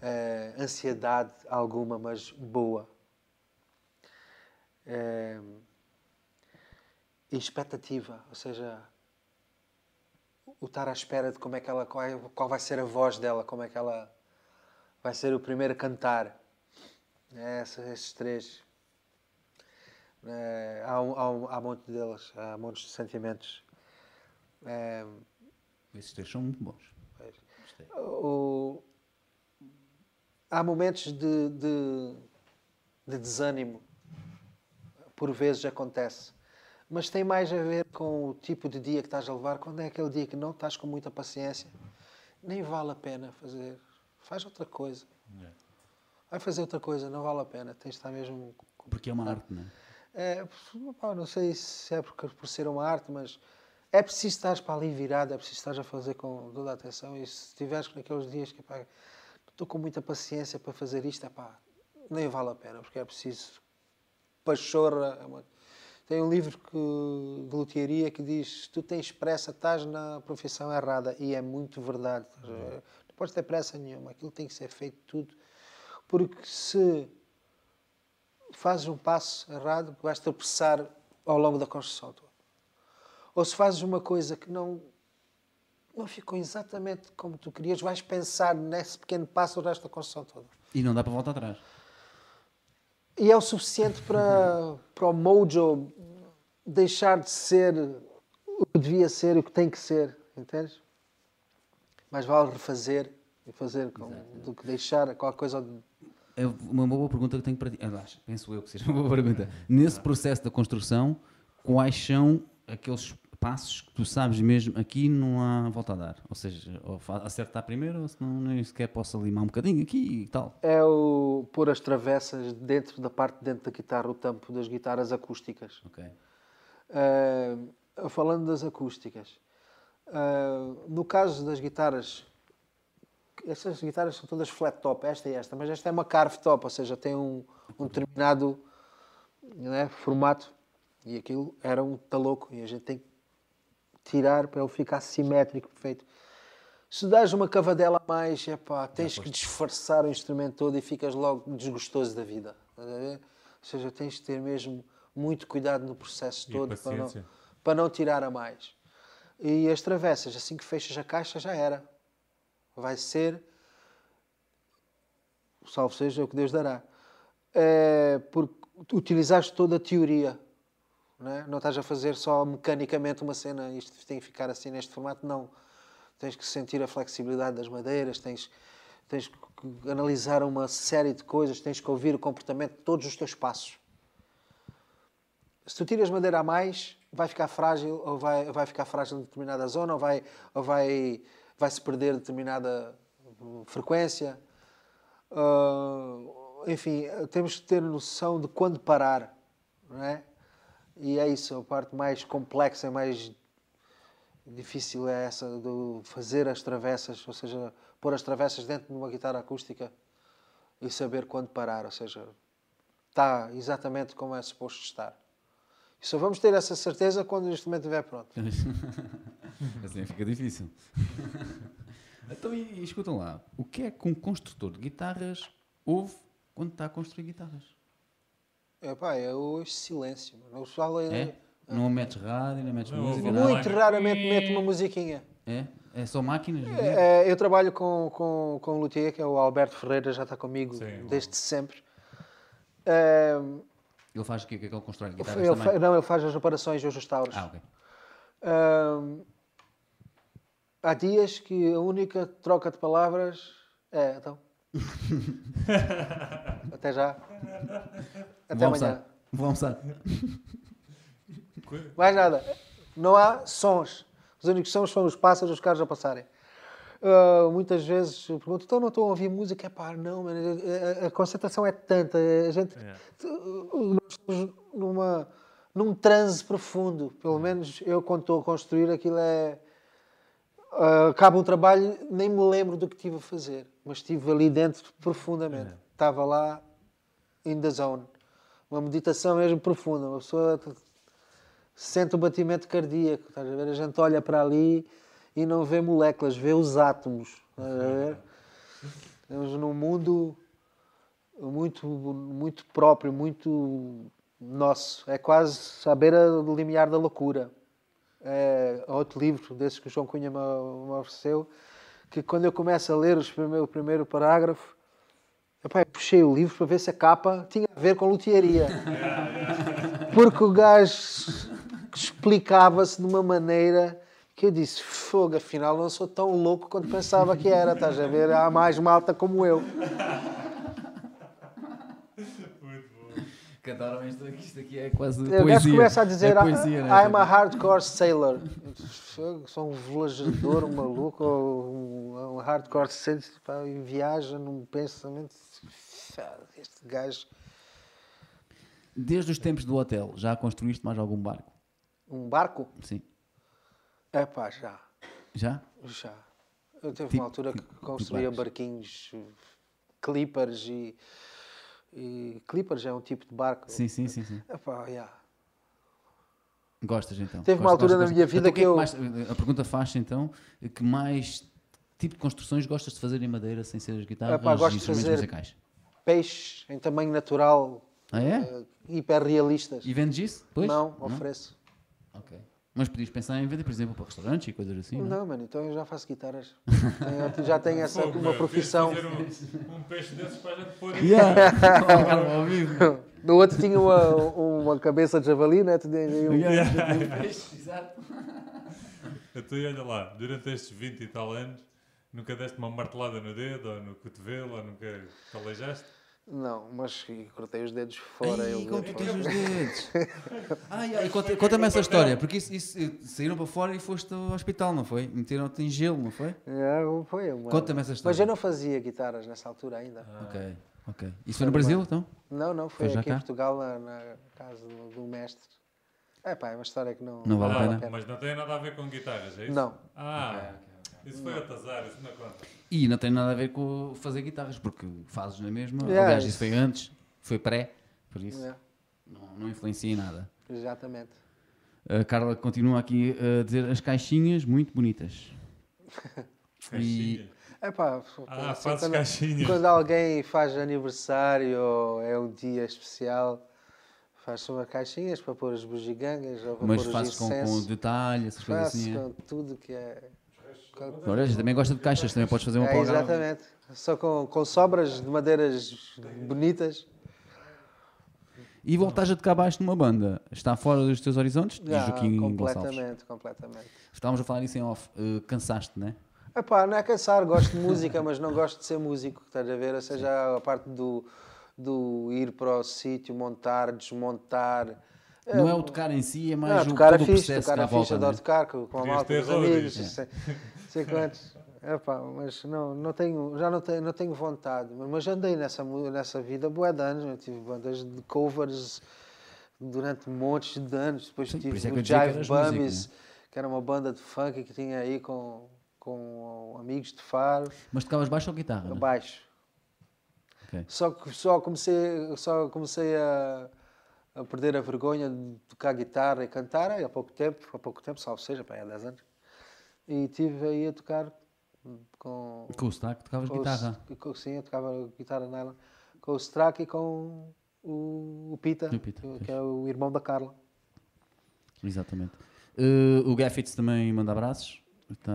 eh, ansiedade alguma, mas boa. E expectativa, ou seja, o estar à espera de como é que ela, qual, é- qual vai ser a voz dela, como é que ela vai ser o primeiro a cantar. É, esses três. É, há, um, há, um, há monte deles, há montes de sentimentos. É, Esses três são muito bons. O- há momentos de, de, de desânimo, por vezes acontece, mas tem mais a ver com o tipo de dia que estás a levar. Quando é aquele dia que não estás com muita paciência, nem vale a pena fazer. Faz outra coisa. Yeah. Vai fazer outra coisa, não vale a pena. Tens de estar mesmo. Porque é uma arte, não é? É, não sei se é por, por ser uma arte, mas é preciso estar para ali virado, é preciso estar a fazer com toda a atenção. E se tiveres naqueles dias que não estou com muita paciência para fazer isto, é nem vale a pena, porque é preciso pachorra. É uma... Tem um livro que, de lotearia que diz: tu tens pressa, estás na profissão errada. E é muito verdade. Não podes ter pressa nenhuma, aquilo tem que ser feito tudo. Porque se fazes um passo errado, vais tropeçar ao longo da construção toda. Ou se fazes uma coisa que não, não ficou exatamente como tu querias, vais pensar nesse pequeno passo o resto da construção toda. E não dá para voltar atrás. E é o suficiente para, para o mojo deixar de ser o que devia ser e o que tem que ser, entendes? Mais vale refazer e fazer com, do que deixar qualquer coisa. É uma boa pergunta que tenho para ti. Aliás, penso eu que seja uma boa pergunta. Nesse processo da construção, quais são aqueles passos que tu sabes mesmo aqui não há volta a dar? Ou seja, ou acertar primeiro, ou senão nem sequer posso limar um bocadinho aqui e tal. É o pôr as travessas dentro da parte de dentro da guitarra, o tampo das guitarras acústicas. Ok. Uh, falando das acústicas, uh, no caso das guitarras, essas guitarras são todas flat top, esta e esta, mas esta é uma carve top, ou seja, tem um, um determinado né, formato e aquilo era um taloco e a gente tem que tirar para ele ficar simétrico, perfeito. Se dás uma cavadela a mais, epá, tens que disfarçar o instrumento todo e ficas logo desgostoso da vida. Ou seja, tens de ter mesmo muito cuidado no processo E todo para não, para não tirar a mais. E as travessas, assim que fechas a caixa, já era. Vai ser, salvo seja o que Deus dará. É, porque utilizaste toda a teoria. Não, é? não estás a fazer só mecanicamente uma cena, isto tem que ficar assim neste formato, não. Tens que sentir a flexibilidade das madeiras, tens, tens que analisar uma série de coisas, tens que ouvir o comportamento de todos os teus passos. Se tu tiras madeira a mais, vai ficar frágil, ou vai, vai ficar frágil em determinada zona, ou vai, ou vai, vai se perder determinada frequência. Ah, enfim, temos que ter noção de quando parar, não é? E é isso, a parte mais complexa, mais difícil é essa de fazer as travessas, ou seja, pôr as travessas dentro de uma guitarra acústica e saber quando parar, ou seja, está exatamente como é suposto estar. E só vamos ter essa certeza quando o instrumento estiver pronto. [laughs] assim fica difícil. [laughs] então, e, e escutam lá, o que é que um construtor de guitarras ouve quando está a construir guitarras? Epá, é o silêncio. mano. O pessoal é, É? Não metes rádio, não metes música, nada? muito raramente mete uma musiquinha. É? É só máquinas? É, eu trabalho com, com, com um luthier, que é o Alberto Ferreira, já está comigo Sim, desde sempre. É, Ele faz o quê? O que é que ele constrói? Guitarras ele também? fa- não, ele faz as reparações e os restauros. Ah, ok. Há dias que a única troca de palavras é, então. [laughs] Até já. Até Vou amanhã. almoçar. Vou almoçar. Mais nada. Não há sons. Os únicos sons são os pássaros, os carros a passarem. Ah, muitas vezes pergunto, então não estou a ouvir música? É pá, não, man, a, a- a concentração é tanta. A gente, Yeah. nós estamos numa, num transe profundo. Pelo menos eu, quando estou a construir, aquilo é. ah, acaba um trabalho, nem me lembro do que estive a fazer, mas estive ali dentro profundamente. Estava lá, in the zone. Uma meditação mesmo profunda. Uma pessoa sente o batimento cardíaco. Estás a ver? A gente olha para ali e não vê moléculas, vê os átomos. Estás a ver? Estamos num mundo muito, muito próprio, muito nosso. É quase à beira do limiar da loucura. É outro livro desses que o João Cunha me ofereceu, que quando eu começo a ler primeiro, o primeiro parágrafo, epá, eu puxei o livro para ver se a capa tinha a ver com lutearia. [laughs] Porque o gajo explicava-se de uma maneira que eu disse, fogo, afinal não sou tão louco quanto pensava que era, estás a ver? Há mais malta como eu. Muito bom. Cantaram isto isto aqui é quase O poesia. gajo começa a dizer, é poesia, né? I'm a hardcore sailor. Sou um velejador, um maluco, ou um, um hardcore sailor, pá, e viaja num pensamento, este gajo, Desde os tempos do hotel, já construíste mais algum barco? um barco? Sim. É pá, já. Já? Já. Eu teve Tipo- uma altura que tipo- tipo construía barcos. barquinhos, clippers e, e. Clippers é um tipo de barco. Sim, sim, sim. sim. Epá, yeah. Gostas então? Teve uma altura gostas, na minha vida Então, o que eu- mais- a pergunta faz então que mais tipo de construções gostas de fazer em madeira sem ser as guitarras Epá, gosto e de instrumentos fazer- musicais? Peixes em tamanho natural, Ah, é? eh, hiperrealistas. E vendes isso? Depois? Não, ofereço. Ok. Mas podias pensar em vender, por exemplo, para restaurantes e coisas assim, não? Não, mano, então eu já faço guitarras. [laughs] Já tenho essa Fogo, uma meu, profissão. Um, um peixe desses para a gente pôr Yeah. [laughs] Ao vivo. No outro tinha uma, uma cabeça de javali, né? Tu tens aí um- Yeah. [laughs] Exato. Então, e olha lá, durante estes 20 e tal anos, nunca deste uma martelada no dedo ou no cotovelo ou nunca te aleijaste? Não, mas cortei os dedos fora. Ai, eu- como tu tens os [laughs] dedos. Ai, ai, conta- Conta-me essa história, porque isso, isso, eh, saíram para fora e foste ao hospital, não foi? Meteram-te em gelo, não foi? É, foi uma... Conta-me essa história. Mas eu não fazia guitarras nessa altura ainda. Ok, ok. Isso foi no Brasil, então? Não, não, foi Foi aqui em cá? Portugal, na, na casa do, do mestre. É pá, é uma história que não, Não vale a Ah, pena? mas não tem nada a ver com guitarras, é isso? Não. Ah, isso foi outro azar, isso não conta. E não tem nada a ver com fazer guitarras, porque fazes na mesma. Yeah, Aliás, isso- foi antes, foi pré, por isso É, não, não influencia em nada. exatamente. A Carla continua aqui a dizer as caixinhas muito bonitas. [laughs] Caixinha. É pá, Ah, assim, fazes quando, caixinhas. quando alguém faz aniversário ou é um dia especial, faz umas caixinhas para pôr as bugigangas ou para Mas pôr os fazes com, com incensos. detalhe, essas coisas assim. é? com tudo que é... Olha, a gente também gosta de caixas, também podes fazer uma É, o exatamente. Só com, com sobras de madeiras bonitas. E voltares a tocar baixo numa banda. Está fora dos teus horizontes? Diz Joaquim Gonçalves. completamente, completamente. Estávamos a falar isso em off. Uh, cansaste, não é? Epá, não é cansar, gosto de música, mas não gosto de ser músico, estás a ver? Ou seja, a parte do, do ir para o sítio, montar, desmontar. Não é o tocar em si, é mais Não, o, tocar é todo o fixe, processo tocar que à é fixe, volta. adoro não é? tocar com, com a malta, com os amigos, roadies. Sei, quantos. Epá, mas não, não tenho, já não tenho, não tenho vontade. Mas já andei nessa, nessa vida bué de anos, eu tive bandas de covers durante montes de anos. Depois Sim, tive é o Jive Bummies, que era uma banda de funk que tinha aí com, com amigos de Faro. Mas tocavas baixo ou guitarra? não é? Baixo. Ok. Só que só comecei, só comecei a, a perder a vergonha de tocar guitarra e cantar há pouco tempo, há pouco tempo, salvo seja, há 10 anos. E estive aí a tocar com. Com o sotaque, tocavas com o- guitarra. com- sim, eu tocava guitarra nela. Com o Strack e com o, o Pita, O Pita, que, que é o irmão da Carla. Exatamente. Uh, o Gaffitz também manda abraços. Está,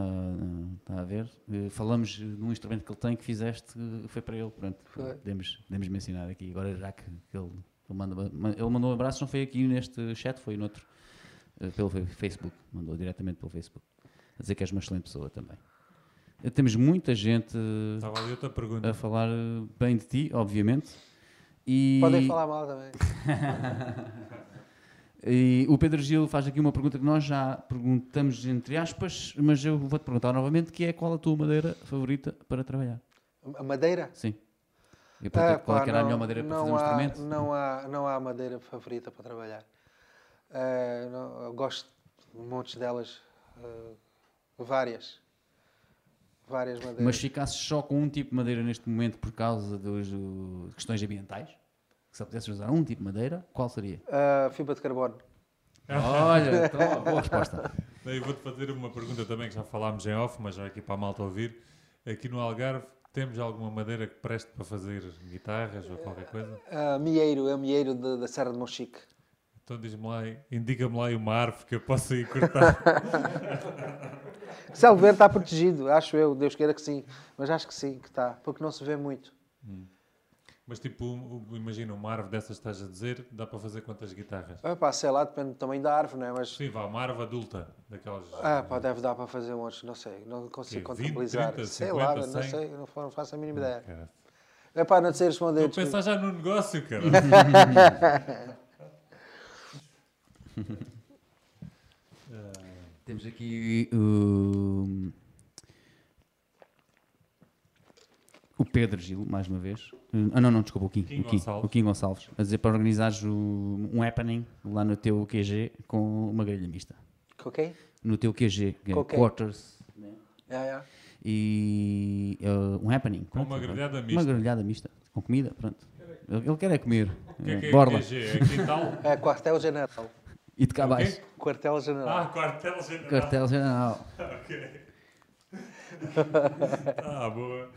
está a ver. Uh, falamos de um instrumento que ele tem que fizeste, uh, foi para ele. Pronto, Foi. podemos, podemos mencionar aqui. Agora, já que ele, ele, manda, ele mandou abraços, não foi aqui neste chat, foi noutro, uh, pelo Facebook. Mandou diretamente pelo Facebook. A dizer que és uma excelente pessoa também. Uh, temos muita gente uh, Estava ali outra pergunta. a falar uh, bem de ti, obviamente. E... Podem falar mal também. [laughs] E o Pedro Gil faz aqui uma pergunta que nós já perguntamos entre aspas, mas eu vou-te perguntar novamente, que é qual a tua madeira favorita para trabalhar? A madeira? Sim. E Ah, qual é pá, era a não- melhor madeira para fazer um há- instrumento? Não há, não há madeira favorita para trabalhar. Eh, não- eu gosto de montes delas, eh, várias. Várias madeiras. Mas ficasses só com um tipo de madeira neste momento por causa uh, questões ambientais? Que só pudesses usar um tipo de madeira, qual seria? Eh, fibra de carbono. Olha, toma, boa resposta. [laughs] Daí vou-te fazer uma pergunta também que já falámos em off, mas já aqui para a malta ouvir. Aqui no Algarve, temos alguma madeira que preste para fazer guitarras ou qualquer coisa? Ah, Mieiro, é o Mieiro da, da Serra de Monchique. Então diz-me lá, indica-me lá uma árvore que eu possa ir cortar. [laughs] Selvo Verde está protegido, acho eu, Deus queira que sim. Mas acho que sim, que está, porque não se vê muito. Mas tipo, imagina uma árvore dessas que estás a dizer, dá para fazer quantas guitarras? Ah, pá, sei lá, depende do tamanho da árvore, não é? Mas Sim, vá, uma árvore adulta, daquelas... ah, pá, deve dar para fazer montes, não sei, não consigo Quê? 20, contabilizar. 30, sei 50, lá, não 100? sei, não fa- não faço a mínima ideia. Cara, É pá, não sei responder. Estou a pensar já no negócio, cara. [laughs] [laughs] Temos aqui o. O Pedro Gil, mais uma vez. Ah, não, não, desculpa, o Kim. Kim o, Kim Gonçalves. o Kim Gonçalves. A dizer para organizares o- um happening lá no teu QG com uma grelha mista. Ok? No teu QG, é Ok. Quarters. Yeah, yeah. E uh, um happening. Com uma grelhada Uma mista. grelhada mista. Com comida, pronto. Ele quer é comer. O que é que é Borla. QG? É quintal? É quartel-general. E de cá abaixo. Quartel-general. Ah, quartel-general. Cartel general. Ok. [laughs] Ah, boa.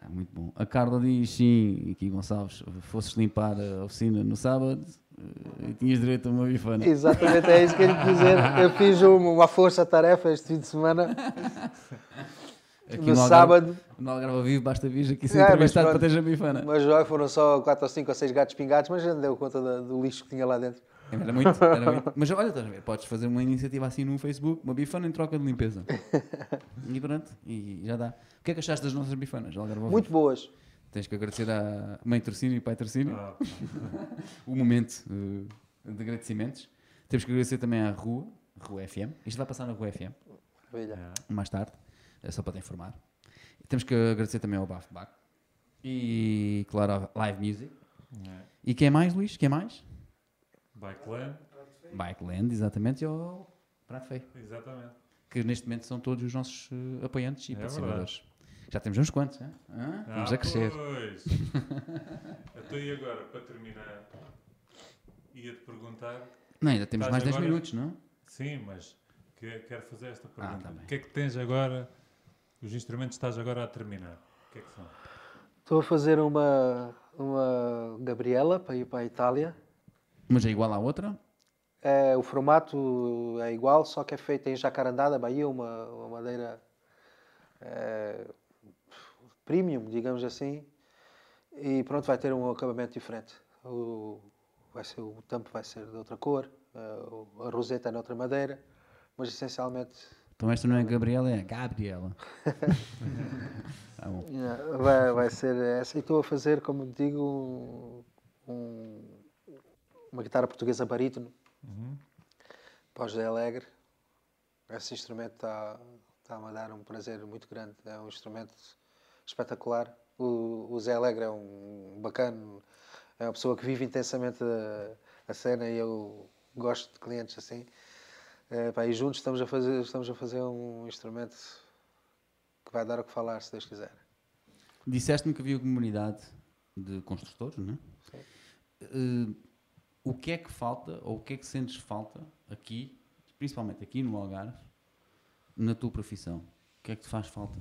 Tá, muito bom. A Carla diz sim, aqui Gonçalves, fosses limpar a oficina no sábado eh, e tinhas direito a uma bifana. Exatamente, é isso que eu lhe dizer. Eu fiz uma, uma força-tarefa este fim de semana, [laughs] Aqui no Algarve- sábado, No Algarve ao vivo basta vir aqui ser É, entrevistado para pronto. teres a bifana. mas olha, foram só 4 ou 5 ou 6 gatos pingados, mas já deu conta da- do lixo que tinha lá dentro. Era muito, [laughs] era muito. Mas olha, estás a ver, podes fazer uma iniciativa assim no Facebook, uma bifana em troca de limpeza. [laughs] E pronto, e já dá. O que é que achaste das nossas bifanas? Muito boas. Tens que agradecer à mãe Torcínio e pai Torcínio. Ah, [laughs] o momento eh, de agradecimentos. Temos que agradecer também à Rua, Rua FM. Isto vai passar na Rua FM Maravilha. mais tarde, é só para te informar. Temos que agradecer também ao Baf Bac e, claro, à Live Music. É. E quem mais, Luís? Quem mais? Bikeland, Bikeland, exatamente, e ao Prato Feio, exatamente. que neste momento são todos os nossos eh, apoiantes e É patrocinadores. Já temos uns quantos, hein? Ah, a crescer. Pois. [laughs] Então e agora, para terminar, ia-te perguntar, Não, ainda temos mais 10 agora- minutos, não? sim, mas que- quero fazer esta pergunta. tá bem. o que é que tens agora, os instrumentos estás agora a terminar? O que é que são? Estou a fazer uma, uma Gabriela para ir para a Itália. Mas é igual à outra? É, o formato é igual, só que é feito em Jacarandá, da Bahia, uma, uma madeira é, premium, digamos assim. E pronto, vai ter um acabamento diferente. O, vai ser, o tampo vai ser de outra cor, é, a roseta é noutra madeira, mas essencialmente Então esta não é Gabriela, é Gabriela. [laughs] tá bom. vai, vai ser essa. E estou a fazer, como digo, um- um- uma guitarra portuguesa barítono Uhum. para o José Alegre. Esse instrumento está- está-me a dar um prazer muito grande. É um instrumento espetacular. O, o Zé Alegre é um bacana, é uma pessoa que vive intensamente a, a cena e eu gosto de clientes assim. Eh, pá, e juntos estamos a, fazer, estamos a fazer um instrumento que vai dar o que falar, se Deus quiser. Disseste-me que havia uma comunidade de construtores, não é? Eh, o que é que falta, ou o que é que sentes falta aqui, principalmente aqui no Algarve, na tua profissão? O que é que te faz falta?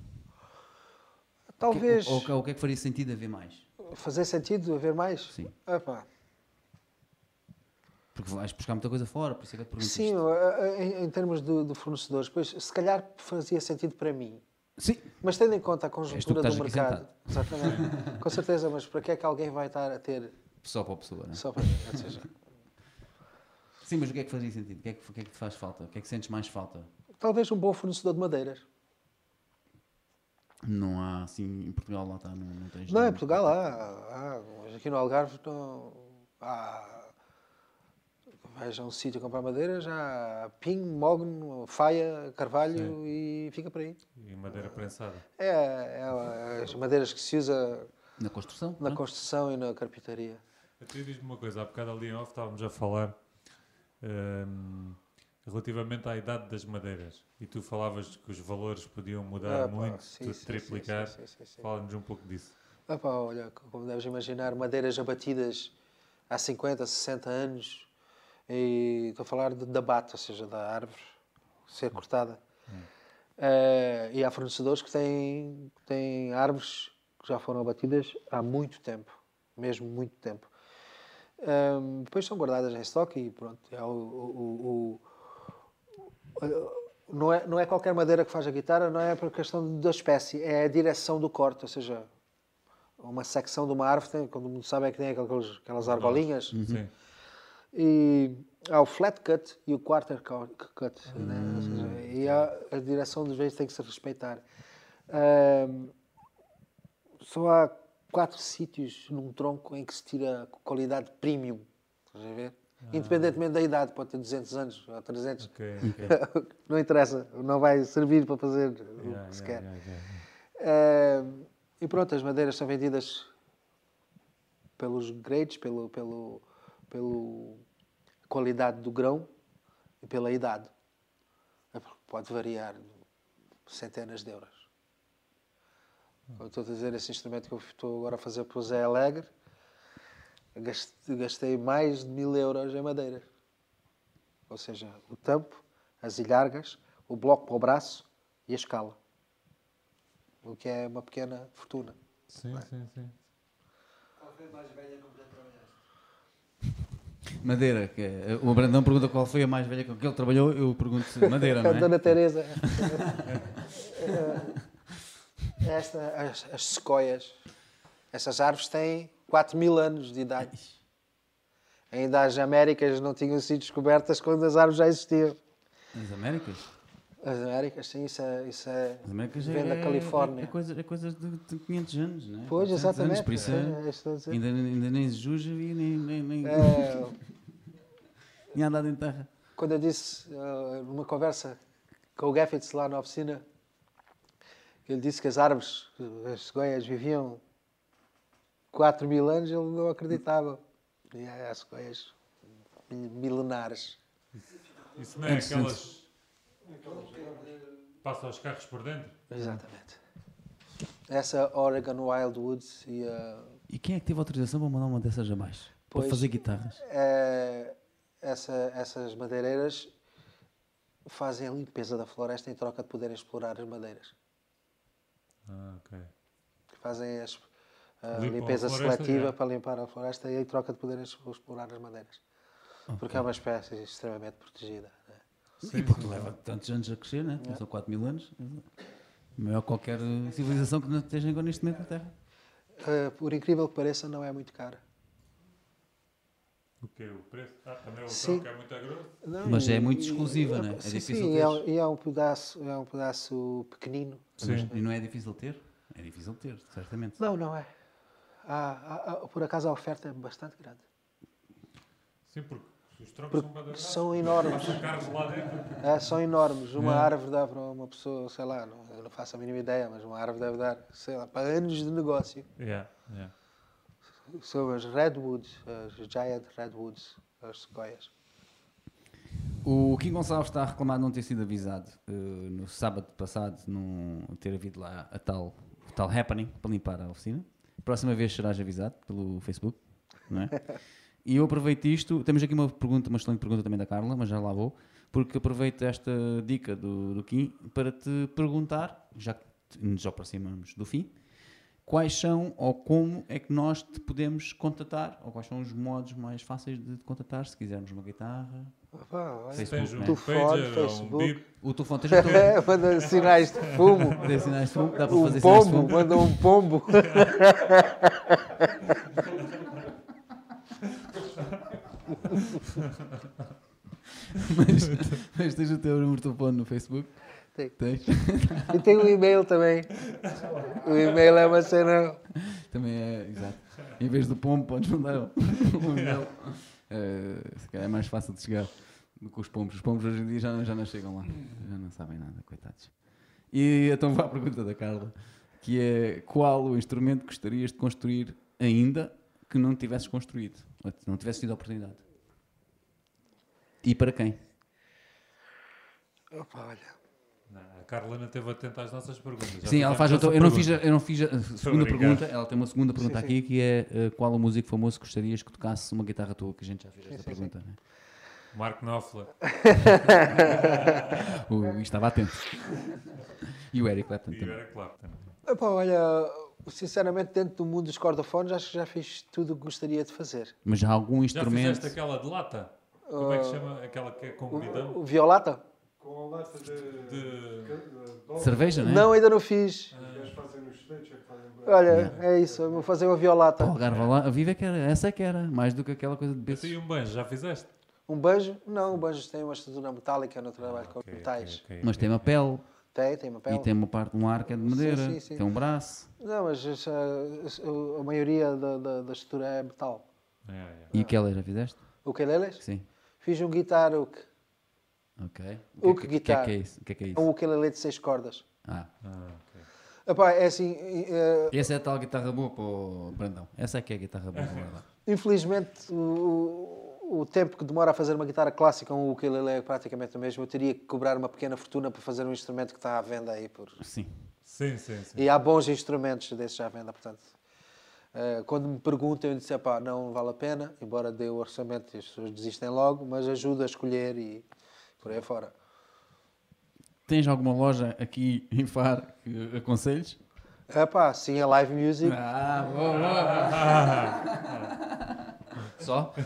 Talvez O que, ou, ou o que é que faria sentido haver mais? fazer sentido haver mais. Sim. Epá, Porque vais buscar muita coisa fora, por isso é que eu te pergunto Sim, eh, em, em termos de, de fornecedores, pois se calhar fazia sentido para mim. Sim. Mas tendo em conta a conjuntura do mercado, exatamente, [laughs] com certeza, mas para que é que alguém vai estar a ter Só para a pessoa, não é? só para ou seja, [laughs] Sim, mas o que é que fazia sentido? O que é que, o que é que te faz falta? O que é que sentes mais falta? talvez um bom fornecedor de madeiras. Não há assim, em Portugal lá está, não, não tens. Não, em. Portugal há, há, mas aqui no Algarve não, há. Vais a um sítio comprar madeira, já há pinho, mogno, faia, carvalho e fica por aí. E madeira prensada. É, é as madeiras que se usa Na construção? na não? construção e na carpintaria. Até diz-me uma coisa, há bocado ali em off estávamos a falar hum, relativamente à idade das madeiras e tu falavas que os valores podiam mudar Ah, muito, sim, tu sim, triplicar. sim, sim, sim, sim. Fala-nos um pouco disso. Ah pá, olha, como deves imaginar, madeiras abatidas há 50, 60 anos. E estou a falar de, da bata, ou seja, da árvore ser cortada. Eh, e há fornecedores que têm, têm árvores que já foram abatidas há muito tempo, mesmo muito tempo. Ahm, depois são guardadas em estoque e pronto. É o, o- o- o- não, é, não é qualquer madeira que faz a guitarra, não é por questão da espécie, é a direção do corte, ou seja, uma secção de uma árvore, tem, como mundo sabe, é que tem aquelas, aquelas argolinhas. Sim. E há o flat cut e o quarter cut. né? Ou seja, e há, a direção dos vezes tem que se respeitar. Ahm, só há quatro sítios num tronco em que se tira qualidade premium. Estás a ver? Independentemente da idade, pode ter 200 anos ou 300. Ok, [laughs] ok. não interessa, não vai servir para fazer o Yeah, que se yeah, quer. yeah, e pronto, as madeiras são vendidas pelos grades, pelo, pelo, pelo qualidade do grão e pela idade. Eh, Pode variar centenas de euros. Eu Estou a dizer esse instrumento que eu estou agora a fazer para o Zé Alegre. Gastei, mais de mil euros em madeira. Ou seja, o tampo, as ilhargas, o bloco para o braço e a escala o que é uma pequena fortuna. Sim, sim, sim. Qual foi a mais velha com que já trabalhaste? Madeira. Que é- o Brandão pergunta qual foi a mais velha com que ele trabalhou. Eu pergunto Madeira, [laughs] não A é? Dona Teresa. Eh, [laughs] Esta, as, as sequoias, essas árvores têm 4 mil anos de idade. Ainda as Américas não tinham sido descobertas quando as árvores já existiam. Nas Américas? As Américas, sim, isso é, isso é As Américas vem é, da Califórnia. É, é, coisa, é coisas de, de 500 anos, não é? Pois, 400 exatamente. Anos, por isso é- É, dizer. ainda, ainda nem Juja e nem, nem, nem, É, [laughs] nem andado em terra. quando eu disse eh, numa conversa com o Gaffitz lá na oficina, ele disse que as árvores, as cegonhas, viviam 4 mil anos, ele não acreditava. E há cegonhas milenares. Isso não é aquelas. Passa os carros por dentro? Exatamente. Essa Oregon Wildwoods e a E quem é que teve autorização para mandar uma dessas a mais? Para Pois. fazer guitarras? É, essa- essas madeireiras fazem a limpeza da floresta em troca de poderem explorar as madeiras. Ah, ok. Fazem as- a Limpam a limpeza floresta, seletiva é. para limpar a floresta e em troca de poderem explorar as madeiras. Porque é uma espécie extremamente protegida. Né? e porque leva tantos anos a crescer, né? São 4 mil anos. Maior que qualquer eh, civilização que não esteja agora neste momento na Terra. Uh, por incrível que pareça, não é muito cara. O quê? O preço? Ah, também o Sim. é muito grosso? Não, Mas é muito e- exclusiva, né? É sim, difícil sim, ter. é, é um pedaço, é um pedaço pequenino. Sim. E não é difícil ter? É difícil ter, certamente. Não, não é. Há- há- há- por acaso a oferta é bastante grande. Sim, porque os troncos Porque são enormes. É, são enormes. Uma É. árvore dá para uma pessoa, sei lá, não, eu não faço a mínima ideia, mas uma árvore deve dar, sei lá, para anos de negócio. Yeah, yeah. São as redwoods, as giant redwoods, as sequoias. O Kim Gonçalves está a reclamar de não ter sido avisado eh, no sábado passado, não ter havido lá a tal, o tal happening para limpar a oficina. Próxima vez serás avisado pelo Facebook, não é? [laughs] E eu aproveito isto, temos aqui uma pergunta, uma excelente pergunta também da Carla, mas já lá vou, porque aproveito esta dica do, do Kim para te perguntar, já que nos aproximamos do fim, quais são ou como é que nós te podemos contatar, ou quais são os modos mais fáceis de te contatar, se quisermos uma guitarra, Opa, Facebook, tens um né? Telefone, pager um Facebook. bip, O telefone esteja todo. É, manda sinais de fumo. Tem sinais de fumo, dá para Um fazer sinais de pombo, fumo. manda um pombo. [laughs] Mas, mas tens o teu número de telefone no Facebook? Tens? E tem um e-mail também. O e-mail é uma cena. Também é, exato. Em vez do pombo, podes mandar um e-mail. Eh, se calhar é mais fácil de chegar do que os pombos. Os pombos hoje em dia já, não- já não chegam lá. Já não sabem nada, coitados. E então vá à pergunta da Carla, que é qual o instrumento que gostarias de construir ainda que não tivesses construído? Não tivesses tido a oportunidade? E para quem? Opa, olha. Não, a Carolina esteve atenta às nossas perguntas. Já Sim, ela faz outra. Eu não fiz, a, eu não fiz a segunda pergunta. Ela tem uma segunda pergunta Sim, aqui que é eh, qual o músico famoso que gostarias que tocasse uma guitarra tua? Que a gente já fez esta sim, pergunta. né? Marco Knopfler. [laughs] O Luís estava atento. [laughs] E o Eric Clapton E também. era Clapton. Epá, olha, sinceramente, dentro do mundo dos cordofones, acho que já fiz tudo o que gostaria de fazer. Mas há algum Já instrumento. fizeste aquela de lata? Como é que se chama? Aquela que é com O, bidão? o violata? Com a lata de... De- de- Cerveja, né? Não, ainda não fiz. É fazem... Olha, é isso, eu vou fazer uma violata. Pô, Algarve lá, a Viva é que era, essa é que era, mais do que aquela coisa de beços. e um banjo, já fizeste? Um banjo? Não, um banjo tem uma estrutura metálica, eu não trabalho com Ok, metais. ok, ok, Mas tem uma pele Tem, tem uma pele. e tem uma parte, um ar que é de madeira, sim, sim. tem um braço. Não, mas essa- a maioria da, da, da estrutura é metal. É, é. E aquela já fizeste? O que é Sim. Fiz um guitar uke. Ok. O que, que que, é guitarra? que é isso? O que é que é Um isso? ukulele de seis cordas. Ah, Ah, ok. Epá, é assim, eh, essa é a tal guitarra boa para o Brandão. Essa é que é a guitarra boa. lá. [laughs] infelizmente o, o tempo que demora a fazer uma guitarra clássica um ukulele é praticamente o mesmo. Eu teria que cobrar uma pequena fortuna para fazer um instrumento que está à venda aí. Por... Sim. Sim, sim, sim. E há bons instrumentos desses à venda, portanto. eh, quando me perguntam, eu disse, "Epá, não vale a pena, embora dê o orçamento e as pessoas desistem logo, mas ajuda a escolher e por aí fora. Tens alguma loja aqui em Faro que aconselhes? Epá, sim, a live music. Ah, boa, boa. [laughs] [laughs] Só? [laughs]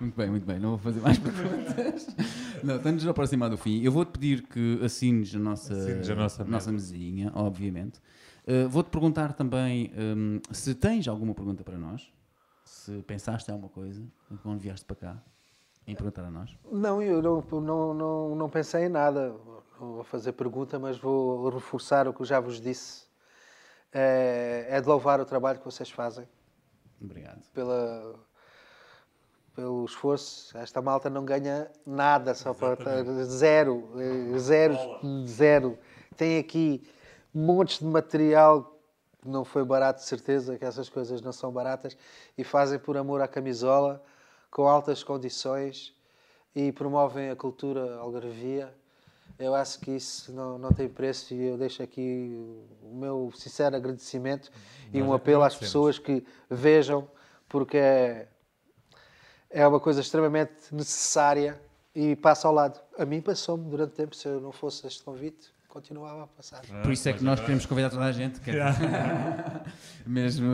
muito bem, muito bem. Não vou fazer mais perguntas. [laughs] Não, estamos a aproximar do fim. Eu vou-te pedir que assines a nossa, Assines a nossa mesa. mesinha, obviamente. Uh, vou-te perguntar também hum, se tens alguma pergunta para nós. Se pensaste em alguma coisa quando vieste para cá, em perguntar a nós. Não, eu não, não, não, não pensei em nada. Não vou fazer pergunta, mas vou reforçar o que eu já vos disse. É, é de louvar o trabalho que vocês fazem, Obrigado. pela, pelo esforço. Esta malta não ganha nada, só para zero, eh, zero, zero. Tem aqui montes de material que não foi barato, de certeza que essas coisas não são baratas e fazem por amor à camisola, com altas condições e promovem a cultura algarvia. Eu acho que isso não, não tem preço e eu deixo aqui o meu sincero agradecimento e Nós um apelo às pessoas que vejam, porque é, é uma coisa extremamente necessária e passa ao lado. A mim passou-me durante tempo, se eu não fosse este convite, continuava a passar. Por isso é que nós queremos convidar toda a gente. que é- [laughs] Mesmo,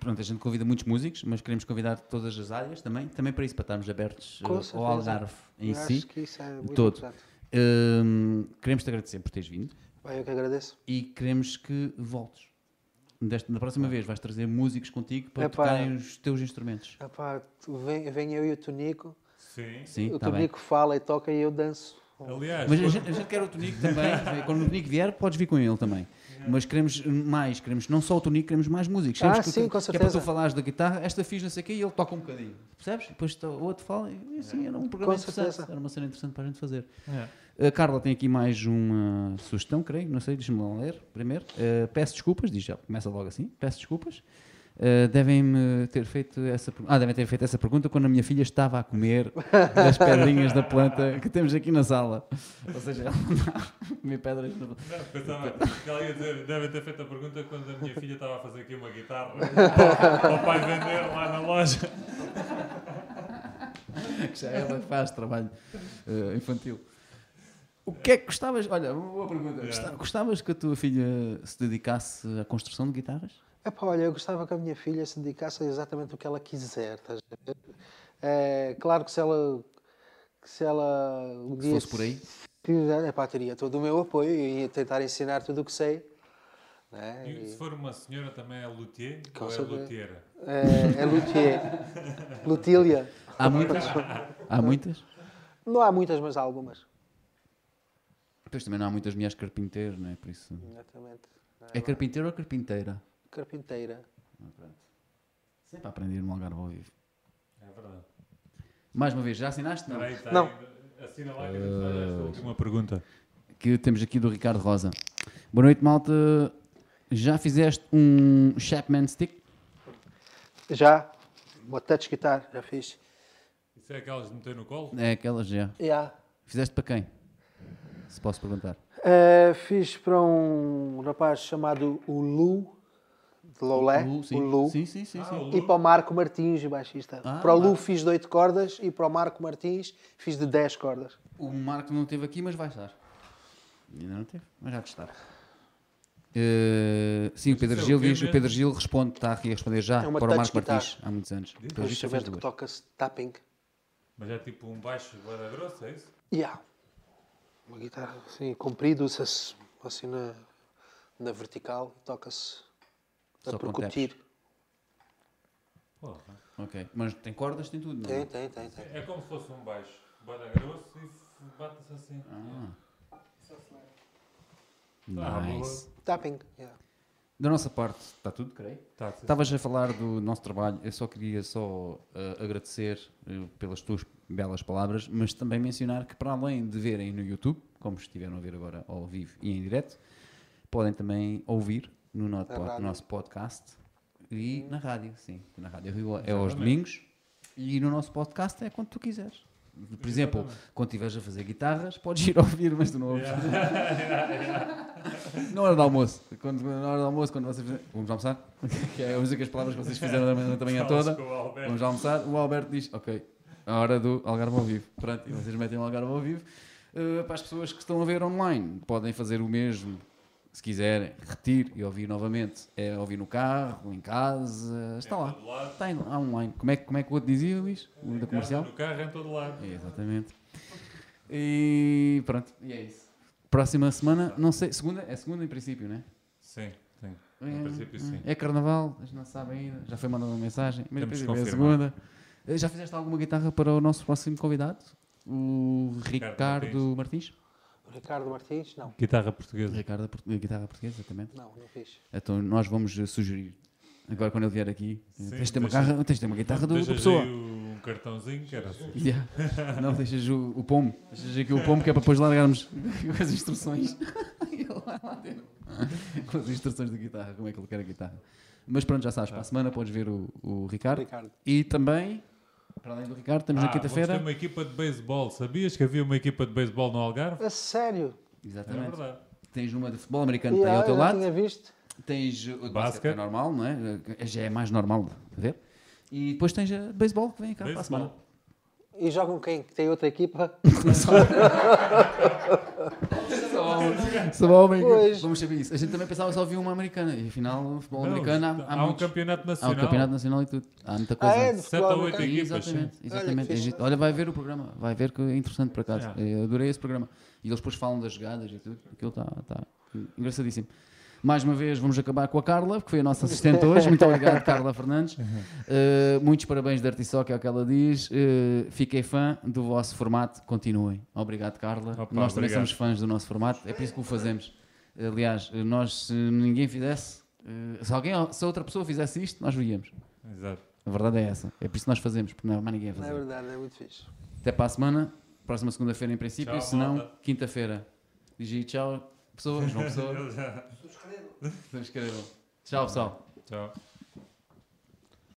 pronto, a gente convida muitos músicos, mas queremos convidar todas as áreas também, também para isso, para estarmos abertos eh, Com ao certeza. Algarve em Eu si. acho que isso é muito todo. importante. Hum, queremos te agradecer por teres vindo Bem, eu que agradeço. e queremos que voltes. Desta, da próxima vez vais trazer músicos contigo para Epá. tocarem os teus instrumentos. Epá, vem, vem eu e o Tonico, Sim. Sim, o está bem. Tonico fala e toca e eu danço. Aliás, Mas a gente, a gente quer o Tonico também. [laughs] Quando o Tonico vier, podes vir com ele também. Mas queremos mais, queremos não só o Tonico, queremos mais músicos. Queremos Ah, que, sim, tu- com Que é para certeza. tu falares da guitarra, esta fiz não sei o quê e ele toca um bocadinho. Percebes? Depois o outro fala e assim, era um programa Com interessante. certeza. Era uma cena interessante para a gente fazer. É. A Carla tem aqui mais uma sugestão, creio, não sei, deixa-me ler primeiro. Uh, peço desculpas, diz já, começa logo assim, peço desculpas. Uh, devem-me ter feito essa ah, devem ter feito essa pergunta quando a minha filha estava a comer das [laughs] pedrinhas da planta que temos aqui na sala. Ou seja, ela anda a comer pedras na Não, pensava que ela ia dizer, deve ter feito a pergunta quando a minha filha estava a fazer aqui uma guitarra [laughs] para o pai vender lá na loja. que já ela faz trabalho uh, infantil. O que é que gostavas? Olha, uma boa pergunta. Gosta- Gostavas que a tua filha se dedicasse à construção de guitarras? Epá, olha, eu gostava que a minha filha se dedicasse a exatamente o que ela quiser. ver? É, claro que se ela, que se ela um Se dia fosse por aí? quiser, epá, teria todo o meu apoio e ia tentar ensinar tudo o que sei. né? E se E- for uma senhora também é luthier Com ou é luthiera? É, é luthier. [laughs] Lutília. Há muitas? Há muitas? Não há muitas, mas há algumas. Depois também não há muitas mulheres carpinteiras, não é? Por isso. Exatamente. É carpinteiro ou carpinteira? Carpinteira. Sempre a aprender no Algarve ao vivo. É verdade. Mais uma vez, já assinaste? Não. Espera aí, está Não. Assina lá que a gente faz esta última pergunta. Que temos aqui do Ricardo Rosa. Boa noite, malta. Já fizeste um Chapman Stick? Já. Uma touch guitar, já fiz. Isso é aquelas de meter no colo? É aquelas já. Já. Fizeste para quem? Se posso perguntar. Uh, fiz para um rapaz chamado o Lu, Lolé, Lu, o sim. Lu. Sim, sim, sim. Ah, sim. o Lu. E para o Marco Martins, baixista. Ah, para o Lu Marco. fiz de 8 cordas e para o Marco Martins fiz de 10 cordas. O Marco não esteve aqui, mas vai estar. Ainda não teve, mas já de estar. Eh, sim, o Pedro é Gil o diz, o? Pedro Gil responde, está aqui a responder já É para o Marco. Martins, há muitos anos. É Pelo um instrumento que duas. toca-se tapping. Mas é tipo um baixo guarda grosso, é isso? Yeah. Uma guitarra assim, comprida, usa-se assim na, na vertical, toca-se a com percutir. Porra. Ok, mas tem cordas, tem tudo, não Tem, é? tem, tem, tem. É como se fosse um baixo guarda grosso e bate-se assim. Ah, Ah, nice. Tapping, yeah. Da nossa parte, está tudo, creio. Tá. Estavas a falar do nosso trabalho, eu só queria só eh, agradecer eh, pelas tuas belas palavras, mas também mencionar que para além de verem no YouTube, como estiveram a ver agora ao vivo e em direto, podem também ouvir no no- Na rádio. nosso podcast e na rádio, sim. Na rádio Rio é aos domingos e no nosso podcast é quando tu quiseres. Por exemplo, Exatamente. quando estiveres a fazer guitarras, podes ir [laughs] ouvir, mas tu não ouves. [laughs] Na hora do almoço. Quando, na hora do almoço, quando vocês fizerem- Vamos almoçar? [laughs] que é as únicas palavras que vocês fizeram na manhã- na manhã Falas toda. Vamos almoçar. O Alberto diz: Ok, a hora do Algarve ao vivo. Pronto, e vocês metem o Algarve ao vivo. Uh, para as pessoas que estão a ver online, podem fazer o mesmo. Se quiserem, repetir e ouvir novamente. É ouvir no carro, em casa. Está Em lá. lado. Está em- online. Como é, que- como é que o outro dizia, Luís? O da comercial? No carro, em todo lado. É, exatamente. E pronto, e é isso. Próxima semana, não sei, segunda, é segunda em princípio, né? Sim, sim. É, Em princípio, sim. É carnaval, a gente não sabe ainda, já foi mandada uma mensagem, mas Temos é segunda. Eh, Já fizeste alguma guitarra para o nosso próximo convidado? O Ricardo Ricardo Martins? O Ricardo Martins, não. Guitarra portuguesa. Ricardo, guitarra portuguesa, exatamente. Não, não fiz. Então nós vamos eh, sugerir, agora quando ele vier aqui, eh, Sim, tens, de ter uma deixa- guitarra, tens de ter uma guitarra do, do Deixas pessoa. aí um cartãozinho que era assim. Yeah. [laughs] Não, deixas o, o pomo. Deixas aqui o pomo que é para depois largarmos [laughs] com as instruções. [laughs] Com as instruções da guitarra, como é que ele quer a guitarra. Mas pronto, já sabes, para a semana podes ver o, o Ricardo. Ricardo. E também, para além do Ricardo, temos Ah, na quinta-feira. uma equipa de beisebol. Sabias que havia uma equipa de beisebol no Algarve? A sério? É Exatamente. verdade. Tens uma de futebol americano que está aí Yeah, ao teu lado. tinha visto. Tens o de basquete, Basquete. que é normal, não é? Já é mais normal de ver. E depois tens a de beisebol que vem cá para a semana. E jogam quem? Que tem outra equipa? [laughs] [laughs] [laughs] Homem. [laughs] Pois. Vamos saber isso. A gente também pensava só ouvir uma americana. E afinal, o futebol Não, americano há, há, um muitos- campeonato há nacional. um campeonato nacional e tudo. Há muita Ah, coisa. é? De Sete futebol a oito americano? equipas, Exatamente, sim. exatamente. Olha, que É fixe. giro. Olha, vai ver o programa, vai ver que é interessante por acaso. Yeah. Eu adorei esse programa. E eles depois falam das jogadas e tudo. Aquilo está tá engraçadíssimo. Mais uma vez, vamos acabar com a Carla, que foi a nossa assistente hoje. Muito obrigado, Carla Fernandes. Uh, muitos parabéns de Artiçoca, é o que ela diz. Uh, fiquei fã do vosso formato. Continuem. Obrigado, Carla. Opa, Nós também obrigado. somos fãs do nosso formato. É por isso que o fazemos. Aliás, nós, se ninguém fizesse, uh, se, alguém, se outra pessoa fizesse isto, nós veríamos. Exato. A verdade é essa. É por isso que nós fazemos, porque não há mais ninguém a Não é fazer. verdade, é muito fixe. Até para a semana. Próxima segunda-feira, em princípio. Se não, quinta-feira. Aí tchau, pessoas. João Pessoa. [laughs] Subscrevam. Subscrevam. Tchau, pessoal. Tchau.